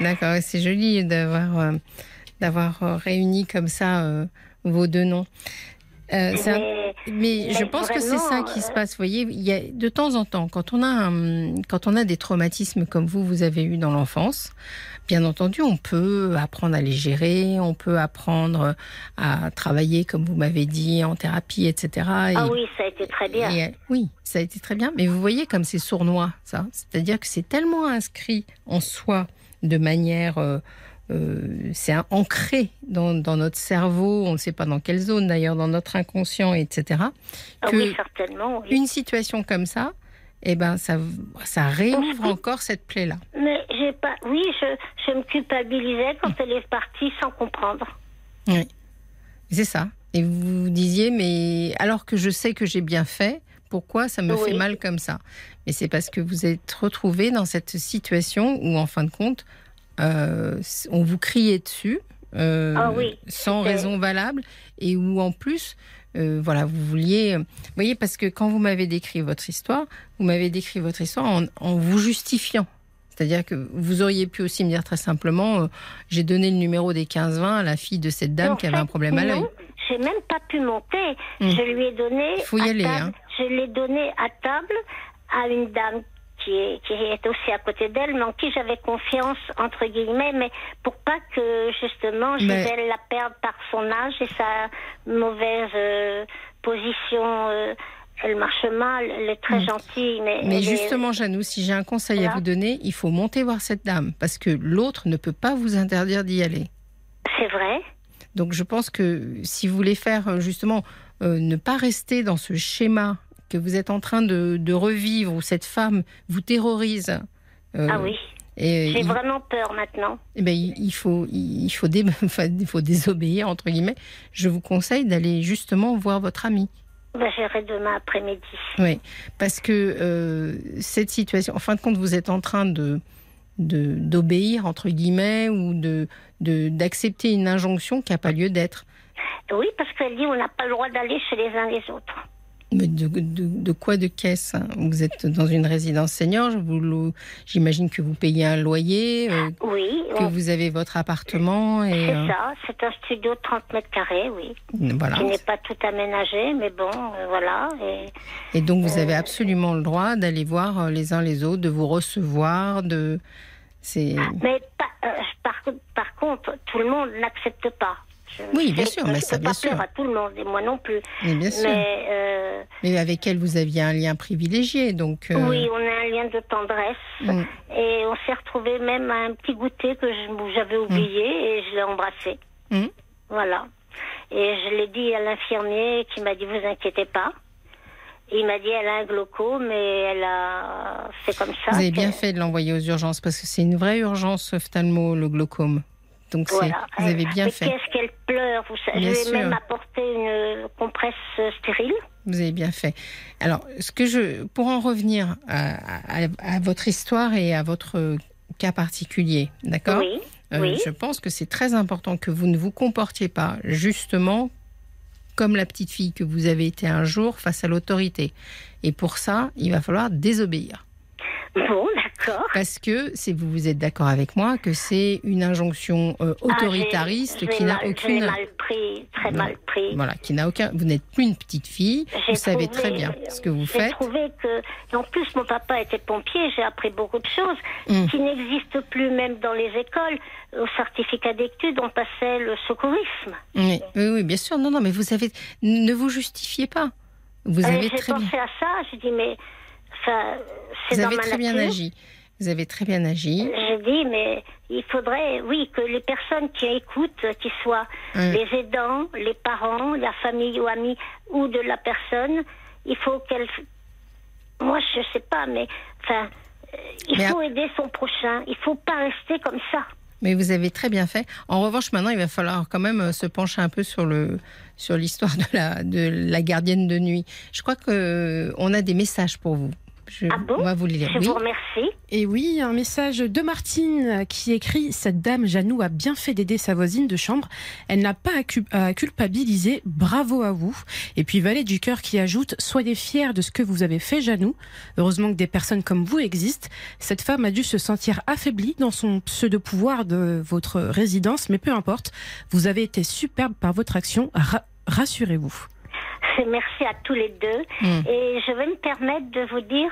D'accord. C'est joli d'avoir euh, d'avoir euh, réuni comme ça euh, vos deux noms. Euh, un- Mais, je mais pense que c'est ça qui se passe. Vous voyez, il y a de temps en temps, quand on a un- quand on a des traumatismes comme vous vous avez eu dans l'enfance, bien entendu, on peut apprendre à les gérer, on peut apprendre à travailler, comme vous m'avez dit, en thérapie, etc. ah Et- oui, ça a été très bien. et, euh, oui, ça a été très bien. Mais vous voyez comme c'est sournois, ça. C'est-à-dire que c'est tellement inscrit en soi de manière. euh, euh, c'est ancré dans, dans notre cerveau, on ne sait pas dans quelle zone d'ailleurs, dans notre inconscient, etc. Ah oui, certainement. oui. une situation comme ça, eh ben, ça, ça réouvre encore cette plaie-là. Mais j'ai pas. Oui, je, je me culpabilisais quand elle est partie sans comprendre. Oui. C'est ça. Et vous disiez, mais alors que je sais que j'ai bien fait, pourquoi ça me Oui. fait mal comme ça? Mais c'est parce que vous êtes retrouvé dans cette situation où, en fin de compte, euh, on vous criait dessus, euh, Ah oui, sans raison valable, et où en plus, euh, voilà, vous vouliez, vous voyez, parce que quand vous m'avez décrit votre histoire, vous m'avez décrit votre histoire en, en vous justifiant. C'est-à-dire que vous auriez pu aussi me dire très simplement, euh, j'ai donné le numéro des 15-20 à la fille de cette dame En qui avait un problème à l'œil. non, J'ai même pas pu monter. Hmm. Je lui ai donné. Faut y à aller, table- hein. Je l'ai donné à table à une dame qui est, qui est aussi à côté d'elle, mais en qui j'avais confiance, entre guillemets, mais pour pas que justement je vais la perdre par son âge et sa mauvaise euh, position. euh, elle marche mal, elle est très Hmm. gentille, mais. Mais elle est- justement, Janou, si j'ai un conseil à vous donner, il faut monter voir cette dame, parce que l'autre ne peut pas vous interdire d'y aller. C'est vrai. Donc je pense que si vous voulez faire euh, justement euh, ne pas rester dans ce schéma que vous êtes en train de, de revivre, où cette femme vous terrorise. euh, ah oui. J'ai il, vraiment peur maintenant. eh ben, il il faut, il faut, dé- enfin, il faut désobéir, entre guillemets. Je vous conseille d'aller justement voir votre ami. Ben, J'irai demain après-midi. Oui, parce que euh, cette situation, en fin de compte, vous êtes en train de de- d'obéir entre guillemets ou de de- d'accepter une injonction qui n'a pas lieu d'être. Oui, parce qu'elle dit on n'a pas le droit d'aller chez les uns les autres. Mais de, de, de quoi de caisse hein? Vous êtes dans une résidence senior, j'imagine que vous payez un loyer, euh, Oui, que on- vous avez votre appartement c'est euh, ça. C'est un studio de 30 mètres carrés, oui. voilà. Qui n'est pas tout aménagé, mais bon, euh, voilà. Et Et donc vous avez absolument le droit d'aller voir les uns les autres, de vous recevoir, de Mais par contre, tout le monde n'accepte pas. Je Oui, bien sûr, mais ça, bien pas sûr. à tout le monde, et moi non plus. mais bien sûr. Mais, Mais euh, avec elle vous aviez un lien privilégié, donc euh, oui, on a un lien de tendresse. mm. Et on s'est retrouvé même à un petit goûter que j'avais oublié et je l'ai embrassé. Mm. Voilà. Et je l'ai dit à l'infirmier qui m'a dit vous inquiétez pas. Il m'a dit elle a un glaucome mais elle a c'est comme ça. vous avez bien fait de l'envoyer aux urgences parce que c'est une vraie urgence ophtalmo le glaucome. Donc Voilà. vous avez bien mais fait. Qu'est-ce qu'elle pleure vous savez. Bien Je lui ai même apporté une compresse stérile. Vous avez bien fait. Alors, ce que je, pour en revenir à, à- à votre histoire et à votre cas particulier, d'accord? Oui. Euh, oui. Je pense que c'est très important que vous ne vous comportiez pas justement comme la petite fille que vous avez été un jour face à l'autorité. Et pour ça, il va falloir désobéir. Bon, d'accord. Parce que, si vous vous êtes d'accord avec moi, que c'est une injonction euh, autoritariste Ah, j'ai- qui j'ai n'a aucune... mal pris, très mal pris. Voilà, qui n'a aucun... Vous n'êtes plus une petite fille, J'ai vous savez très bien ce que vous J'ai faites. trouvé que, en plus, mon papa était pompier, j'ai appris beaucoup de choses Mm. qui n'existent plus même dans les écoles. Au certificat d'études, on passait le secourisme. Oui, oui, oui, bien sûr. Non, non, mais vous avez, ne vous justifiez pas. Vous Et avez J'ai très pensé bien, à ça, j'ai dit, mais vous dans avez ma très bien agi. Vous avez très bien agi. J'ai dit, mais il faudrait, oui, que les personnes qui écoutent, qui soient Hum. les aidants, les parents, la famille ou amis, ou de la personne, il faut qu'elle. Moi, je sais pas, mais enfin, euh, il Mais faut aider son prochain. Il faut pas rester comme ça. Mais vous avez très bien fait. En revanche, maintenant, il va falloir quand même euh, se pencher un peu sur le sur l'histoire de la de la gardienne de nuit. Je crois que euh, on a des messages pour vous. Je, Ah bon on va vous les lire. Je Oui. vous remercie. Et oui, un message de Martine qui écrit Cette dame Janou a bien fait d'aider sa voisine de chambre. Elle n'a pas à, cu- à culpabiliser. Bravo à vous. Et puis Valet du cœur qui ajoute Soyez fiers de ce que vous avez fait, Janou. Heureusement que des personnes comme vous existent. Cette femme a dû se sentir affaiblie dans son pseudo-pouvoir de votre résidence, mais peu importe. Vous avez été superbe par votre action. Ra- Rassurez-vous. Merci à tous les deux. Hum. Et je vais me permettre de vous dire,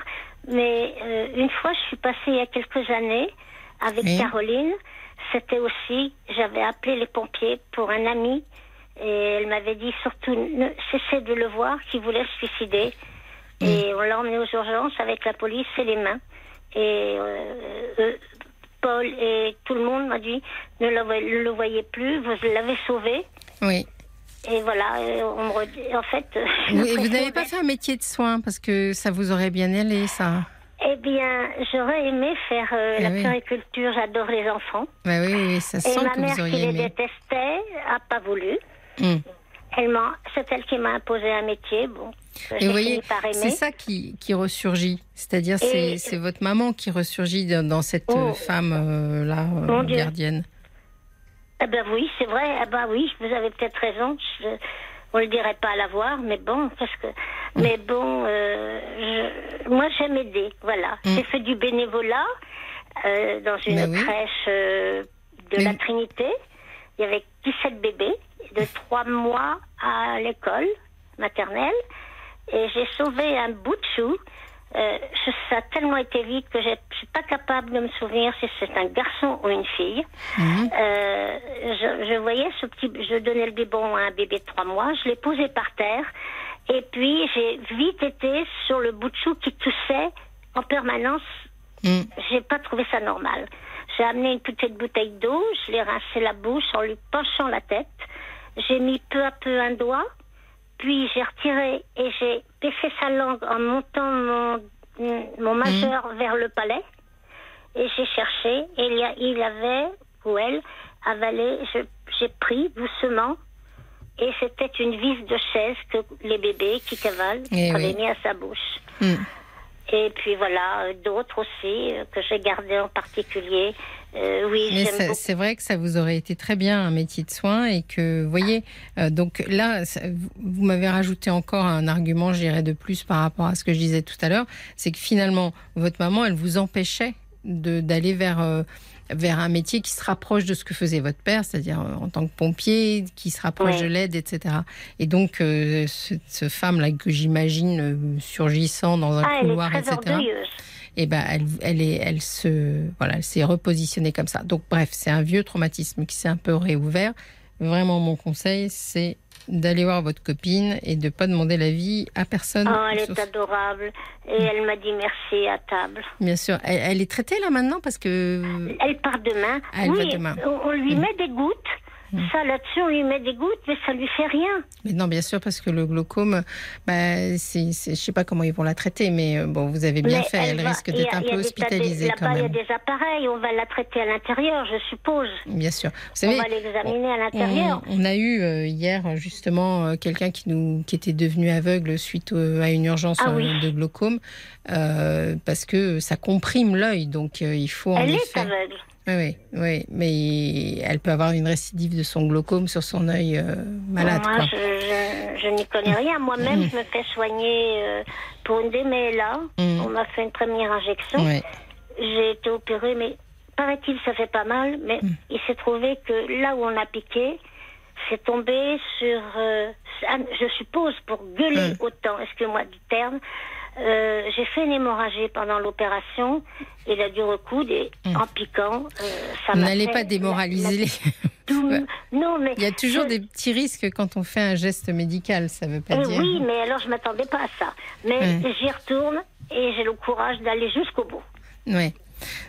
mais euh, une fois, je suis passée il y a quelques années avec Oui. Caroline. C'était aussi, j'avais appelé les pompiers pour un ami. Et elle m'avait dit surtout, ne cessez de le voir, qui voulait se suicider. Et on l'a emmené aux urgences avec la police et les mains. Et euh, euh, Paul et tout le monde m'a dit, ne le, le voyez plus, vous l'avez sauvé. Oui. Et voilà, on me redit, en fait. euh, j'ai Vous, n'avez pas fait un métier de soin parce que ça vous aurait bien allé, ça. Eh bien, j'aurais aimé faire euh, Ah la oui. puériculture, j'adore les enfants. Bah oui, oui, ça Et sent ma que mère vous qui auriez les aimé. détestait a pas voulu. Elle m'a, c'est elle qui m'a imposé un métier, bon, Et vous voyez, c'est ça qui, qui ressurgit. C'est-à-dire, c'est Et- votre maman qui ressurgit dans, dans cette Oh. euh, femme euh, euh, gardienne. Ah ben oui, c'est vrai. Ah ben oui, vous avez peut-être raison. Je, on le dirait pas à la voir, mais bon, parce que, mais bon, euh, je- moi j'aime aider. Voilà, Mm. j'ai fait du bénévolat euh, dans une Ben oui. crèche euh, de Mais- la Trinité. Il y avait 17 bébés de 3 mois à l'école maternelle et j'ai sauvé un bout de chou. Euh, je- ça a tellement été vite que je suis pas capable de me souvenir si c'est un garçon ou une fille. Mhm. Euh, je, je voyais ce petit, je donnais le biberon à un bébé de trois mois, je l'ai posé par terre, et puis j'ai vite été sur le bout de chou qui toussait en permanence. Mm. J'ai pas trouvé ça normal. J'ai amené une petite bouteille d'eau, je l'ai rincé la bouche en lui penchant la tête. J'ai mis peu à peu un doigt, puis j'ai retiré et j'ai baissé sa langue en montant mon, mon majeur vers le palais. Et j'ai cherché, et il, y a- il avait, ou elle, avalé, j'ai pris doucement, et c'était une vis de chaise que les bébés qui cavalent Eh avaient oui. mis à sa bouche. Mm. Et puis voilà, euh, d'autres aussi, euh, que j'ai gardé en particulier. Euh, oui, Mais c'est vrai que ça vous aurait été très bien un métier de soin et que, vous voyez, euh, donc là, ça- vous- m'avez rajouté encore un argument, j'irais de plus par rapport à ce que je disais tout à l'heure, c'est que finalement, votre maman, elle vous empêchait d'aller vers, euh, vers un métier qui se rapproche de ce que faisait votre père, c'est-à-dire en tant que pompier, qui se rapproche Ouais. de l'aide, etc. Et donc, euh, ce, ce femme-là que j'imagine surgissant dans un Ah, elle est couloir, très etc orgueilleuse. Et ben elle, elle est, elle se, voilà, elle s'est repositionnée comme ça. Donc bref, c'est un vieux traumatisme qui s'est un peu réouvert. Vraiment, mon conseil, c'est d'aller voir votre copine et de pas demander l'avis à personne. Oh, elle est adorable. Et elle m'a dit merci à table. Bien sûr, elle, elle est traitée là maintenant parce que Elle part demain. Elle oui, va demain. On, lui Mm. met des gouttes. Ça, là-dessus, on lui met des gouttes, mais ça lui fait rien. Mais non, bien sûr, parce que le glaucome, bah, c'est, c'est- je sais pas comment ils vont la traiter, mais euh, bon, vous avez bien Mais fait. Elle, va- risque a- d'être un peu hospitalisée quand Là-bas, il y a même. des appareils. On va la traiter à l'intérieur, je suppose. Bien sûr. Vous On va l'examiner à l'intérieur. On, on a eu euh, hier justement euh, quelqu'un qui nous qui était devenu aveugle suite à une urgence Ah oui. de glaucome parce que ça comprime l'œil donc il faut en Elle est aveugle. Oui, oui, oui, mais elle peut avoir une récidive de son glaucome sur son œil euh, malade. Moi, quoi. je, je- je n'y connais rien. Moi-même, Mm. je me fais soigner euh, pour une DMLA. Mm. On m'a fait une première injection. J'ai été opérée, mais paraît-il, ça fait pas mal. Mais Mm. il s'est trouvé que là où on a piqué, c'est tombé sur, euh, je suppose, pour gueuler autant, excusez-moi du terme. Euh, j'ai fait une hémorragie pendant l'opération. Il a dû recoudre et en piquant, euh, ça m'a N'allez pas démoraliser les. tout- Ouais. Non, mais Il y a toujours je- des petits risques quand on fait un geste médical, ça veut pas Eh dire. oui, mais alors je m'attendais pas à ça. Mais Ouais. j'y retourne et j'ai le courage d'aller jusqu'au bout. Ouais.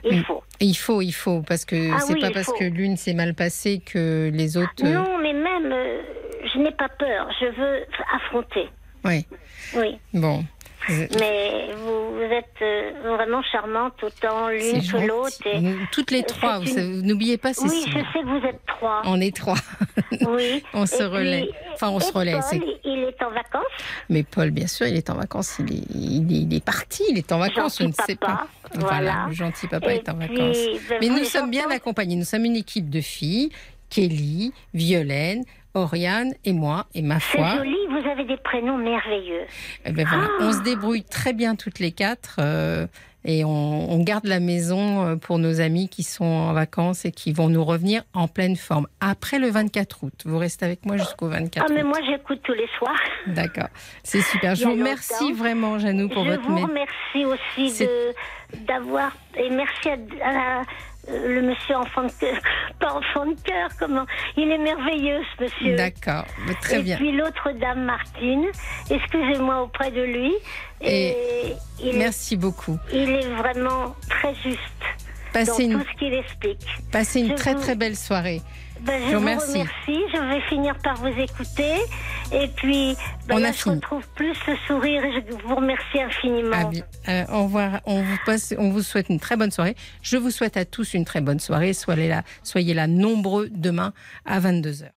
Il Mm. faut. Il faut, il faut, parce que Ah c'est oui, pas parce faut. que l'une s'est mal passée que les autres. euh, Non, mais même, euh, je n'ai pas peur. Je veux affronter. Oui. Oui. Bon. Mais vous, êtes euh, vraiment charmante, autant l'une que l'autre. Toutes les trois, une- n'oubliez pas Oui, Cécile. je sais que vous êtes trois. On est trois. Oui. On se relaie. Enfin, on et se relaie, Paul, il est en vacances. Mais Paul, bien sûr, il est en vacances. Il est, il est, il est parti. Il est en vacances. Gentil je ne sais papa, pas. voilà. le gentil papa Et est en puis, vacances. ben, Mais nous sommes bien accompagnés. Nous sommes une équipe de filles. Kelly, Violaine, Oriane et moi. Et ma C'est foi, joli, vous avez des prénoms merveilleux. eh ben voilà, Ah. on se débrouille très bien toutes les quatre. euh, et on, on garde la maison euh, pour nos amis qui sont en vacances et qui vont nous revenir en pleine forme. Après le 24 août. Vous restez avec moi jusqu'au 24 Ah, mais août. moi, j'écoute tous les soirs. D'accord. C'est super. Je vous remercie longtemps. vraiment, Janou, pour je votre vous mé- remercie aussi C'est- de d'avoir et merci à, à- le monsieur enfant de cœur, pas enfant de cœur, comment Il est merveilleux ce monsieur. D'accord. Très et bien. puis l'autre dame Martine, excusez-moi auprès de lui. Et il, est, Merci beaucoup. il est vraiment très juste Passez dans une, tout ce qu'il explique. passez une Je très vous- très belle soirée. Ben, je Je vous remercie. remercie. Je vais finir par vous écouter. Et puis, ben On là, a je fini. retrouve plus le sourire et je vous remercie infiniment. Ah. Euh, au revoir. On vous, passe, on vous souhaite une très bonne soirée. Je vous souhaite à tous une très bonne soirée. Soyez là, soyez là nombreux demain à 22h.